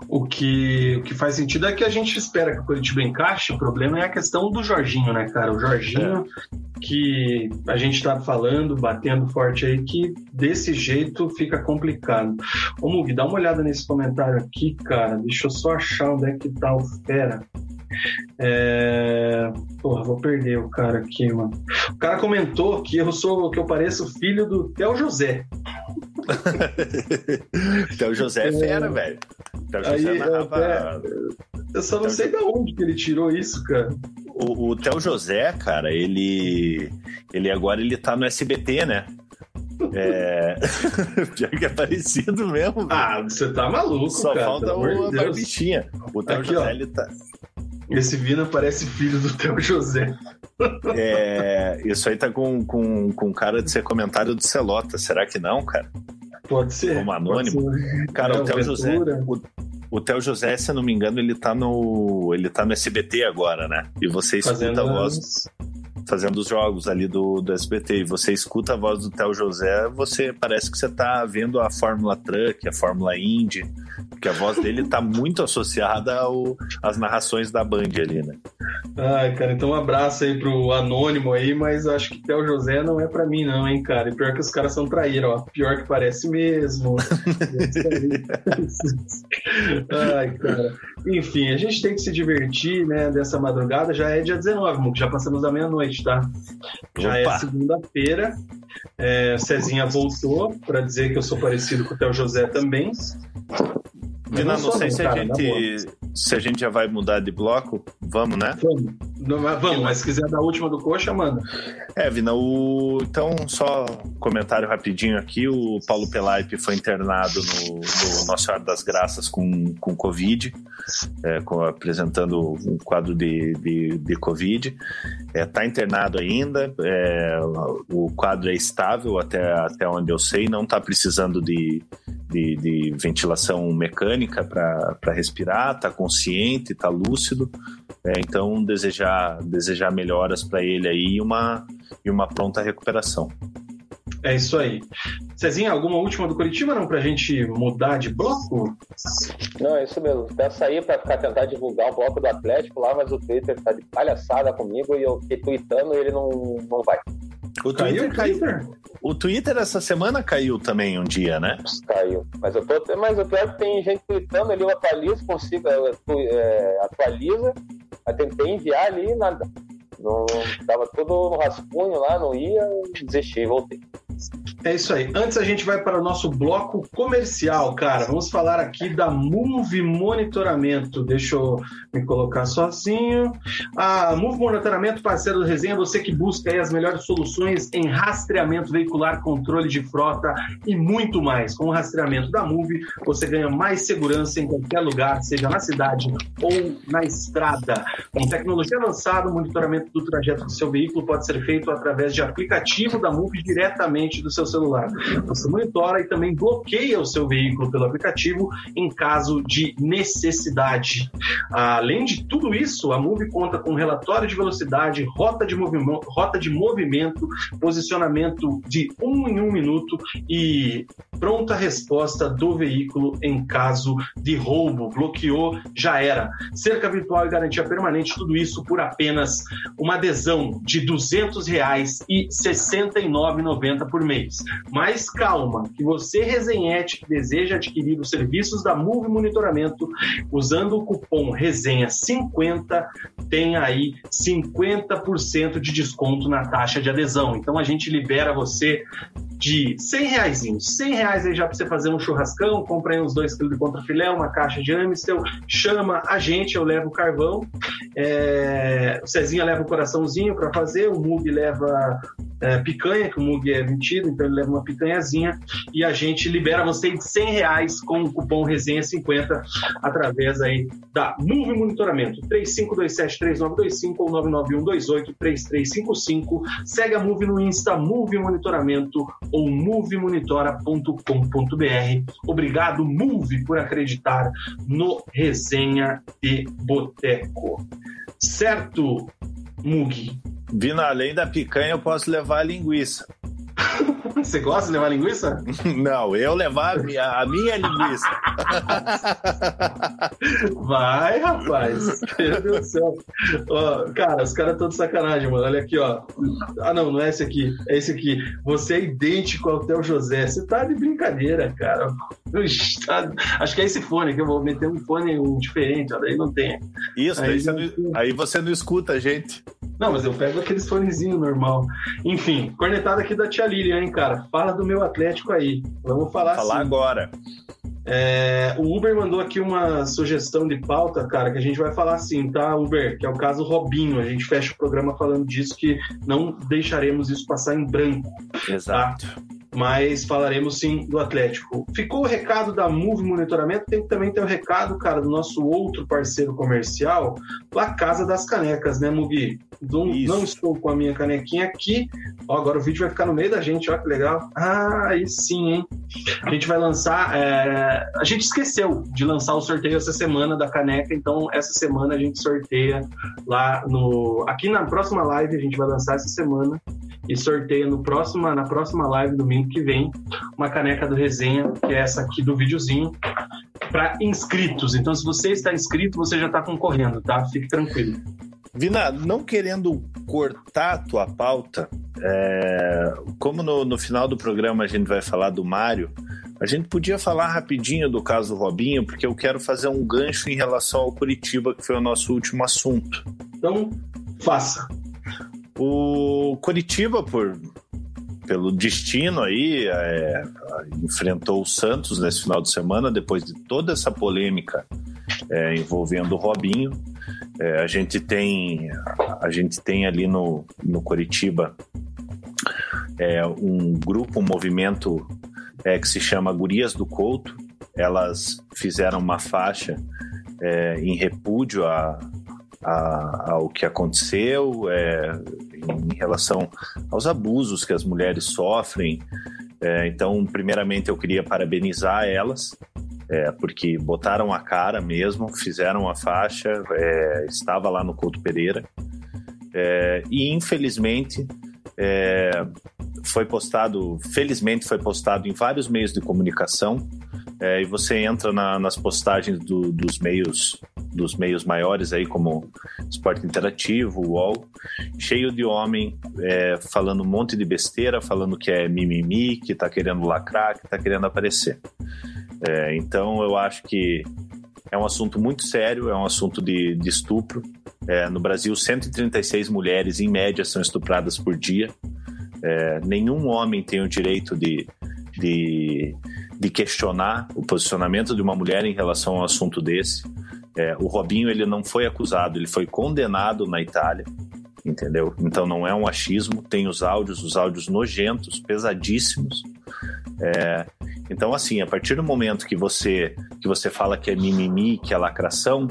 O que, o que faz sentido é que a gente espera que o Curitiba encaixe, o problema é a questão do Jorginho, né, cara? O Jorginho, é. que a gente está falando, batendo forte aí, que desse jeito fica complicado. Ô Mug, dá uma olhada nesse comentário aqui, cara. Deixa eu só achar onde é que tá o Fera. É... Porra, vou perder o cara aqui, mano. O cara comentou que eu sou que eu pareço filho do Theo José. [laughs] Theo José é fera, é... velho. Theo José Aí, narrava... É... Eu só não sei de onde que ele tirou isso, cara. O, o Theo José, cara, ele. Ele agora ele tá no SBT, né? É. [laughs] Pior que é parecido mesmo. Ah, você tá maluco, Só cara. Só falta o, a barbichinha. O Theo José, ó. ele tá. Esse Vina parece filho do Theo José. É, isso aí tá com, com, com cara de ser comentário do Celota. Será que não, cara? Pode ser. Como anônimo. Ser. Cara, é, o Theo José. O, o Theo José, se eu não me engano, ele tá no. Ele tá no SBT agora, né? E você escuta Fazendo a voz fazendo os jogos ali do, do SBT e você escuta a voz do Theo José, você parece que você tá vendo a Fórmula Truck, a Fórmula Indy, porque a voz dele tá muito associada ao, às narrações da Band ali, né? Ai, cara, então um abraço aí pro Anônimo aí, mas acho que Theo José não é para mim não, hein, cara. E pior que os caras são traíram, ó. Pior que parece mesmo. [laughs] Ai, cara. Enfim, a gente tem que se divertir, né, dessa madrugada. Já é dia 19, já passamos da meia-noite, tá? Já é Opa. é segunda-feira. É, Cezinha voltou para dizer que eu sou parecido com o Theo José também. Vina, não, não sei se, cara, a gente, se a gente já vai mudar de bloco. Vamos, né? Vamos. Não, vamos, mas se quiser dar a última do coxa, manda. É, Vina, o... então só comentário rapidinho aqui. O Paulo Pelaipe foi internado no, no Nossa Senhora das Graças com, com Covid, é, com, apresentando um quadro de, de, de Covid. Está é, tá internado ainda, é, o quadro é estável até, até onde eu sei, não está precisando de, de, de, ventilação mecânica para respirar, está consciente, está lúcido. É, então, desejar, desejar melhoras para ele aí e uma, e uma pronta recuperação. É isso aí. Cezinha, alguma última do Curitiba não pra gente mudar de bloco? Não, é isso mesmo. Até sair pra ficar tentar divulgar o bloco do Atlético lá, mas o Twitter tá de palhaçada comigo e eu fiquei tweetando e ele não, não vai. O Twitter caiu, caiu. O Twitter essa semana caiu também um dia, né? Caiu. Mas eu tô. Mas o pior é que tem gente tweetando ali, eu atualizo, consigo, é, atualiza. Eu tentei enviar ali e nada. Não, tava tudo no rascunho lá, não ia, desisti, voltei. É isso aí. Antes a gente vai para o nosso bloco comercial, cara. Vamos falar aqui da Move Monitoramento. Deixa eu me colocar sozinho. A Move Monitoramento, parceiro do Resenha, você que busca as melhores soluções em rastreamento veicular, controle de frota e muito mais. Com o rastreamento da Move, você ganha mais segurança em qualquer lugar, seja na cidade ou na estrada. Com tecnologia avançada, monitoramento do trajeto do seu veículo pode ser feito através de aplicativo da Move diretamente do seu celular. Você monitora e também bloqueia o seu veículo pelo aplicativo em caso de necessidade. Além de tudo isso, a Move conta com relatório de velocidade, rota de, movimento, rota de movimento, posicionamento de um em um minuto e pronta resposta do veículo em caso de roubo. Bloqueou, já era. Cerca virtual e garantia permanente, tudo isso por apenas uma adesão de 200 reais e R$ 69,90 por mês. Mas calma, que você resenhete que deseja adquirir os serviços da Move Monitoramento usando o cupom resenha50 tem aí 50% de desconto na taxa de adesão. Então a gente libera você de 100 reais, 100 reais aí já para você fazer um churrascão, compra aí uns 2 quilos de contrafilé, uma caixa de Amistel, chama a gente, eu levo o carvão, é, o Cezinha leva o coraçãozinho para fazer, o Mug leva é, picanha, que o Mug é mentido, então ele leva uma picanhazinha, e a gente libera você de 100 reais com o cupom Resenha50 através aí da Move Monitoramento, 35273925 ou 991283355. Segue a Move no Insta, Move Monitoramento ou movemonitora.com.br. Obrigado, Move, por acreditar no Resenha de Boteco. Certo, Mug? Vindo além da picanha, eu posso levar a linguiça. [laughs] Você gosta de levar linguiça? [laughs] Não, eu levar a minha, a minha linguiça. [laughs] Vai, rapaz. Meu Deus do céu. Ó, cara, os caras estão de sacanagem, mano. Olha aqui, ó. Ah, não, não é esse aqui. É esse aqui. Você é idêntico ao Theo José. Você tá de brincadeira, cara. Tá... Acho que é esse fone que eu vou meter um fone diferente, ó. Daí não tem. Isso, aí, você, não... aí você não escuta a gente. Não, mas eu pego aqueles fonezinhos normal. Enfim, cornetada aqui da tia Lilian, hein, cara? Fala do meu Atlético aí. Vamos falar Falar assim. agora. É, o Uber mandou aqui uma sugestão de pauta, cara, que a gente vai falar assim, tá, Uber? Que é o caso Robinho. A gente fecha o programa falando disso, que não deixaremos isso passar em branco. Tá? Exato. Tá? Mas falaremos sim do Atlético. Ficou o recado da Move Monitoramento, tem também ter o recado, cara, do nosso outro parceiro comercial, a Casa das Canecas, né, Mugi? Não, não estou com a minha canequinha aqui. Ó, agora o vídeo vai ficar no meio da gente, ó, que legal. Ah, aí sim, hein? A gente vai lançar. É... A gente esqueceu de lançar o sorteio essa semana da caneca, então essa semana a gente sorteia lá no. Aqui na próxima live a gente vai lançar essa semana e sorteia no próxima, na próxima live domingo que vem uma caneca do Resenha, que é essa aqui do videozinho, para inscritos. Então, se você está inscrito, você já está concorrendo, tá? Fique tranquilo. Vina, não querendo cortar a tua pauta, é... como no, no final do programa a gente vai falar do Mário, a gente podia falar rapidinho do caso Robinho, porque eu quero fazer um gancho em relação ao Curitiba, que foi o nosso último assunto. Então, faça. O Curitiba, por pelo destino aí, é, enfrentou o Santos nesse final de semana, depois de toda essa polêmica é, envolvendo o Robinho. É, a gente tem a gente tem ali no, no Coritiba é, um grupo, um movimento é, que se chama Gurias do Couto. Elas fizeram uma faixa é, em repúdio a, a, ao que aconteceu, é, em relação aos abusos que as mulheres sofrem. É, então, primeiramente, eu queria parabenizar elas, é, porque botaram a cara mesmo, fizeram a faixa, é, estava lá no Couto Pereira. É, e, infelizmente, é, foi postado, felizmente foi postado em vários meios de comunicação, é, e você entra na, nas postagens do, dos meios dos meios maiores aí como Esporte Interativo, UOL, cheio de homem é, falando um monte de besteira, falando que é mimimi, que tá querendo lacrar, que tá querendo aparecer. É, então eu acho que é um assunto muito sério, é um assunto de, de estupro. É, no Brasil, 136 mulheres em média são estupradas por dia. É, nenhum homem tem o direito de, de, de questionar o posicionamento de uma mulher em relação a um assunto desse. É, o Robinho ele não foi acusado, ele foi condenado na Itália, entendeu? Então não é um achismo. Tem os áudios, os áudios nojentos, pesadíssimos. É, então assim, a partir do momento que você que você fala que é mimimi, que é lacração,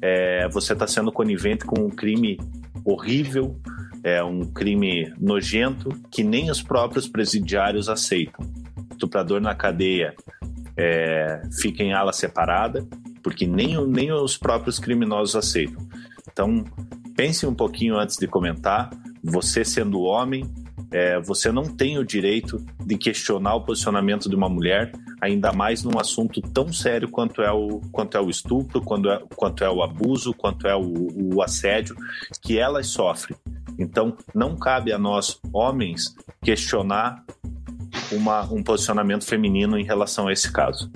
é, você está sendo conivente com um crime horrível, é um crime nojento que nem os próprios presidiários aceitam. Estuprador na cadeia é, fica em ala separada, porque nem, nem os próprios criminosos aceitam. Então, pense um pouquinho antes de comentar. Você sendo homem, é, você não tem o direito de questionar o posicionamento de uma mulher, ainda mais num assunto tão sério quanto é o, quanto é o estupro, quanto é, quanto é o abuso, quanto é o, o assédio que elas sofrem. Então, não cabe a nós, homens, questionar uma, um posicionamento feminino em relação a esse caso.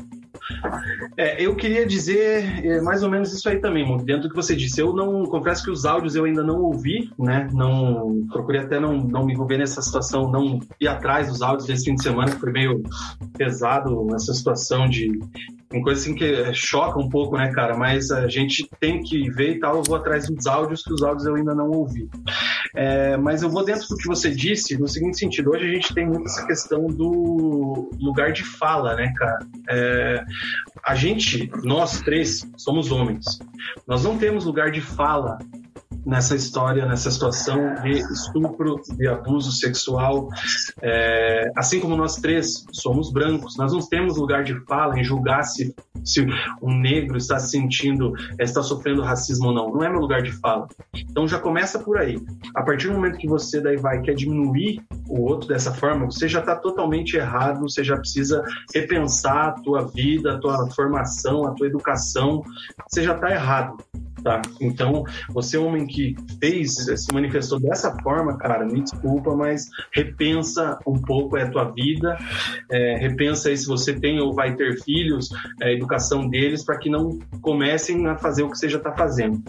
É, eu queria dizer é, mais ou menos isso aí também, dentro do que você disse. Eu não confesso que os áudios eu ainda não ouvi, né? Não procurei até não, não me envolver nessa situação, não ir atrás dos áudios desse fim de semana, que foi meio pesado essa situação de uma coisa assim que choca um pouco, né, cara? Mas a gente tem que ver e tal. Eu vou atrás dos áudios, que os áudios eu ainda não ouvi. É, mas eu vou dentro do que você disse, no seguinte sentido: hoje a gente tem muito essa questão do lugar de fala, né, cara? É, a gente, nós três, somos homens. Nós não temos lugar de fala nessa história, nessa situação de estupro, de abuso sexual. É, assim como nós três somos brancos, nós não temos lugar de fala em julgar se, se um negro está se sentindo, está sofrendo racismo ou não. Não é meu lugar de fala. Então já começa por aí. A partir do momento que você daí vai quer diminuir o outro dessa forma, você já está totalmente errado, você já precisa repensar a tua vida, a tua formação, a tua educação, você já está errado. Tá? Então, você, homem que fez, se manifestou dessa forma, cara, me desculpa, mas repensa um pouco é a tua vida, é, repensa aí se você tem ou vai ter filhos, é, a educação deles, para que não comecem a fazer o que você já está fazendo.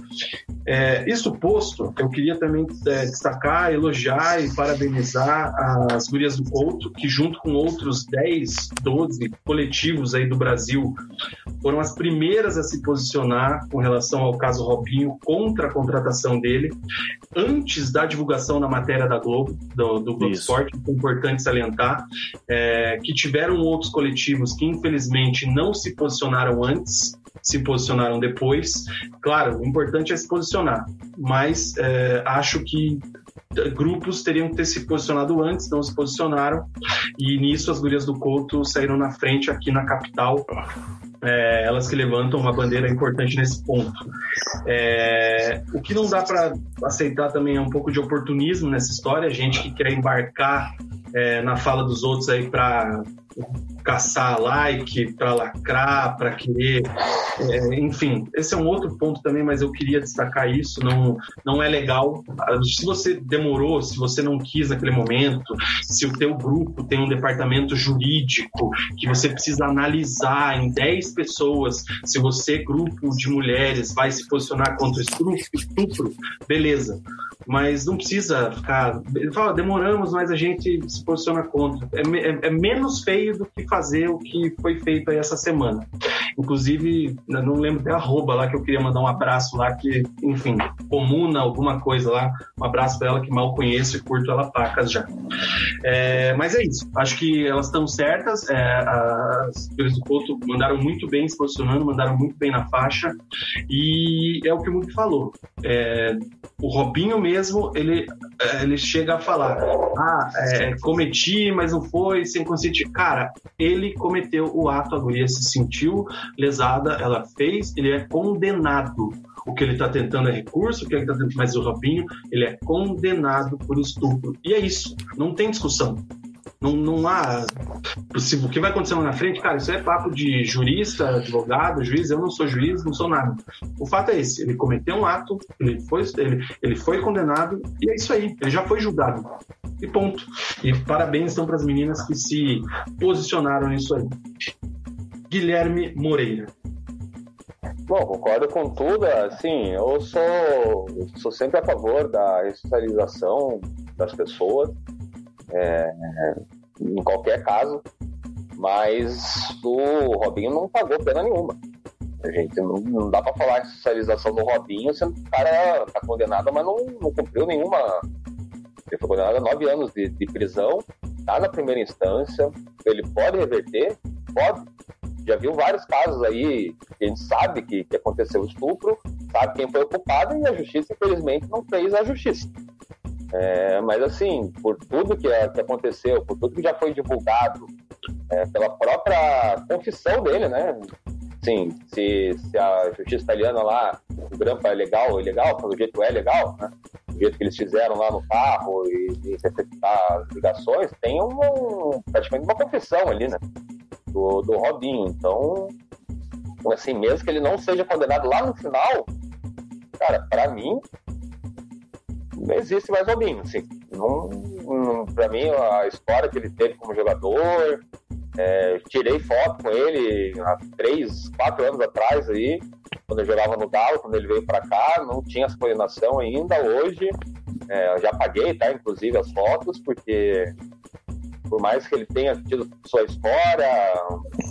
É, isso posto, eu queria também é, destacar, elogiar e parabenizar as gurias do Couto, que junto com outros 10, 12 coletivos aí do Brasil, foram as primeiras a se posicionar com relação ao caso Robinho contra a contratação dele, antes da divulgação na matéria da Globo, do, do Globo Esporte, é importante salientar, é, que tiveram outros coletivos que infelizmente não se posicionaram antes, se posicionaram depois. Claro, o importante é se posicionar, mas é, acho que grupos teriam que ter se posicionado antes, não se posicionaram, e nisso as gurias do Couto saíram na frente aqui na capital. É, elas que levantam uma bandeira importante nesse ponto. É, o que não dá para aceitar também é um pouco de oportunismo nessa história, gente que quer embarcar é, na fala dos outros aí para caçar like, para lacrar, para querer. É, enfim, esse é um outro ponto também, mas eu queria destacar isso. Não, não é legal. Se você demorou, se você não quis naquele momento, se o teu grupo tem um departamento jurídico que você precisa analisar em 10 pessoas, se você, grupo de mulheres, vai se posicionar contra estupro, estupro beleza. Mas não precisa ficar. Ele fala, demoramos, mas a gente se posiciona contra. É, é, é, menos feio do que fazer o que foi feito aí essa semana. Inclusive, não lembro até arroba lá que eu queria mandar um abraço lá, que, enfim, comuna, alguma coisa lá. Um abraço pra ela que mal conheço e curto ela pacas já. É, mas é isso. Acho que elas estão certas. É, as filhas do Couto mandaram muito bem se posicionando, mandaram muito bem na faixa. E é o que o Mundo falou. É, o Robinho mesmo, ele, é, ele chega a falar: ah, é, cometi, mas não foi, sem consciente. Cara, ele cometeu o ato, a guria se sentiu lesada, ela fez, ele é condenado. O que ele está tentando é recurso, o que ele está tentando, mas o Robinho, ele é condenado por estupro. E é isso, não tem discussão. Não, não há. O que vai acontecer lá na frente, cara, isso é papo de jurista, advogado, juiz. Eu não sou juiz, não sou nada. O fato é esse: ele cometeu um ato, ele foi, ele, ele foi condenado, e é isso aí. Ele já foi julgado. E ponto. E parabéns então para as meninas que se posicionaram nisso aí. Guilherme Moreira. Bom, concordo com tudo. Assim, eu sou, sou sempre a favor da ressocialização das pessoas é, em qualquer caso, mas o Robinho não pagou pena nenhuma. A gente não, não dá para falar em socialização do Robinho, sendo que o cara tá condenado, mas não, não cumpriu nenhuma. Ele foi condenado a nove anos de, de prisão, tá na primeira instância, ele pode reverter, pode. Já viu vários casos aí que a gente sabe que, que aconteceu o estupro, sabe quem foi o culpado e a justiça, infelizmente, não fez a justiça. É, mas assim, por tudo que, que, aconteceu, por tudo que já foi divulgado, é, pela própria confissão dele, né? Sim, se, se a justiça italiana lá, o grampo é legal ou ilegal, pelo jeito é legal, né? Do jeito que eles fizeram lá no carro e, e as ligações, tem um, praticamente uma confissão ali, né? Do, do Robinho. Então, assim, mesmo que ele não seja condenado lá no final, cara, para mim, existe mais Robinho, assim. Não, não, pra mim, a história que ele teve como jogador, é, tirei foto com ele há três, quatro anos atrás aí, quando eu jogava no Galo, quando ele veio para cá, não tinha essa coordenação ainda. Hoje, é, já paguei, tá? Inclusive as fotos, porque por mais que ele tenha tido sua história,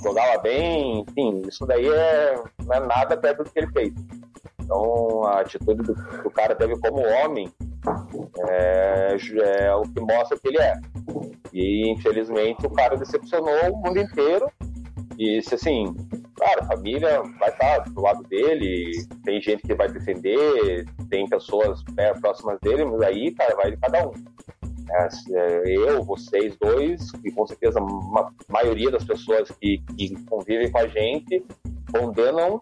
jogava bem, enfim, isso daí é, não é nada perto do que ele fez. Então, a atitude do, do cara teve como homem é, é o que mostra que ele é. E infelizmente o cara decepcionou o mundo inteiro. E se assim, claro, a família vai estar do lado dele, tem gente que vai defender, tem pessoas próximas dele, mas aí, cara, vai de cada um. É, é, eu, vocês dois, e com certeza a maioria das pessoas que, que convivem com a gente condenam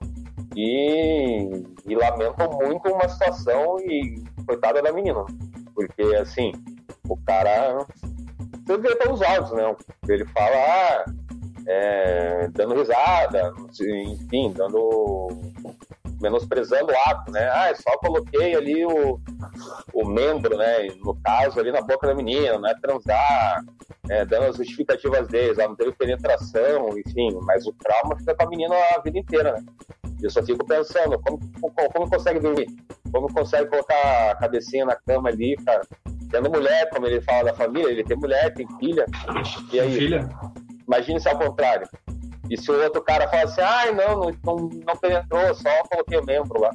e, e lamentam muito uma situação e coitada da menina. Porque, assim, o cara. Você vê pelos áudios, né? Ele fala, ah, é, dando risada, enfim, dando. Menosprezando o ato, né? Ah, só coloquei ali o, o membro, né? No caso, ali na boca da menina, não é transar, é, dando as justificativas deles, ela não teve penetração, enfim, mas o trauma fica com a menina a vida inteira, né? Eu só fico pensando, como, como, como consegue dormir? Como consegue colocar a cabecinha na cama ali, cara? Tendo mulher, como ele fala da família, ele tem mulher, tem filha. E aí? Filha? Imagine se ao contrário. E se o outro cara fala assim, ai, ah, não, não, não, penetrou, só coloquei o membro lá.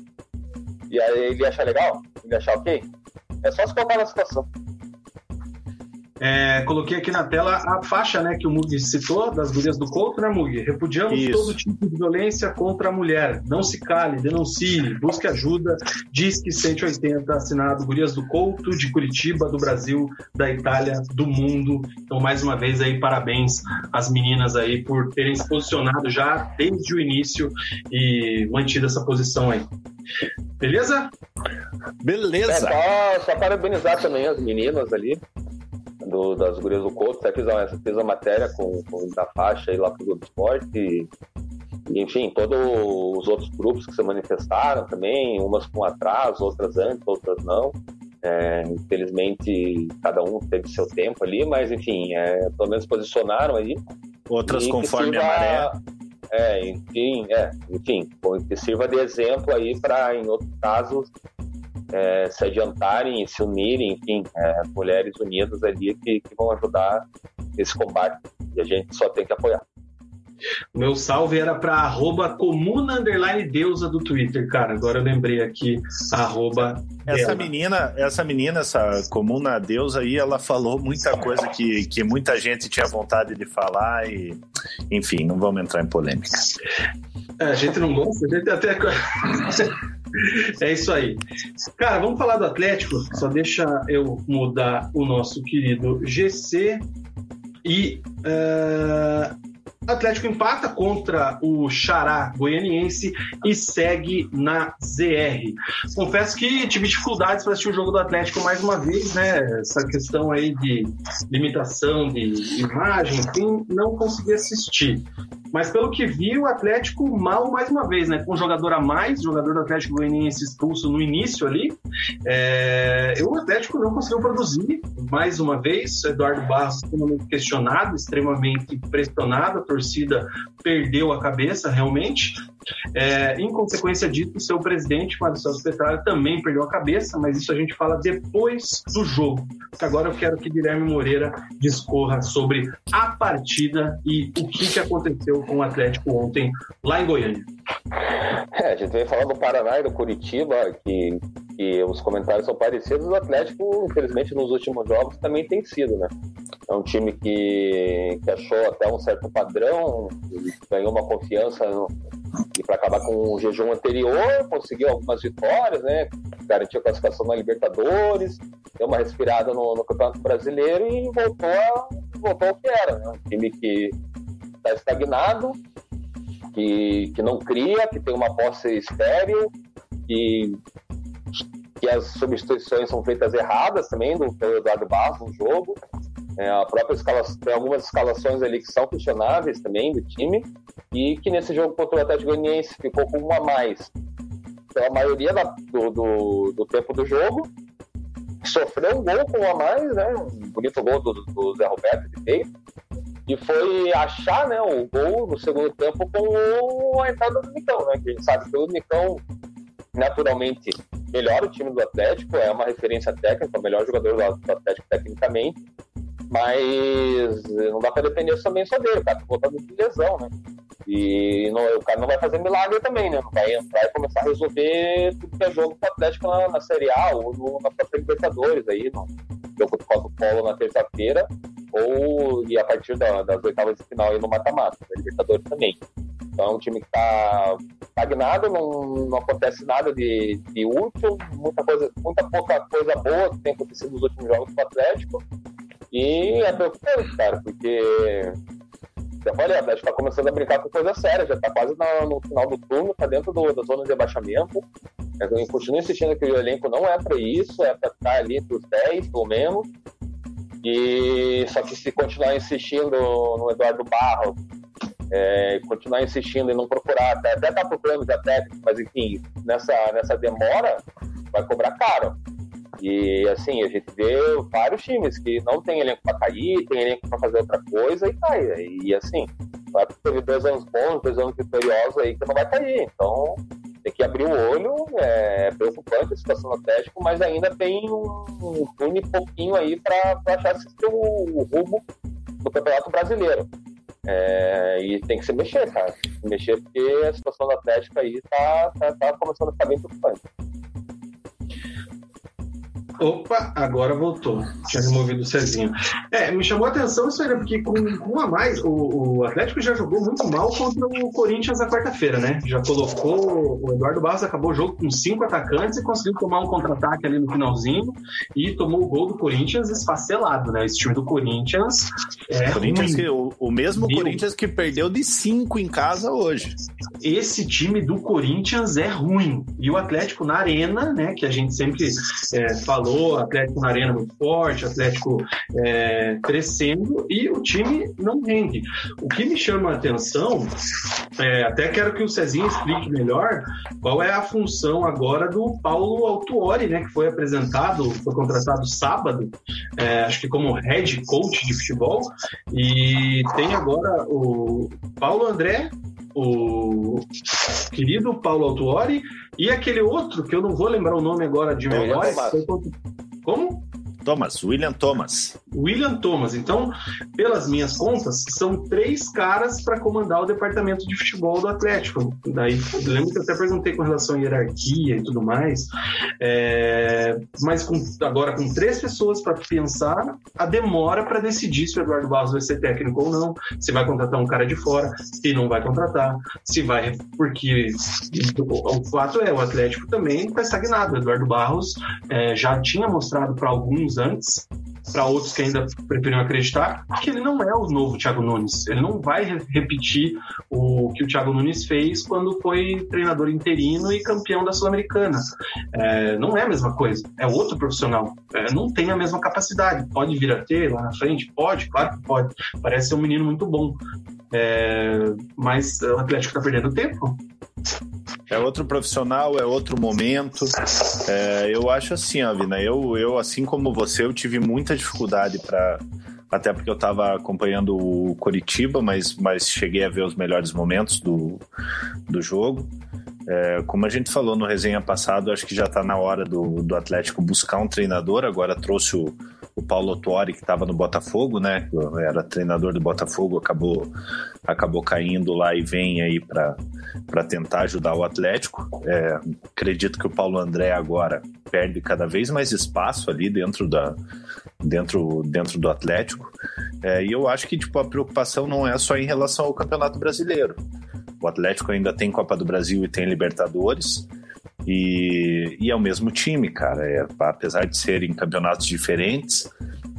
E aí ele acha legal? Ele acha ok? É só se colocar na situação. É, coloquei aqui na tela a faixa né, que o Mug citou, das gurias do Couto, né, Mug? Repudiamos Isso. todo tipo de violência contra a mulher. Não se cale, denuncie, busque ajuda. Diz que 180, assinado Gurias do Couto, de Curitiba, do Brasil, da Itália, do mundo. Então, mais uma vez aí, parabéns às meninas aí por terem se posicionado já desde o início e mantido essa posição aí. Beleza? Beleza. É, só, só parabenizar também as meninas ali do, das gurias do Couto, até fiz uma, fiz uma matéria com, com da faixa aí lá pro Globo Esporte e, e, enfim, todos os outros grupos que se manifestaram também, umas com atraso, outras antes, outras não. É, infelizmente, cada um teve seu tempo ali, mas enfim, é, pelo menos posicionaram aí. Outras conforme sirva, a maré. É, enfim, é, enfim, que sirva de exemplo aí para, em outros casos, é, se adiantarem se unirem, enfim, é, mulheres unidas ali que, que vão ajudar esse combate. E a gente só tem que apoiar. O meu salve era para arroba comuna underline deusa do Twitter, cara. Agora eu lembrei aqui, arroba essa dela. menina, essa menina, essa comuna deusa aí, ela falou muita coisa que, que muita gente tinha vontade de falar e, enfim, não vamos entrar em polêmica. É, a gente não gosta, a gente até. [laughs] é isso aí. Cara, vamos falar do Atlético. Só deixa eu mudar o nosso querido GC. E uh, Atlético empata contra o Xará goianiense e segue na ZR. Confesso que tive dificuldades para assistir o jogo do Atlético mais uma vez, né? Essa questão aí de limitação de imagem, enfim, não consegui assistir. Mas pelo que vi, o Atlético mal mais uma vez, né? Com um jogador a mais, jogador do Atlético Goianiense expulso no início ali. É... O Atlético não conseguiu produzir mais uma vez. Eduardo Barros extremamente questionado, extremamente pressionado. A torcida perdeu a cabeça realmente. É, em consequência disso, o seu presidente, Marcelo Petralha, também perdeu a cabeça, mas isso a gente fala depois do jogo. Agora eu quero que Guilherme Moreira discorra sobre a partida e o que, que aconteceu com o Atlético ontem lá em Goiânia. É, a gente vem falando do Paraná e do Curitiba, que, que os comentários são parecidos. O Atlético, infelizmente, nos últimos jogos também tem sido, né? É um time que, que achou até um certo padrão, ganhou uma confiança no, e para acabar com o jejum anterior, conseguiu algumas vitórias, né? Garantiu a classificação na Libertadores, deu uma respirada no, no Campeonato Brasileiro e voltou, a, voltou ao que era, né? Um time que está estagnado, que, que não cria, que tem uma posse estéreo, que, que as substituições são feitas erradas também do pelo Eduardo Barros no jogo. É, a própria escalação, tem algumas escalações ali que são questionáveis também do time e que nesse jogo contra o Atlético Goianiense ficou com uma a mais pela maioria da, do, do, do, tempo do jogo. Sofreu um gol com uma a mais, né? Um bonito gol do, do Zé Roberto peito. E foi achar né, o gol no segundo tempo com a entrada do Nicão, né? Que a gente sabe que o Nicão naturalmente melhora o time do Atlético, é uma referência técnica, o melhor jogador do Atlético tecnicamente, mas não dá para depender também só dele, o cara tá voltando de lesão, né? E não, o cara não vai fazer milagre também, né? Não vai entrar e começar a resolver tudo que é jogo pro Atlético na, na Série A ou no, na própria Libertadores aí, no jogo contra o Polo na terça-feira, ou e a partir da, das oitavas de final aí no mata-mata, da Libertadores também. Então é um time que está estagnado, não, não acontece nada de, de útil, muita, coisa, muita pouca coisa boa que tem acontecido nos últimos jogos do Atlético. E é preocupante, cara, porque já falei, o Atlético está começando a brincar com coisa séria, já está quase no, final do turno, está dentro do, da zona de abaixamento. Eu continuo insistindo que o elenco não é para isso, é para ficar ali entre os 10, pelo menos. E só que se continuar insistindo no Eduardo Barro, é, continuar insistindo e não procurar, até, até tá procurando já técnico, mas enfim, nessa, nessa demora, vai cobrar caro. E assim, a gente vê vários times que não tem elenco para cair, tem elenco para fazer outra coisa e cai. E assim, vai teve dois anos bons, dois anos vitoriosos aí que não vai cair. Então tem que abrir o olho, é preocupante a situação do Atlético, mas ainda tem um, um pouquinho aí para achar se o, o rumo do Campeonato Brasileiro. É, e tem que se mexer, cara. Se mexer porque a situação do Atlético aí tá, tá, tá começando a ficar bem preocupante. Opa, agora voltou. Tinha removido o Cezinho. É, me chamou a atenção isso aí, né? porque com, com a mais, o, o, Atlético já jogou muito mal contra o Corinthians na quarta-feira, né? Já colocou. O Eduardo Barros acabou o jogo com cinco atacantes e conseguiu tomar um contra-ataque ali no finalzinho e tomou o gol do Corinthians esfacelado, né? Esse time do Corinthians. É Corinthians que, o, o, mesmo Meu. Corinthians que perdeu de cinco em casa hoje. Esse time do Corinthians é ruim. E o Atlético na arena, né? Que a gente sempre é, fala falou, Atlético na arena muito forte, Atlético é, crescendo e o time não rende. O que me chama a atenção, é, até quero que o Cezinho explique melhor qual é a função agora do Paulo Autuori, né, que foi apresentado, foi contratado sábado, é, acho que como head coach de futebol, e tem agora o Paulo André o querido Paulo Autuori e aquele outro que eu não vou lembrar o nome agora de memória. Como? Thomas, William Thomas. William Thomas. Então, pelas minhas contas, são três caras para comandar o departamento de futebol do Atlético. Daí, lembro que eu até perguntei com relação à hierarquia e tudo mais. É, mas com, agora, com três pessoas para pensar, a demora para decidir se o Eduardo Barros vai ser técnico ou não, se vai contratar um cara de fora, se não vai contratar, se vai. Porque o fato é, o Atlético também está estagnado. O Eduardo Barros é, já tinha mostrado para alguns antes, para outros que ainda preferiam acreditar, que ele não é o novo Thiago Nunes. Ele não vai repetir o que o Thiago Nunes fez quando foi treinador interino e campeão da Sul-Americana. É, não é a mesma coisa, é outro profissional. É, não tem a mesma capacidade. Pode vir a ter lá na frente? Pode, claro que pode. Parece ser um menino muito bom. É, mas o Atlético está perdendo tempo. É outro profissional, é outro momento. É, eu acho assim, ó, Vina, eu, eu, assim como você, eu tive muita dificuldade para até porque eu estava acompanhando o Coritiba, mas, mas cheguei a ver os melhores momentos do, do jogo. É, como a gente falou no resenha passado, acho que já está na hora do, do Atlético buscar um treinador. Agora trouxe o, o Paulo Tuori, que estava no Botafogo, né? Era treinador do Botafogo, acabou, acabou caindo lá e vem aí para tentar ajudar o Atlético. É, acredito que o Paulo André agora perde cada vez mais espaço ali dentro, da, dentro, dentro do Atlético. É, e eu acho que tipo, a preocupação não é só em relação ao Campeonato Brasileiro. O Atlético ainda tem Copa do Brasil e tem Libertadores. E, e é o mesmo time, cara. É, apesar de serem campeonatos diferentes,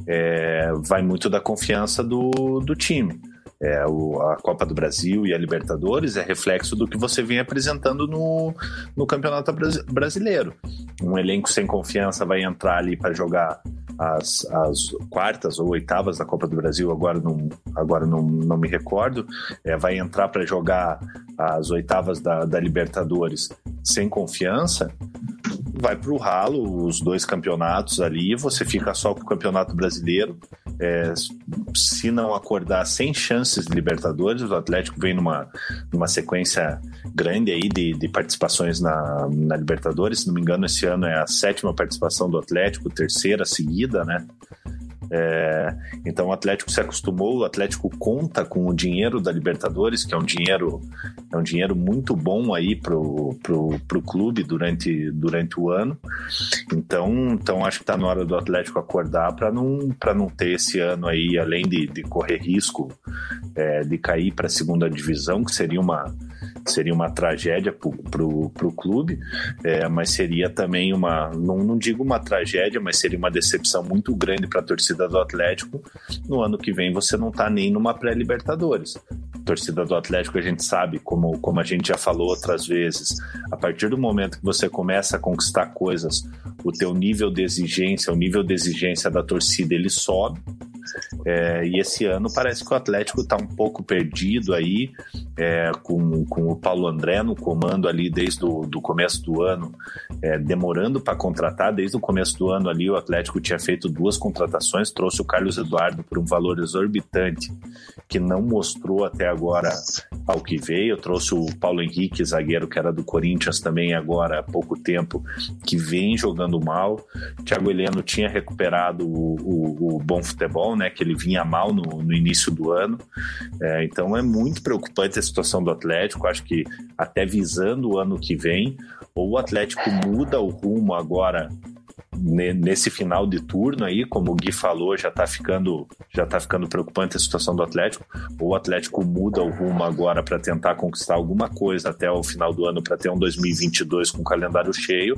é, vai muito da confiança do, do time. É, o, a Copa do Brasil e a Libertadores é reflexo do que você vem apresentando no, no Campeonato Brasileiro. Um elenco sem confiança vai entrar ali para jogar as, as quartas ou oitavas da Copa do Brasil, agora não, agora não, não me recordo, é, vai entrar para jogar as oitavas da, da Libertadores sem confiança, vai para o ralo os dois campeonatos ali, você fica só com o Campeonato Brasileiro. É, se não acordar sem chances de Libertadores, o Atlético vem numa, numa sequência grande aí de, de participações na, na Libertadores. Se não me engano, esse ano é a sétima participação do Atlético, terceira seguida, né? É, então o Atlético se acostumou, o Atlético conta com o dinheiro da Libertadores, que é um dinheiro, é um dinheiro muito bom aí pro, pro, pro clube durante, durante o ano. Então, então acho que está na hora do Atlético acordar para não, não ter esse ano aí, além de, de correr risco é, de cair para a segunda divisão, que seria uma, seria uma tragédia para o clube, é, mas seria também uma, não, não digo uma tragédia, mas seria uma decepção muito grande para a torcida do Atlético. No ano que vem você não está nem numa pré-Libertadores. Torcida do Atlético, a gente sabe, como, como a gente já falou outras vezes, a partir do momento que você começa a conquistar coisas, o teu nível de exigência, o nível de exigência da torcida, ele sobe. É, e esse ano parece que o Atlético está um pouco perdido aí, é, com, com o Paulo André no comando ali desde o do começo do ano, é, demorando para contratar. Desde o começo do ano ali, o Atlético tinha feito duas contratações, trouxe o Carlos Eduardo por um valor exorbitante, que não mostrou até agora ao que veio. Trouxe o Paulo Henrique, zagueiro que era do Corinthians também agora há pouco tempo, que vem jogando mal. Thiago Heleno tinha recuperado o, o, o bom futebol, né? Que ele vinha mal no, no início do ano. É, então é muito preocupante a situação do Atlético. Acho que até visando o ano que vem, ou o Atlético muda o rumo agora nesse final de turno aí, como o Gui falou, já tá ficando já tá ficando preocupante a situação do Atlético. Ou o Atlético muda o rumo agora para tentar conquistar alguma coisa até o final do ano para ter um 2022 com calendário cheio,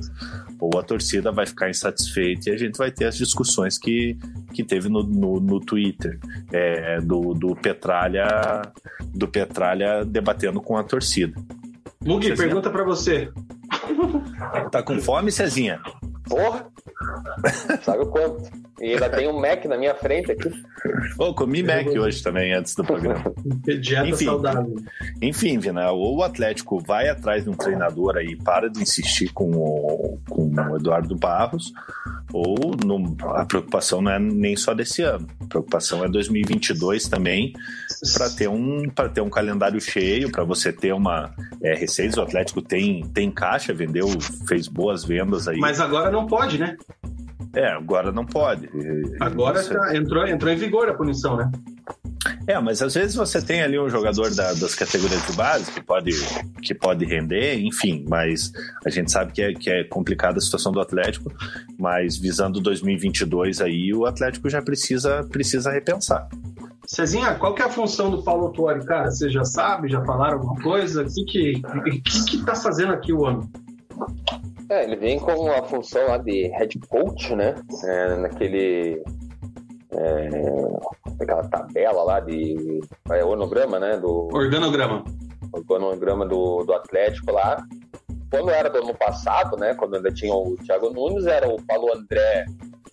ou a torcida vai ficar insatisfeita e a gente vai ter as discussões que, que teve no, no, no Twitter é, do, do Petralha do Petralha debatendo com a torcida. Mugi, pergunta para você. Tá com fome, Cezinha? Porra! Sabe o quanto? E ainda tem um Mac na minha frente aqui. Oh, comi Mac hoje também, antes do programa. [laughs] Dieta enfim, saudável. Enfim, Vina, ou o Atlético vai atrás de um treinador aí, para de insistir com o, com o Eduardo Barros, ou no, a preocupação não é nem só desse ano, a preocupação é 2022 também, para ter, um, ter um calendário cheio, para você ter uma é, receita. O Atlético tem, tem caixa, vendeu, fez boas vendas aí. Mas agora não pode, né? É, agora não pode. Agora você... tá, entrou, entrou em vigor a punição, né? É, mas às vezes você tem ali um jogador da, das categorias de base que pode, que pode render, enfim, mas a gente sabe que é, que é complicada a situação do Atlético, mas visando 2022 aí, o Atlético já precisa, precisa repensar. Cezinha, qual que é a função do Paulo Tuori, cara? Você já sabe, já falaram alguma coisa? O que que, que, que tá fazendo aqui o homem? É, ele vem com a função lá de head coach, né? É, naquele é, aquela tabela lá de é, organograma, né? Do, organograma. Organograma do, do Atlético lá. Quando era do ano passado, né? Quando ainda tinha o Thiago Nunes, era o Paulo André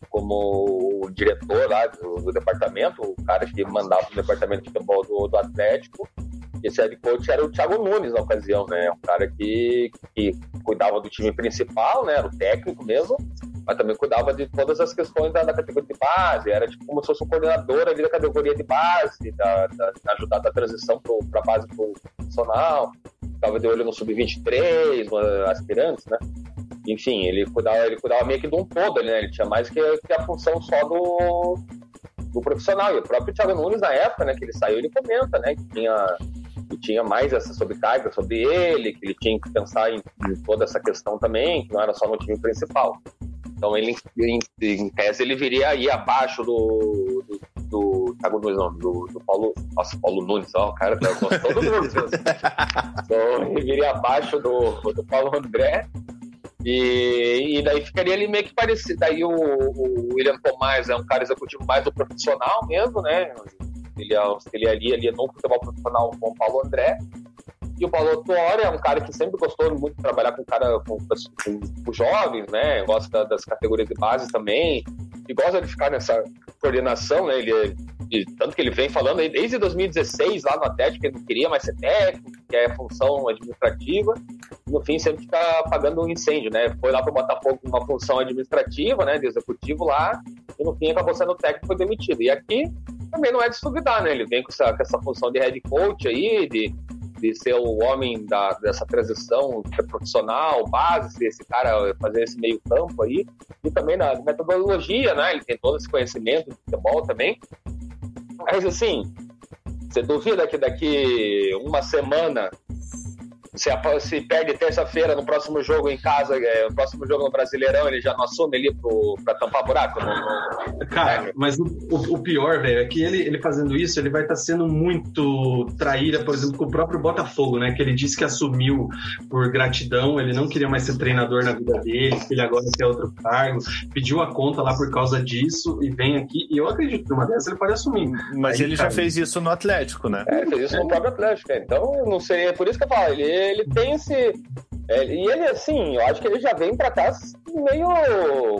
como o diretor lá do, do departamento, o cara que mandava o departamento de futebol do, do Atlético. Esse head coach era o Thiago Nunes na ocasião, né? Um cara que, que cuidava do time principal, né? Era o técnico mesmo mas também cuidava de todas as questões da, da categoria de base, era tipo como se fosse um coordenador ali da categoria de base, da, da, da ajudar da transição para a base profissional, ficava de olho no sub-23, aspirantes, né? Enfim, ele cuidava, ele cuidava meio que de um todo, né? Ele tinha mais que, que a função só do, do profissional. E o próprio Thiago Nunes, na época, né, que ele saiu, ele comenta, né, que tinha tinha mais essa sobrecarga sobre ele, que ele tinha que pensar em, em, toda essa questão também, que não era só no time principal. Então ele, em, em tese, ele viria aí abaixo do, do, do do, do Paulo. Nossa, Paulo Nunes, ó, cara tá gostando do Nunes. então ele viria abaixo do, do Paulo André. E, e daí ficaria ali meio que parecido. Daí o, o William Tomás é um cara executivo mais do profissional mesmo, né? Ele, ele ali, ali no futebol profissional com o Paulo André. E o Paulo Tuori é um cara que sempre gostou muito de trabalhar com cara com, com, com jovens, né? Gosta das categorias de base também. E gosta de ficar nessa coordenação, né? Ele, tanto que ele vem falando aí desde 2016 lá no Atlético ele não queria mais ser técnico, que é função administrativa. No fim sempre fica apagando um incêndio, né? Foi lá para o Botafogo uma função administrativa, né? De executivo lá. E no fim acabou sendo técnico e foi demitido. E aqui também não é de se duvidar, né? Ele vem com essa, com essa função de head coach aí, de de ser o homem da, dessa transição profissional, base, esse cara fazer esse meio campo aí, e também na metodologia, né? Ele tem todo esse conhecimento de futebol também. Mas assim, você duvida que daqui uma semana se, se perde terça-feira no próximo jogo em casa, é, no próximo jogo no Brasileirão, ele já não assume ali pro, pra tampar buraco? No, no... Cara, mas o, o, o pior, velho, é que ele, ele fazendo isso, ele vai estar tá sendo muito traíra, por exemplo, com o próprio Botafogo, né? Que ele disse que assumiu por gratidão, ele não queria mais ser treinador na vida dele, que ele agora quer outro cargo, pediu a conta lá por causa disso e vem aqui, e eu acredito que uma dessas ele pode assumir. Mas Aí, ele cara, já fez isso no Atlético, né? É, fez isso no próprio Atlético, né? então não seria, por isso que eu falo, ele ele tem esse. É, e ele, assim, eu acho que ele já vem para cá meio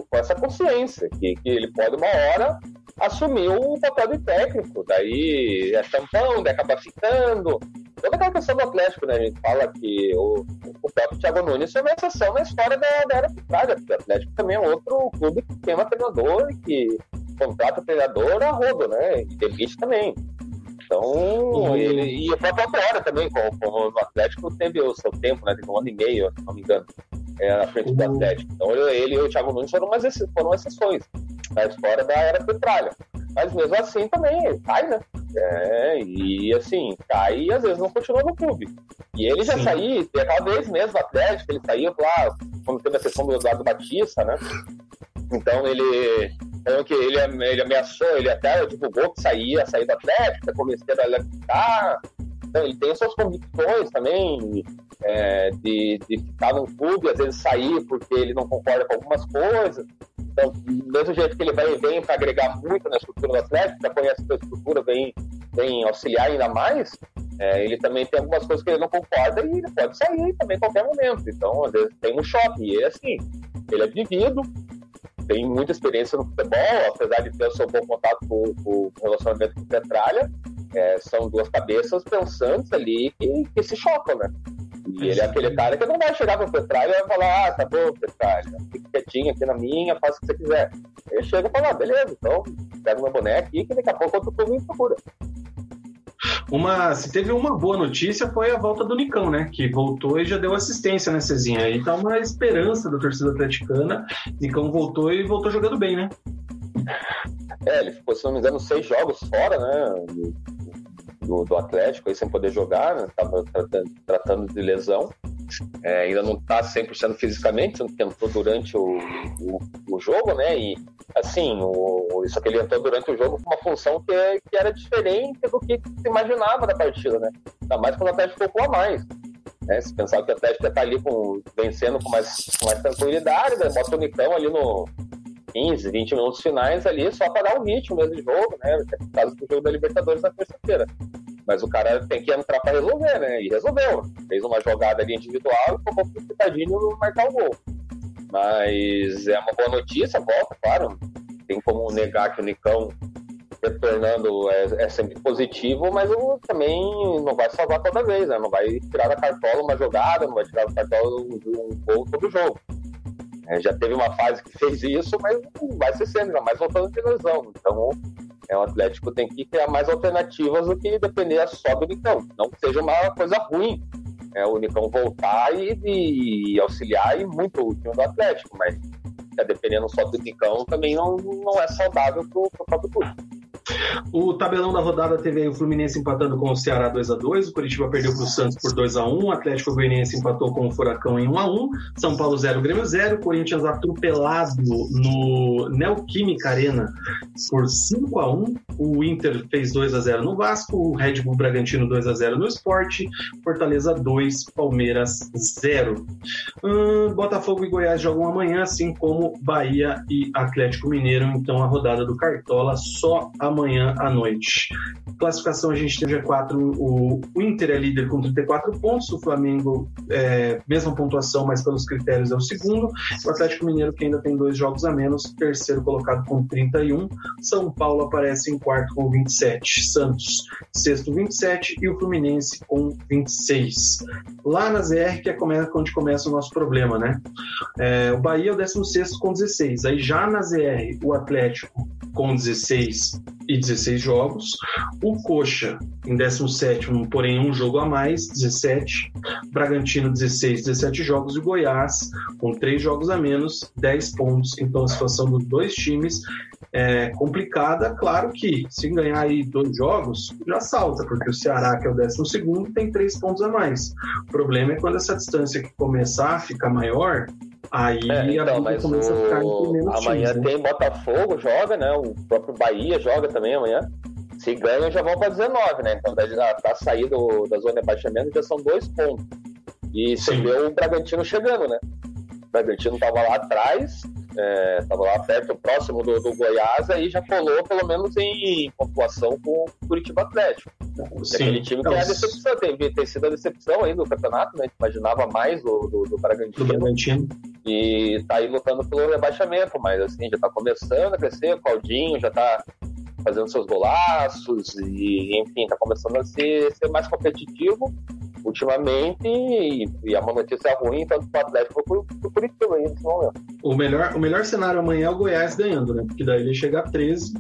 com essa consciência, que, que ele pode uma hora assumir o papel de técnico, daí é tampão, daí acaba ficando. Toda aquela questão do Atlético, né? A gente fala que o, o próprio Thiago Nunes foi uma exceção na história da, da era Petralha, porque o Atlético também é outro clube que tem uma treinador e que contrata treinador a rodo, né? E demite também. Então, uhum. ele, e a própria Aurora também, como, como no Atlético, teve o seu tempo, né? Teve um ano e meio, se não me engano, é, na frente uhum. do Atlético. Então, ele e o Thiago Nunes foram, umas, foram exceções na história da era Petralha. Mas mesmo assim também cai, né? É, e assim, cai e às vezes não continua no clube. E ele já saiu, aquela vez mesmo do Atlético, ele saiu lá, quando teve a questão do Eduardo Batista, né? Então ele então, que ele, ele ameaçou, ele até divulgou que saía, sair do Atlético, convenceu a ficar. Então, ele tem suas convicções também é, de, de ficar no clube, às vezes sair porque ele não concorda com algumas coisas. Então, do mesmo jeito que ele vem, vem para agregar muito na estrutura do Atlético, já conhece a estrutura, vem, vem auxiliar ainda mais, é, ele também tem algumas coisas que ele não concorda e ele pode sair também a qualquer momento. Então, às vezes tem um choque. E ele, assim, ele é vivido, tem muita experiência no futebol, apesar de ter o seu bom contato com, com o relacionamento com o Petralha, é, são duas cabeças pensantes ali que, que se chocam, né? E ele é aquele cara que não vai chegar pro Petralha e vai falar, ah, tá bom, Petralha, fica quietinho aqui na minha, faça o que você quiser. Ele chega e fala, ah, beleza, então pega meu boneco aqui que daqui a pouco outro povo me procura. Uma, se teve uma boa notícia foi a volta do Nicão, né? Que voltou e já deu assistência, né, Cezinha? Aí tá uma esperança da torcida atleticana. Nicão voltou e voltou jogando bem, né? É, ele ficou, se não me engano, seis jogos fora, né? Do, do Atlético, aí sem poder jogar, né? Tava tratando, tratando de lesão. É, ainda não está 100% fisicamente, tentou durante o, o, o, jogo, né? E assim, o, isso que ele entrou durante o jogo com uma função que, que era diferente do que se imaginava da partida, né? Ainda mais quando o Atlético ficou a mais. Né? Se pensar que o Atlético ia estar ali com, vencendo com mais, com mais tranquilidade, né? bota o Nicão ali no 15, 20 minutos finais ali só para dar um ritmo mesmo de jogo, né? Por causa do jogo da Libertadores na terça-feira. Mas o cara tem que entrar para resolver, né? E resolveu. Fez uma jogada ali individual e ficou pro Pitadinho marcar o gol. Mas é uma boa notícia, volta, claro. Tem como negar que o Nicão retornando é, é sempre positivo, mas também não vai salvar toda vez, né? Não vai tirar da cartola uma jogada, não vai tirar da cartola um, um gol todo jogo. É, já teve uma fase que fez isso, mas vai ser sempre, mais voltando de lesão. Então, é, o Atlético tem que criar mais alternativas do que depender só do Nicão. Não que seja uma coisa ruim é, o Nicão voltar e, e auxiliar e muito o time do Atlético, mas é, dependendo só do Nicão também não, não é saudável para o próprio clube. O tabelão da rodada teve aí o Fluminense empatando com o Ceará 2 a 2 o Curitiba perdeu para o Santos por 2 a 1 o Atlético Goianiense empatou com o Furacão em 1 a 1 São Paulo 0, Grêmio 0, Corinthians atropelado no Neoquímica Arena por 5 a 1 o Inter fez 2 a 0 no Vasco, o Red Bull Bragantino 2 a 0 no Esporte, Fortaleza 2, Palmeiras 0. Hum, Botafogo e Goiás jogam amanhã, assim como Bahia e Atlético Mineiro, então a rodada do Cartola só amanhã à noite. Classificação a gente tem o G4, o, o Inter é líder com 34 pontos, o Flamengo é, mesma pontuação, mas pelos critérios é o segundo, o Atlético Mineiro que ainda tem dois jogos a menos, terceiro colocado com 31, São Paulo aparece em quarto com 27, Santos sexto 27 e o Fluminense com 26. Lá na ZR que é onde começa o nosso problema, né? É, o Bahia é o 16 com 16, aí já na ZR o Atlético com 16 e 16 jogos. O Coxa em 17, porém um jogo a mais, 17. Bragantino 16, 17 jogos. E Goiás com três jogos a menos, 10 pontos. Então a situação dos dois times é complicada. Claro que se ganhar aí dois jogos, já salta, porque o Ceará, que é o 12, tem três pontos a mais. O problema é quando essa distância começar a ficar maior, Aí é, então, mas começa o... a ficar em Amanhã times, né? tem Botafogo, joga, né? O próprio Bahia joga também amanhã. Se ganha, já vão para 19, né? Então, da, da saída da zona de abaixamento já são dois pontos. E você vê o Bragantino chegando, né? O Bragantino estava lá atrás, estava é, lá perto, próximo do, do Goiás, aí já colou pelo menos em pontuação com o Curitiba Atlético. Sim. Aquele time que é a decepção, tem, tem sido a decepção aí do campeonato, né? A gente imaginava mais do, do, do Bragantino. Do Bragantino. E tá aí lutando pelo rebaixamento, mas assim, já tá começando a crescer, o Claudinho já tá fazendo seus golaços e, enfim, tá começando a ser, ser mais competitivo ultimamente e, e é uma notícia ruim para o Atlético quanto para o Curitiba nesse momento. O melhor, o melhor cenário amanhã é o Goiás ganhando, né? Porque daí ele chega a 13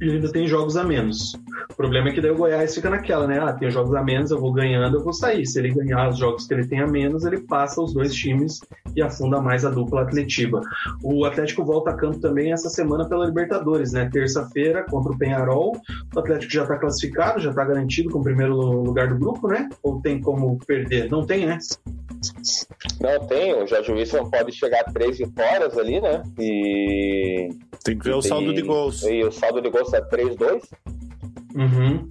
e ainda tem jogos a menos. O problema é que daí o Goiás fica naquela, né? Ah, tem jogos a menos, eu vou ganhando, eu vou sair. Se ele ganhar os jogos que ele tem a menos, ele passa os dois times e afunda mais a dupla atletiva. O Atlético volta a campo também essa semana pela Libertadores, né? Terça-feira contra o Penharol. O Atlético já está classificado, já está garantido com o primeiro lugar do grupo, né? Ou tem como perder? Não tem, né? Não tem, o Jorge Wilson pode chegar a três vitórias ali, né? E. Tem que ver o saldo de gols. E o saldo de gols é 3-2. Uhum.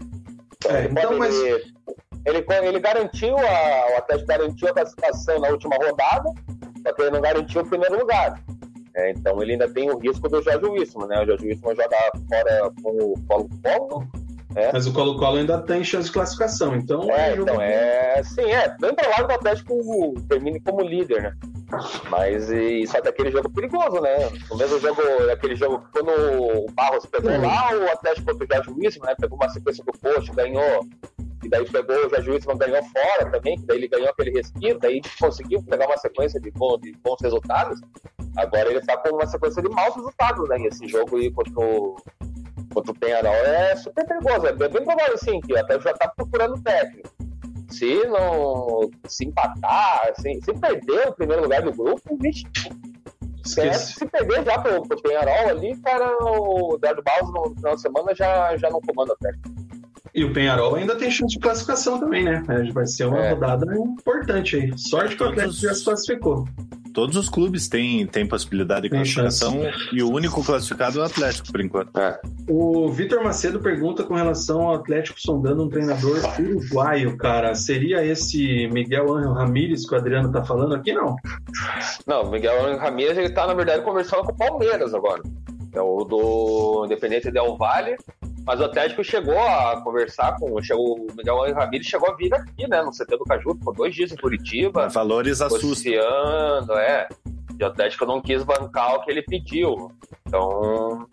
Então, é, ele, então, mas... ele, ele, ele, garantiu a, o Atlético garantiu a classificação na última rodada, só que ele não garantiu o primeiro lugar. É, então ele ainda tem o risco do Jorge Wilson, né? O Jorge Wilson joga fora com o Colo-Colo é. Mas o Colo-Colo ainda tem chance de classificação, então. É, é então é. Sim, é. Bem provável que o Atlético termine como líder, né? Mas e, só que aquele jogo perigoso, né? O mesmo jogo, aquele jogo quando o Barros pegou lá, o Atlético contra o Jorge Wilson, né? Pegou uma sequência do posto, ganhou e daí pegou o Jajuísman ganhou fora também, que daí ele ganhou aquele respiro, daí conseguiu pegar uma sequência de, bom, de bons resultados. Agora ele está com uma sequência de maus resultados, né? E esse jogo aí contra o, contra o Penharol é super perigoso. É bem provável, assim, que até já está procurando técnico. Se não se empatar, assim, se perder o primeiro lugar do grupo, vixe, Esquece. Se perder já pro, pro Penharol ali, cara, o Eduardo Baus no final de semana já, já não comanda a técnica. E o Penharol ainda tem chance de classificação também, né? Vai ser uma é. rodada importante aí. Sorte que o Atlético já se classificou. Todos os clubes têm, têm possibilidade de classificação e o único classificado é o Atlético, por enquanto. É. O Vitor Macedo pergunta com relação ao Atlético sondando um treinador uruguaio, cara. Seria esse Miguel Ángel Ramírez que o Adriano tá falando aqui, não? Não, Miguel Ángel Ramírez ele tá, na verdade, conversando com o Palmeiras agora. É o do Independente Del Valle mas o Atlético chegou a conversar com. Chegou, o Miguel Ramírez chegou a vir aqui, né? No CT do Caju, ficou dois dias em Curitiba. Valores assustam. é. E o Atlético não quis bancar o que ele pediu. Então.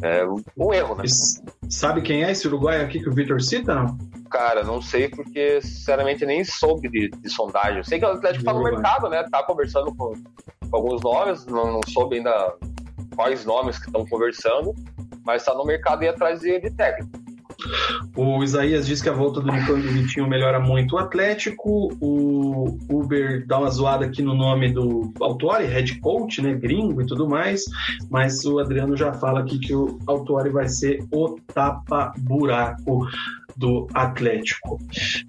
É um erro, né? Sabe quem é esse uruguaio aqui que o Vitor cita, não? Cara, não sei porque, sinceramente, nem soube de, de sondagem. Eu sei que o Atlético está no mercado, né? Tá conversando com, com alguns nomes, não, não soube ainda quais nomes que estão conversando mas está no mercado e atrás de, técnico. O Isaías diz que a volta do Nicão do Vitinho melhora muito o Atlético. O Uber dá uma zoada aqui no nome do Autori, head coach, né? Gringo e tudo mais. Mas o Adriano já fala aqui que o Autori vai ser o tapa-buraco do Atlético.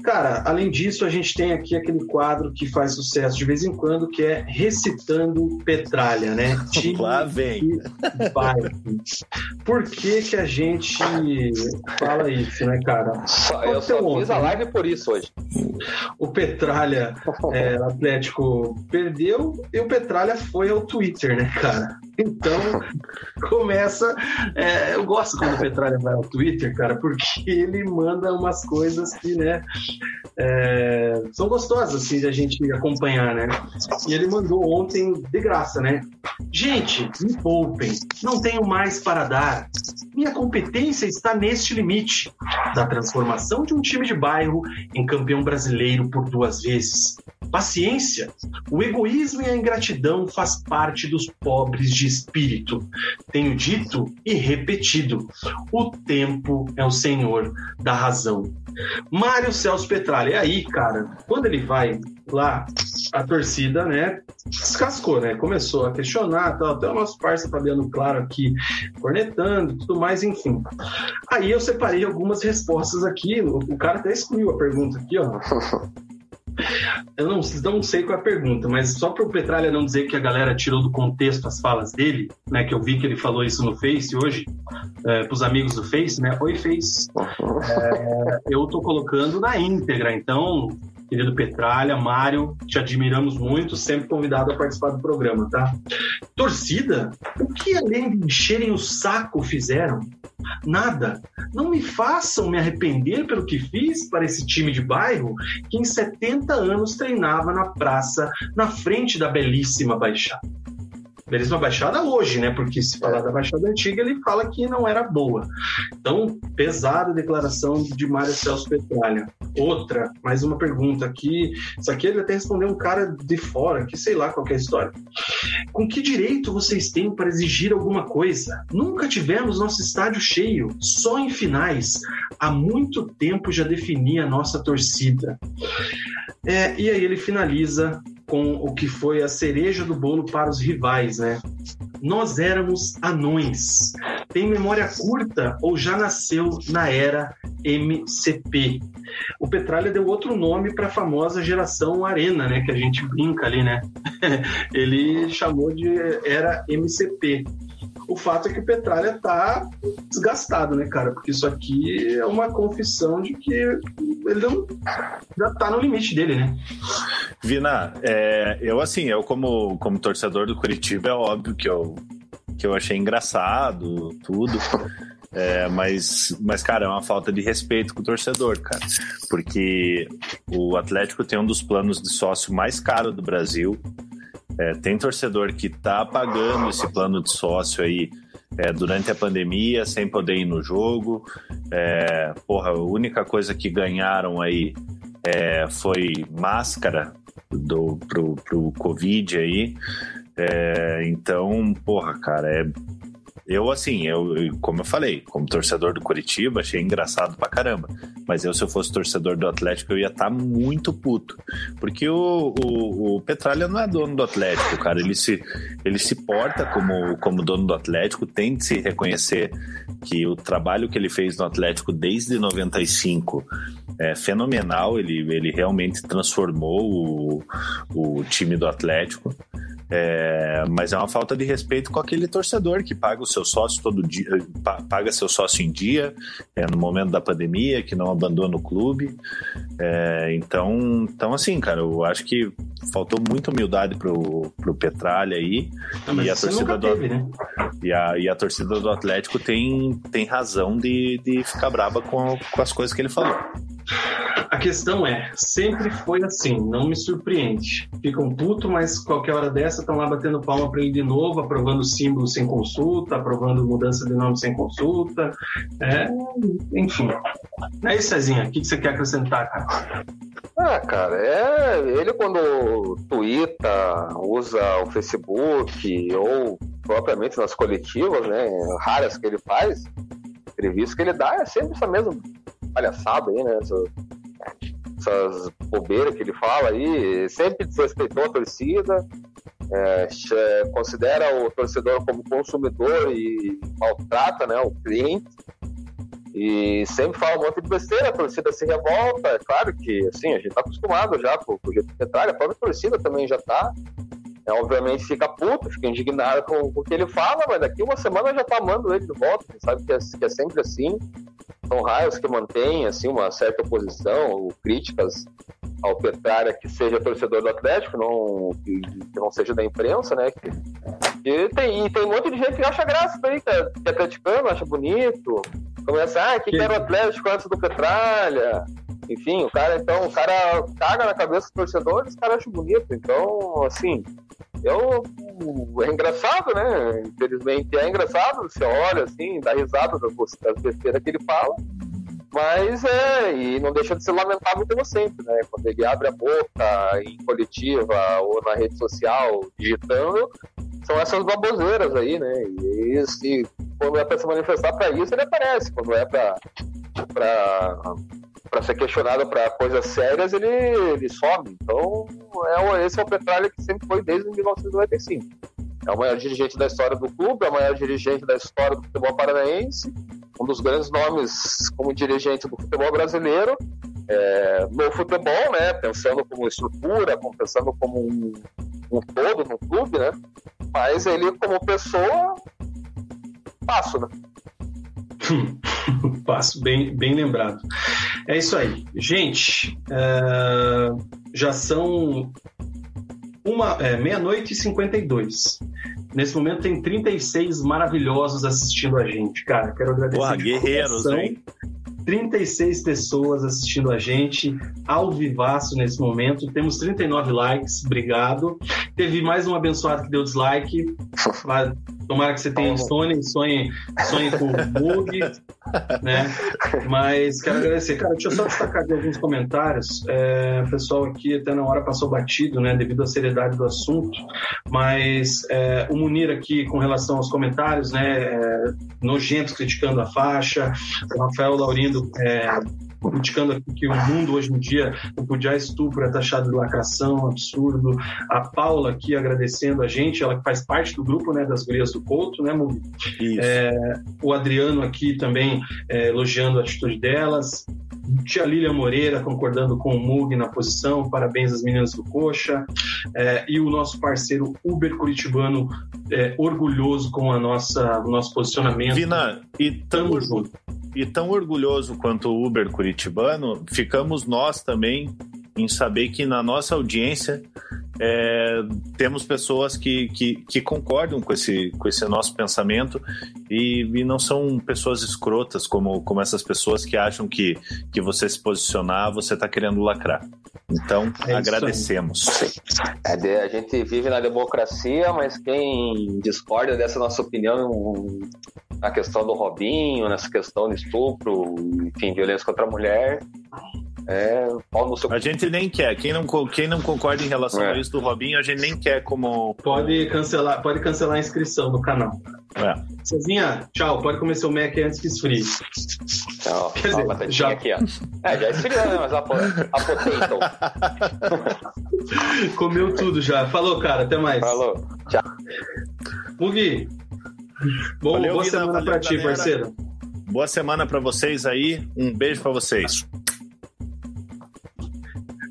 Cara, além disso, a gente tem aqui aquele quadro que faz sucesso de vez em quando, que é Recitando Petralha, né? [laughs] Time Lá vem. Por que que a gente fala isso, né, cara? Eu só ontem, fiz a live por isso hoje. O Petralha [laughs] é, Atlético perdeu e o Petralha foi ao Twitter, né, cara? Então, começa. É, eu gosto quando o Petralha vai ao Twitter, cara, porque ele manda umas coisas que, né, é, são gostosas, assim, de a gente acompanhar, né? E ele mandou ontem de graça, né? Gente, me poupem, não tenho mais para dar. Minha competência está neste limite da transformação de um time de bairro em campeão brasileiro por duas vezes. Paciência. O egoísmo e a ingratidão faz parte dos pobres de espírito. Tenho dito e repetido: o tempo é o senhor da razão. Mário Celso Petralha. E aí, cara, quando ele vai lá, a torcida, né, descascou, né? Começou a questionar, tal, até o nosso parceiro Fabiano Claro aqui cornetando tudo mais, enfim. Aí eu separei algumas respostas aqui, o cara até excluiu a pergunta aqui, ó. [laughs] Eu não, não sei qual é a pergunta, mas só para o Petralha não dizer que a galera tirou do contexto as falas dele, né? Que eu vi que ele falou isso no Face hoje, é, para os amigos do Face, né? Oi, Face. É, eu estou colocando na íntegra, então querido Petralha, Mário, te admiramos muito, sempre convidado a participar do programa, tá? Torcida, o que além de encherem o saco fizeram? Nada. Não me façam me arrepender pelo que fiz para esse time de bairro que em 70 anos treinava na praça, na frente da belíssima Baixada belíssima Baixada hoje, né? Porque se falar da Baixada Antiga, ele fala que não era boa. Então, pesada declaração de Mário Celso Petralha. Outra, mais uma pergunta aqui. Isso aqui ele até respondeu um cara de fora, que sei lá qual é a história. Com que direito vocês têm para exigir alguma coisa? Nunca tivemos nosso estádio cheio, só em finais. Há muito tempo já defini a nossa torcida. É, e aí ele finaliza com o que foi a cereja do bolo para os rivais, né? Nós éramos anões. Tem memória curta ou já nasceu na era MCP? O Petralha deu outro nome para a famosa geração Arena, né? Que a gente brinca ali, né? [laughs] Ele chamou de era MCP. O fato é que o Petralha tá desgastado, né, cara? Porque isso aqui é uma confissão de que ele não, já tá no limite dele, né? Vina, é, eu assim, eu como, como torcedor do Curitiba, é óbvio que eu, que eu achei engraçado, tudo. É, mas, mas, cara, é uma falta de respeito com o torcedor, cara. Porque o Atlético tem um dos planos de sócio mais caro do Brasil. É, tem torcedor que tá pagando esse plano de sócio aí é, durante a pandemia, sem poder ir no jogo. É, porra, a única coisa que ganharam aí é, foi máscara do, pro, pro Covid aí. É, então, porra, cara, é eu, assim, eu, como eu falei, como torcedor do Curitiba, achei engraçado pra caramba. Mas eu, se eu fosse torcedor do Atlético, eu ia estar tá muito puto. Porque o, o, o, Petralha não é dono do Atlético, cara. Ele se, ele se porta como, como dono do Atlético, tem de se reconhecer que o trabalho que ele fez no Atlético desde 95 é fenomenal. Ele, ele realmente transformou o, o time do Atlético. É, mas é uma falta de respeito com aquele torcedor que paga o seu sócio todo dia, paga seu sócio em dia, é, no momento da pandemia, que não abandona o clube. É, então, então, assim, cara, eu acho que faltou muita humildade pro, pro Petralha aí. Não, e, a torcida do, teve, né? e, a, e a torcida do Atlético tem, tem razão de, de ficar brava com, com as coisas que ele falou. A questão é, sempre foi assim, não me surpreende. Ficam puto, mas qualquer hora dessa estão lá batendo palma para ele de novo, aprovando símbolo sem consulta, aprovando mudança de nome sem consulta. É, enfim. É isso, Cezinha. O que você quer acrescentar, cara? Ah, cara, é ele quando twitta, usa o Facebook ou propriamente nas coletivas, né, raras que ele faz, entrevistas que ele dá, é sempre essa mesma palhaçada aí, né? Essas, essas bobeiras que ele fala aí, sempre desrespeitou a torcida, é, considera o torcedor como consumidor e maltrata né, o cliente. E sempre fala um monte de besteira, a torcida se revolta. É claro que, assim, a gente tá acostumado já com, o jeito que a própria torcida também já tá. É, obviamente fica puto, fica indignado com, com o que ele fala, mas daqui uma semana já tá amando ele de volta, sabe que é, que é sempre assim. São raios que mantêm assim, uma certa oposição ou críticas ao Petralha que seja torcedor do Atlético, não, que, que não seja da imprensa, né? Que, e, tem, e tem um monte de gente que acha graça daí, que é, que é atleticano, acha bonito. Começa, ah, que, que era o Atlético antes do Petralha. Enfim, o cara, então, o cara caga na cabeça dos torcedores, o cara acha bonito. Então, assim, eu, é engraçado, né? Infelizmente é engraçado, você olha assim, dá risada das, das besteiras que ele fala, mas é, e não deixa de ser lamentável como sempre, né? Quando ele abre a boca em coletiva ou na rede social digitando, são essas baboseiras aí, né? E, e quando é para se manifestar para isso, ele aparece. Quando é para para ser questionado para coisas sérias, ele, ele some. Então, é, esse é o Petralha que sempre foi desde 1995. É o maior dirigente da história do clube, é o maior dirigente da história do futebol paranaense, um dos grandes nomes como dirigente do futebol brasileiro, é, no futebol, né, pensando como estrutura, pensando como um, um todo no clube, né, mas ele como pessoa, passo, né. [laughs] Passo, bem, bem lembrado. É isso aí. Gente, uh, já são uma é, meia-noite e 52. Nesse momento tem 36 maravilhosos assistindo a gente, cara. Quero agradecer. Porra, guerreiros, hein? 36 pessoas assistindo a gente ao vivaço nesse momento. Temos 39 likes, obrigado. Teve mais um abençoado que deu dislike. [laughs] Tomara que você tenha insônia, sonhe, sonhe com bug, né? Mas quero agradecer. Cara, deixa eu só destacar aqui alguns comentários. É, o pessoal aqui até na hora passou batido, né? Devido à seriedade do assunto. Mas é, o Munir aqui, com relação aos comentários, né? É, nojentos criticando a faixa. O Rafael Laurindo é, criticando aqui que o mundo hoje em dia, o Pudiá estupro é taxado de lacração, absurdo. A Paula aqui agradecendo a gente, ela faz parte do grupo né, das gurias do Couto, né, Mugi? É, o Adriano aqui também é, elogiando a atitude delas. Tia Lília Moreira concordando com o Mug na posição, parabéns às meninas do Coxa. É, e o nosso parceiro Uber Curitibano, é, orgulhoso com a nossa, o nosso posicionamento. Vina, e tamo junto e tão orgulhoso quanto o Uber curitibano, ficamos nós também em saber que na nossa audiência é, temos pessoas que, que, que, concordam com esse, com esse nosso pensamento e, e, não são pessoas escrotas como, como essas pessoas que acham que, que você se posicionar, você está querendo lacrar. Então, é agradecemos. É, a gente vive na democracia, mas quem discorda dessa nossa opinião na questão do Robinho, nessa questão de estupro, enfim, violência contra a mulher, é, pau no seu... A gente nem quer. Quem não, quem não concorda em relação é. a isso do Robinho, a gente nem quer como. Pode cancelar, pode cancelar a inscrição no canal. É. Cezinha, tchau. Pode comer seu Mac antes que esfrie. Tchau. Quer dizer, já... aqui, ó. É, já esfriou, né? Mas a, a potato. Comeu tudo já. Falou, cara. Até mais. Falou. Tchau. Mugi. Bom, valeu, boa semana valeu, pra ti, galera. parceiro. Boa semana para vocês aí. Um beijo para vocês.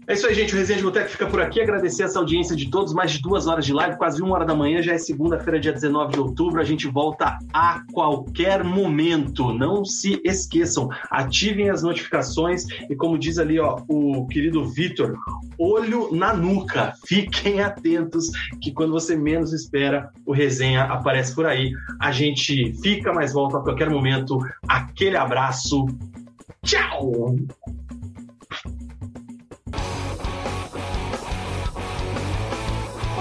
É isso aí, gente. O Resenha de Boteco fica por aqui. Agradecer essa audiência de todos. Mais de duas horas de live, quase uma hora da manhã. Já é segunda-feira, dia 19 de outubro. A gente volta a qualquer momento. Não se esqueçam. Ativem as notificações. E como diz ali, ó, o querido Vitor, olho na nuca. Fiquem atentos que quando você menos espera, o Resenha aparece por aí. A gente fica, mas volta a qualquer momento. Aquele abraço. Tchau!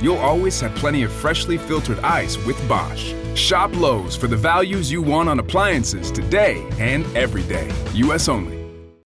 you'll always have plenty of freshly filtered ice with Bosch. Shop Lowe's for the values you want on appliances today and every day. U.S. only.